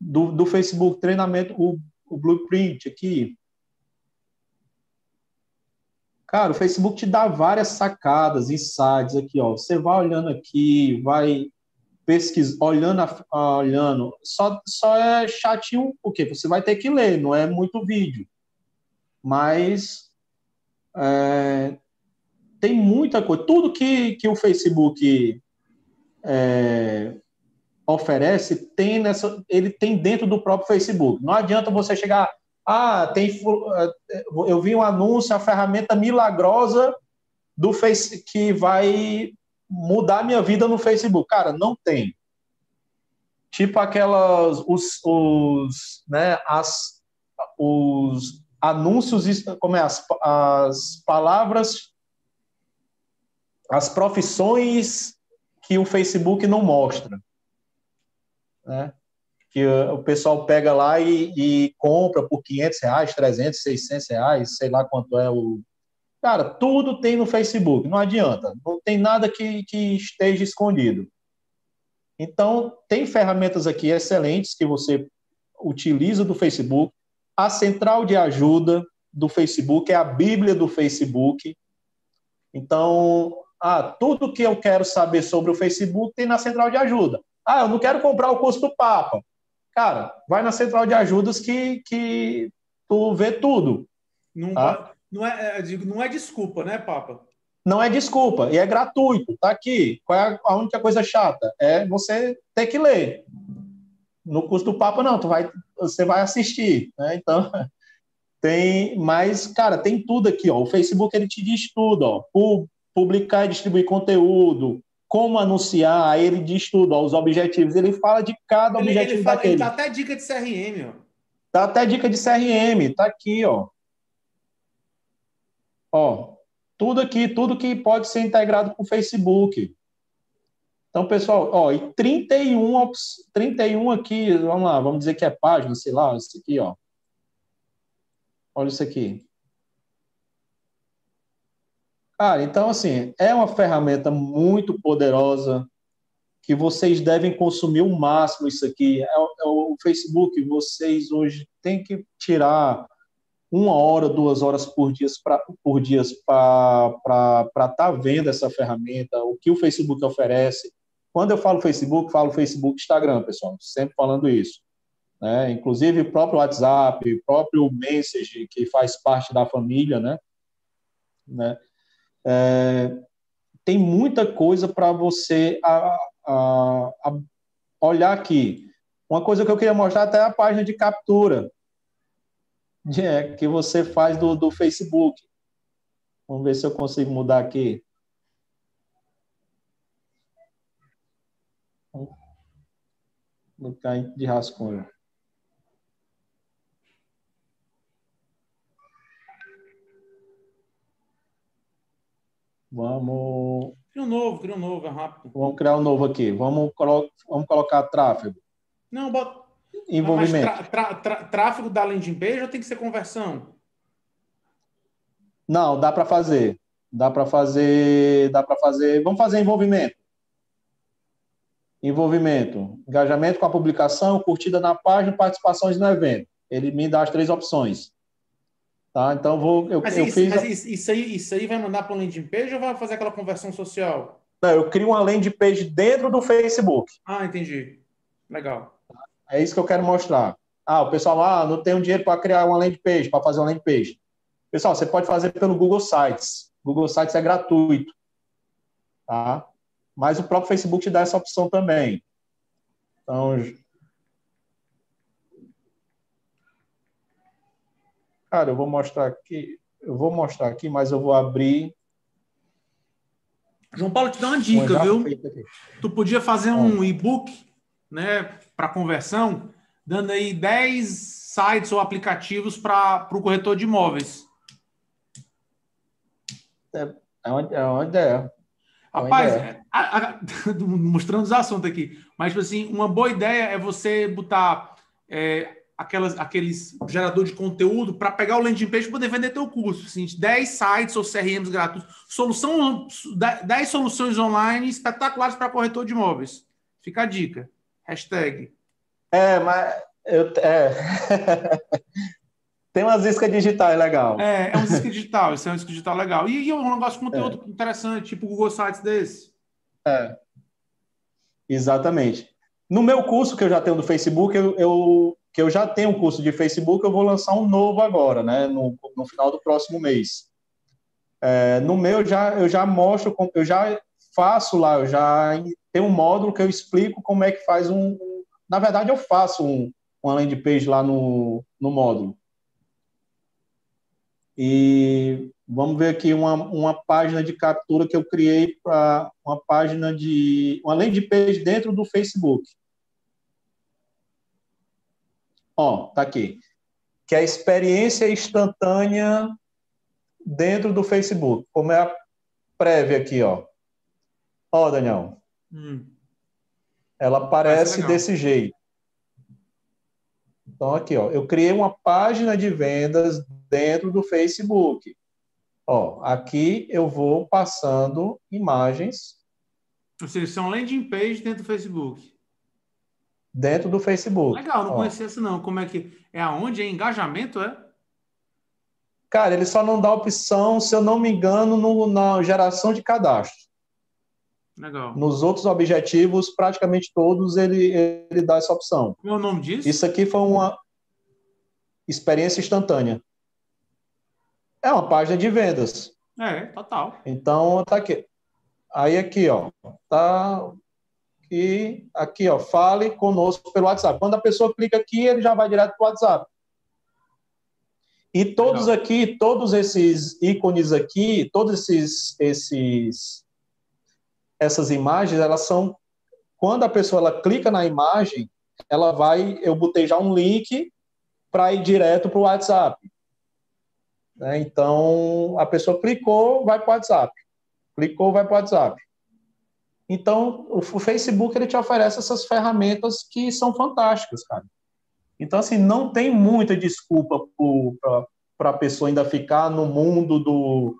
do, do Facebook, treinamento, o, o Blueprint aqui. Cara, o Facebook te dá várias sacadas, insights aqui, ó. Você vai olhando aqui, vai pesquisando, olhando, olhando. Só, só é chatinho, porque você vai ter que ler, não é muito vídeo. Mas é, tem muita coisa. Tudo que, que o Facebook é, oferece tem nessa, ele tem dentro do próprio Facebook. Não adianta você chegar, ah, tem, é, eu vi um anúncio, a ferramenta milagrosa do Face que vai mudar minha vida no Facebook. Cara, não tem. Tipo aquelas os, os né, as os anúncios, como é as, as palavras as profissões que o Facebook não mostra. Né? Que o pessoal pega lá e, e, compra por 500 reais, 300, 600 reais, sei lá quanto é o. Cara, tudo tem no Facebook, não adianta. Não tem nada que, que esteja escondido. Então, tem ferramentas aqui excelentes que você utiliza do Facebook. A central de ajuda do Facebook é a Bíblia do Facebook. Então, ah, tudo que eu quero saber sobre o Facebook tem na central de ajuda. Ah, eu não quero comprar o curso do Papa. Cara, vai na central de ajudas que, que tu vê tudo. Não, tá? não, é, é não é desculpa, né, Papa? Não é desculpa, e é gratuito, tá aqui. Qual é a única coisa chata? É você ter que ler. No curso do Papa, não, tu vai, você vai assistir, né? Então, (laughs) tem, mas, cara, tem tudo aqui, ó. O Facebook, ele te diz tudo, ó. Publicar e distribuir conteúdo, como anunciar, ele diz tudo, ó, os objetivos. Ele fala de cada ele, objetivo ele fala, daquele. Ele dá até dica de CRM, ó. Dá até dica de CRM, tá aqui, ó. Ó, tudo aqui, tudo que pode ser integrado com o Facebook. Então, pessoal, ó, e 31, 31 aqui, vamos lá, vamos dizer que é página, sei lá, isso aqui, ó. Olha isso aqui. Cara, então, assim, é uma ferramenta muito poderosa que vocês devem consumir o máximo isso aqui. É, é o Facebook, vocês hoje têm que tirar uma hora, duas horas por dia para por dias para estar tá vendo essa ferramenta, o que o Facebook oferece. Quando eu falo Facebook, falo Facebook Instagram, pessoal, sempre falando isso. Né? Inclusive o próprio WhatsApp, o próprio Message, que faz parte da família, né? né? É, tem muita coisa para você a, a, a olhar aqui. Uma coisa que eu queria mostrar até é a página de captura é, que você faz do, do Facebook. Vamos ver se eu consigo mudar aqui. Botar de rascunho. Vamos. Cria um novo, cria um novo, é rápido. Vamos criar um novo aqui. Vamos, colo... Vamos colocar tráfego. Não, bota. Envolvimento. Mas tra... Tra... tráfego da landing page ou tem que ser conversão? Não, dá para fazer. Dá para fazer. Dá para fazer. Vamos fazer envolvimento. Envolvimento. Engajamento com a publicação, curtida na página, participações no evento. Ele me dá as três opções. Tá? Então, vou, eu, mas, eu isso, fiz... mas isso, aí, isso aí vai mandar para o landing page ou vai fazer aquela conversão social? Não, eu crio uma landing page dentro do Facebook. Ah, entendi. Legal. É isso que eu quero mostrar. Ah, o pessoal, ah, não tem dinheiro para criar uma landing page, para fazer uma landing page. Pessoal, você pode fazer pelo Google Sites. Google Sites é gratuito. Tá? Mas o próprio Facebook te dá essa opção também. Então, Cara, eu vou mostrar aqui, eu vou mostrar aqui, mas eu vou abrir. João Paulo, te dá uma dica, viu? Tu podia fazer um e-book, né, para conversão, dando aí 10 sites ou aplicativos para o corretor de imóveis. É, é, uma, é uma ideia. É Rapaz, é, a, a, (laughs) mostrando os assuntos aqui, mas tipo assim, uma boa ideia é você botar é, aquelas, aqueles gerador de conteúdo para pegar o landing page e poder vender teu curso. Assim, 10 sites ou CRMs gratuitos, solução, 10 soluções online espetaculares para corretor de imóveis. Fica a dica. Hashtag. É, mas eu, é. (laughs) Tem umas iscas digitais legal. É, é um isca digital, isso é um isca digital legal. E, e um negócio de conteúdo é. interessante, tipo Google Sites desse. É. Exatamente. No meu curso que eu já tenho do Facebook, eu, eu que eu já tenho um curso de Facebook, eu vou lançar um novo agora, né, no, no final do próximo mês. É, no meu já eu já mostro, eu já faço lá, eu já tenho um módulo que eu explico como é que faz um, na verdade eu faço um, uma landing page lá no, no módulo. E vamos ver aqui uma, uma página de captura que eu criei para uma página de uma landing page dentro do Facebook. Ó, tá aqui. Que é a experiência instantânea dentro do Facebook. Como é a prévia aqui, ó. Ó, Daniel. Hum. Ela aparece desse jeito. Então, aqui, ó. Eu criei uma página de vendas dentro do Facebook. Ó, aqui eu vou passando imagens. Ou seja, são landing page dentro do Facebook dentro do Facebook. Legal, não Ó. conhecia isso não. Como é que é aonde é engajamento, é? Cara, ele só não dá opção, se eu não me engano, no, na geração de cadastro. Legal. Nos outros objetivos, praticamente todos, ele, ele dá essa opção. Qual é o nome disso? Isso aqui foi uma experiência instantânea. É uma página de vendas. É, total. Então, tá aqui. Aí aqui, ó, tá que aqui, ó, fale conosco pelo WhatsApp. Quando a pessoa clica aqui, ele já vai direto para o WhatsApp. E todos Legal. aqui, todos esses ícones aqui, todos esses, esses essas imagens, elas são quando a pessoa ela clica na imagem, ela vai, eu botei já um link para ir direto para o WhatsApp. Né? Então, a pessoa clicou, vai para o WhatsApp. Clicou, vai para o WhatsApp. Então, o Facebook ele te oferece essas ferramentas que são fantásticas, cara. Então, assim, não tem muita desculpa para a pessoa ainda ficar no mundo do,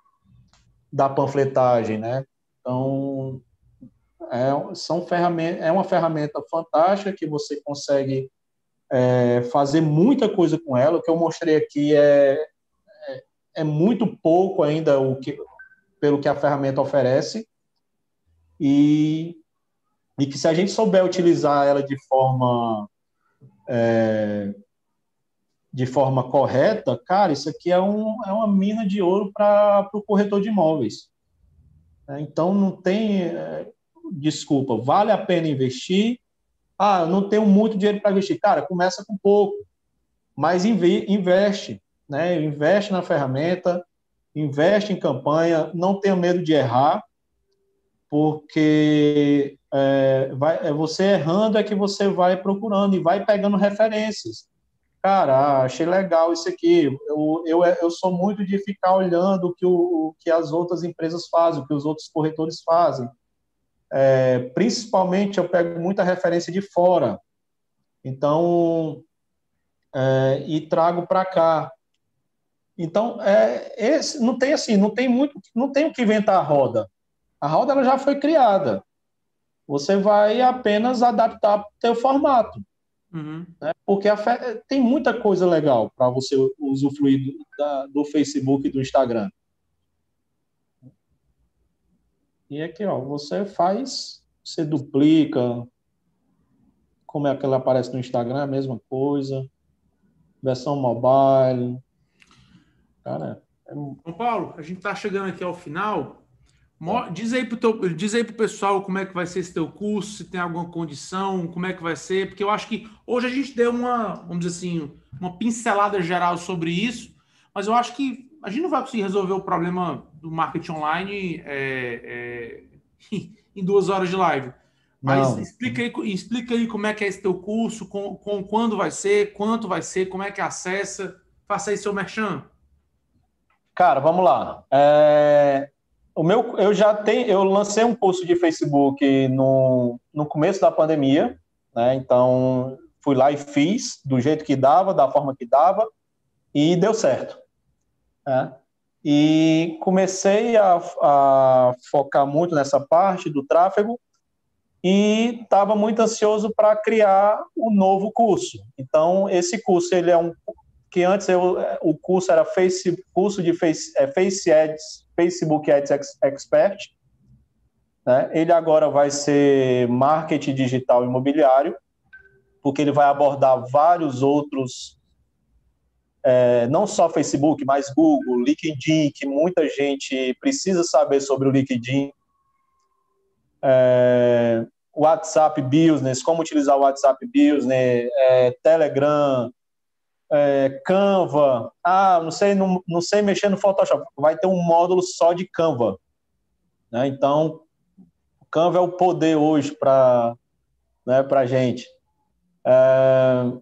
da panfletagem, né? Então, é, são ferramenta, é uma ferramenta fantástica que você consegue é, fazer muita coisa com ela. O que eu mostrei aqui é, é, é muito pouco ainda o que, pelo que a ferramenta oferece. E, e que se a gente souber utilizar ela de forma é, de forma correta, cara, isso aqui é, um, é uma mina de ouro para o corretor de imóveis. É, então, não tem é, desculpa, vale a pena investir. Ah, não tenho muito dinheiro para investir. Cara, começa com pouco, mas investe, né? Investe na ferramenta, investe em campanha, não tenha medo de errar, porque é, vai, é você errando é que você vai procurando e vai pegando referências. Cara, achei legal isso aqui. Eu, eu, eu sou muito de ficar olhando o que, o, o que as outras empresas fazem, o que os outros corretores fazem. É, principalmente, eu pego muita referência de fora. Então, é, e trago para cá. Então, é, esse, não tem assim, não tem muito, não tem o que inventar a roda. A roda ela já foi criada. Você vai apenas adaptar o teu formato. Uhum. Né? Porque a, tem muita coisa legal para você usufruir do, da, do Facebook e do Instagram. E aqui, ó, você faz, você duplica, como é que ela aparece no Instagram, a mesma coisa. Versão mobile. Cara, é... São Paulo, a gente está chegando aqui ao final. Diz aí pro teu, diz aí pro pessoal como é que vai ser esse teu curso, se tem alguma condição, como é que vai ser, porque eu acho que hoje a gente deu uma, vamos dizer assim, uma pincelada geral sobre isso, mas eu acho que a gente não vai conseguir resolver o problema do marketing online é, é, (laughs) em duas horas de live. Mas explica aí, explica aí como é que é esse teu curso, com, com quando vai ser, quanto vai ser, como é que acessa. Faça aí seu merchan. Cara, vamos lá. É, o meu, eu já tenho, eu lancei um curso de Facebook no, no começo da pandemia, né? Então fui lá e fiz do jeito que dava, da forma que dava, e deu certo. Né? E comecei a, a focar muito nessa parte do tráfego e estava muito ansioso para criar um novo curso. Então, esse curso ele é um que antes eu, o curso era face, curso de face, é, face Ads, Facebook Ads Expert. Né? Ele agora vai ser marketing digital imobiliário, porque ele vai abordar vários outros é, não só Facebook, mas Google, LinkedIn, que muita gente precisa saber sobre o LinkedIn, é, WhatsApp Business, como utilizar o WhatsApp Business, é, Telegram, é, Canva, ah, não sei, não, não sei mexer no Photoshop, vai ter um módulo só de Canva. Né? Então, Canva é o poder hoje para né, a gente. É,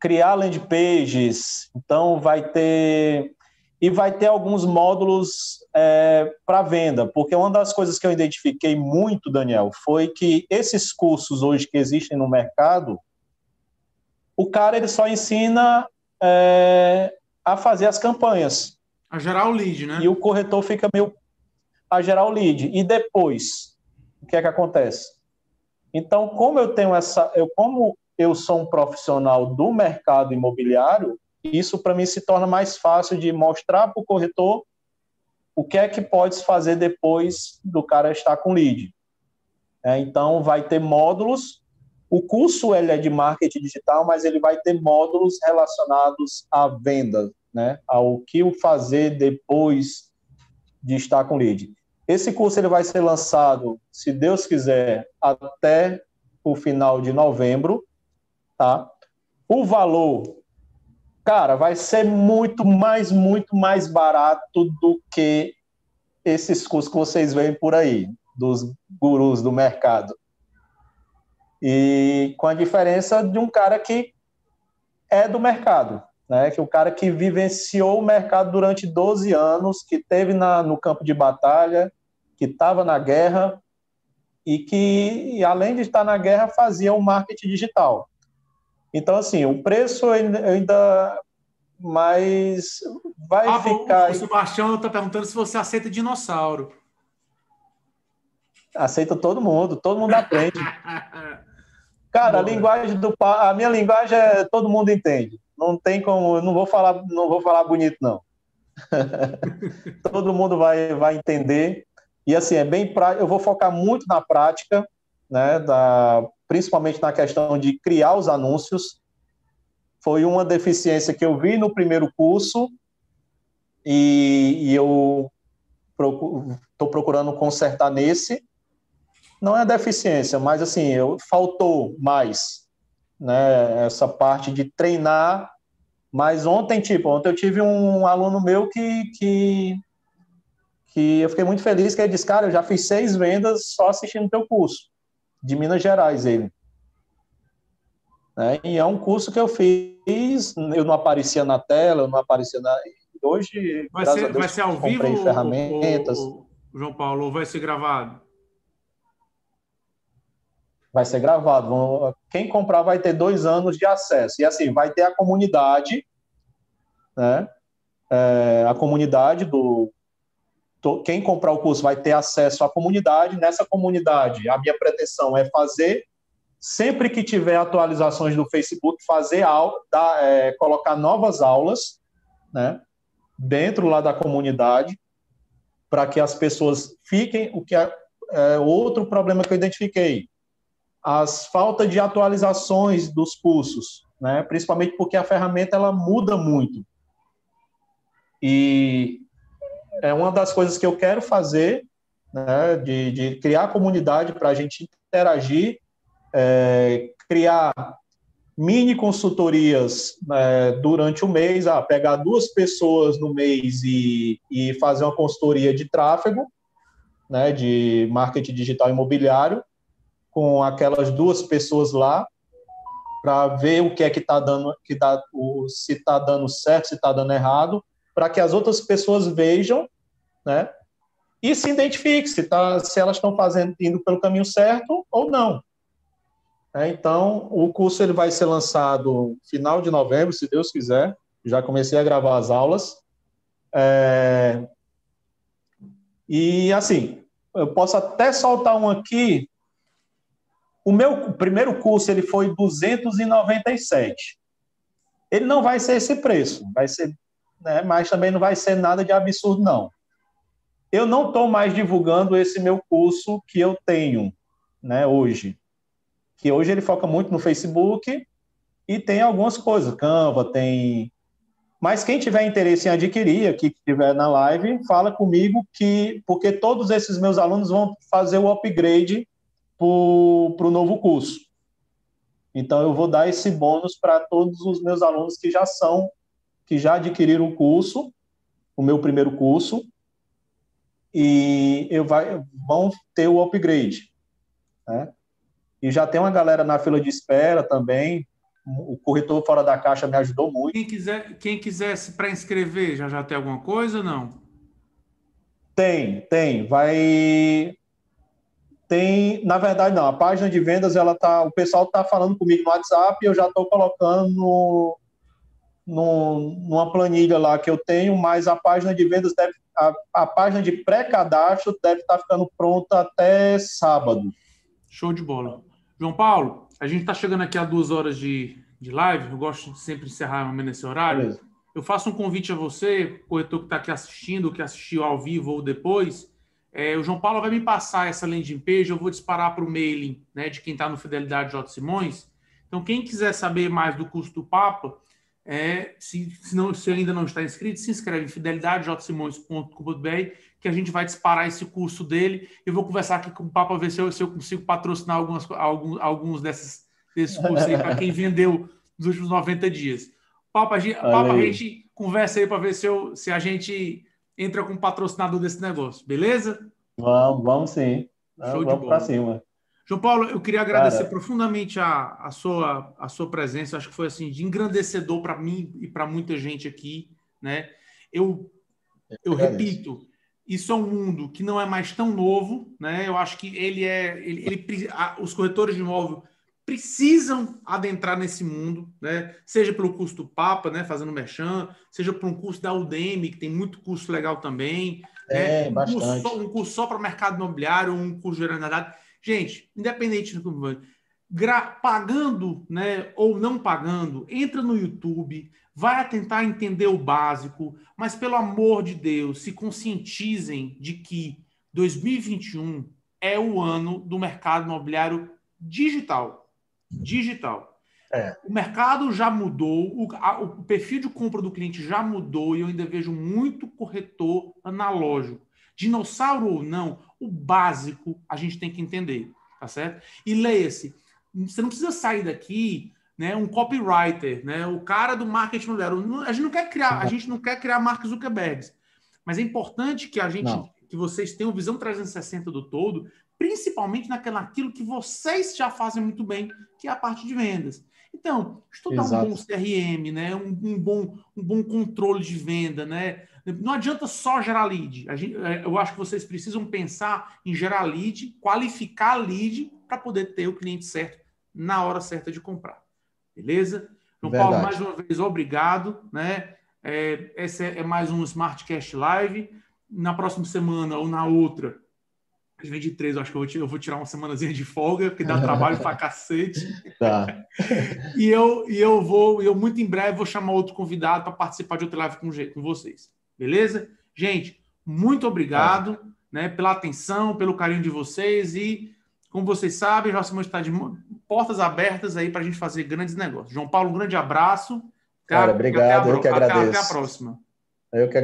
criar land pages, então vai ter e vai ter alguns módulos é, para venda, porque uma das coisas que eu identifiquei muito, Daniel, foi que esses cursos hoje que existem no mercado, o cara ele só ensina é, a fazer as campanhas, a gerar o lead, né? E o corretor fica meio a gerar o lead. E depois, o que é que acontece? Então, como eu tenho essa, eu como eu sou um profissional do mercado imobiliário, isso para mim se torna mais fácil de mostrar para o corretor o que é que pode se fazer depois do cara estar com lead. É, então, vai ter módulos. O curso ele é de marketing digital, mas ele vai ter módulos relacionados à venda, né? ao que o fazer depois de estar com lead. Esse curso ele vai ser lançado, se Deus quiser, até o final de novembro tá? O valor Cara, vai ser muito mais, muito mais barato do que esses cursos que vocês veem por aí, dos gurus do mercado. E com a diferença de um cara que é do mercado, né? Que o cara que vivenciou o mercado durante 12 anos, que teve na, no campo de batalha, que estava na guerra e que, além de estar na guerra, fazia o um marketing digital. Então, assim, o preço ainda mais vai ah, ficar. O Sebastião está perguntando se você aceita dinossauro. Aceita todo mundo, todo mundo aprende. (laughs) Cara, a linguagem do a minha linguagem é todo mundo entende. Não tem como, não vou falar, não vou falar bonito não. (laughs) todo mundo vai vai entender. E assim, é bem prático, eu vou focar muito na prática, né, da principalmente na questão de criar os anúncios. Foi uma deficiência que eu vi no primeiro curso e, e eu estou procurando consertar nesse não é deficiência, mas assim, eu, faltou mais, né, essa parte de treinar. Mas ontem, tipo, ontem eu tive um aluno meu que, que, que eu fiquei muito feliz, que ele disse, cara, eu já fiz seis vendas só assistindo teu curso, de Minas Gerais, ele. Né, e é um curso que eu fiz, eu não aparecia na tela, eu não aparecia na... Hoje, vai ser, Deus, vai ser ao vivo, ferramentas. O, o, João Paulo, ou vai ser gravado? Vai ser gravado. Quem comprar vai ter dois anos de acesso. E assim, vai ter a comunidade, né? É, a comunidade do. Quem comprar o curso vai ter acesso à comunidade. Nessa comunidade, a minha pretensão é fazer, sempre que tiver atualizações do Facebook, fazer aula, é, colocar novas aulas, né? Dentro lá da comunidade, para que as pessoas fiquem. O que é, é outro problema que eu identifiquei as falta de atualizações dos cursos, né? principalmente porque a ferramenta ela muda muito. E é uma das coisas que eu quero fazer, né? de, de criar comunidade para a gente interagir, é, criar mini consultorias né, durante o mês, ah, pegar duas pessoas no mês e, e fazer uma consultoria de tráfego, né, de marketing digital imobiliário, com aquelas duas pessoas lá para ver o que é que está dando, que dá, o, se está dando certo, se está dando errado, para que as outras pessoas vejam, né? E se identifiquem se, tá, se elas estão fazendo, indo pelo caminho certo ou não. É, então, o curso ele vai ser lançado final de novembro, se Deus quiser. Já comecei a gravar as aulas. É... E assim, eu posso até soltar um aqui o meu primeiro curso ele foi 297. Ele não vai ser esse preço, vai ser, né, mas também não vai ser nada de absurdo não. Eu não estou mais divulgando esse meu curso que eu tenho, né, hoje. Que hoje ele foca muito no Facebook e tem algumas coisas, Canva, tem mas quem tiver interesse em adquirir, aqui que estiver na live, fala comigo que porque todos esses meus alunos vão fazer o upgrade para o novo curso. Então, eu vou dar esse bônus para todos os meus alunos que já são, que já adquiriram o curso, o meu primeiro curso, e eu vai, vão ter o upgrade. Né? E já tem uma galera na fila de espera também. O corretor fora da caixa me ajudou muito. Quem quiser, quem quiser se pré-inscrever, já já tem alguma coisa ou não? Tem, tem. Vai tem, na verdade, não. A página de vendas, ela tá, o pessoal está falando comigo no WhatsApp e eu já estou colocando no, no, numa planilha lá que eu tenho, mas a página de vendas deve, a, a página de pré-cadastro deve estar tá ficando pronta até sábado. Show de bola. João Paulo, a gente está chegando aqui a duas horas de, de live. Eu gosto de sempre encerrar nesse horário. Beleza. Eu faço um convite a você, corretor que está aqui assistindo, que assistiu ao vivo ou depois é, o João Paulo vai me passar essa landing page, eu vou disparar para o mailing né, de quem está no Fidelidade J. Simões. Então, quem quiser saber mais do curso do Papa, é, se, se, não, se ainda não está inscrito, se inscreve em fidelidadejsimões.com.br que a gente vai disparar esse curso dele. Eu vou conversar aqui com o Papa, ver se eu, se eu consigo patrocinar algumas, alguns, alguns desses, desses cursos aí para quem (laughs) vendeu nos últimos 90 dias. Papo, a gente, papo, a gente conversa aí para ver se, eu, se a gente entra com patrocinador desse negócio, beleza? Vamos, vamos sim. Show vamos para cima. João Paulo, eu queria agradecer Cara, profundamente a, a, sua, a sua presença. Acho que foi assim de engrandecedor para mim e para muita gente aqui, né? Eu, eu repito, isso é um mundo que não é mais tão novo, né? Eu acho que ele é, ele, ele os corretores de imóvel precisam adentrar nesse mundo, né? Seja pelo custo Papa, né? Fazendo merchan, seja por um curso da Udemy, que tem muito curso legal também. Né? É, né? um. Curso só, um curso só para o mercado imobiliário, um curso de generalidade. Gente, independente do pagando, né, ou não pagando, entra no YouTube, vai tentar entender o básico, mas pelo amor de Deus, se conscientizem de que 2021 é o ano do mercado imobiliário digital. Digital. É. O mercado já mudou, o, a, o perfil de compra do cliente já mudou e eu ainda vejo muito corretor analógico. Dinossauro ou não, o básico a gente tem que entender, tá certo? E leia-se. Você não precisa sair daqui, né? Um copywriter, né? O cara do marketing imobiliário. A gente não quer criar, a gente não quer criar Mark Zuckerberg, mas é importante que a gente, não. que vocês tenham visão 360 do todo, principalmente naquilo que vocês já fazem muito bem, que é a parte de vendas. Então, estudar Exato. um bom CRM, né? Um, um, bom, um bom controle de venda, né? Não adianta só gerar lead. Gente, é, eu acho que vocês precisam pensar em gerar lead, qualificar lead para poder ter o cliente certo na hora certa de comprar. Beleza? João Verdade. Paulo, mais uma vez, obrigado. Né? É, esse é mais um Smartcast Live. Na próxima semana ou na outra, 23, eu acho que eu vou, eu vou tirar uma semanazinha de folga, porque dá trabalho pra (laughs) cacete. Tá. (laughs) e eu, e eu vou, eu muito em breve vou chamar outro convidado para participar de outra live com, com vocês. Beleza? Gente, muito obrigado é. né, pela atenção, pelo carinho de vocês e, como vocês sabem, o Josimão está de portas abertas aí para a gente fazer grandes negócios. João Paulo, um grande abraço. Cara, obrigado, até a, eu que agradeço. Até a próxima. Eu que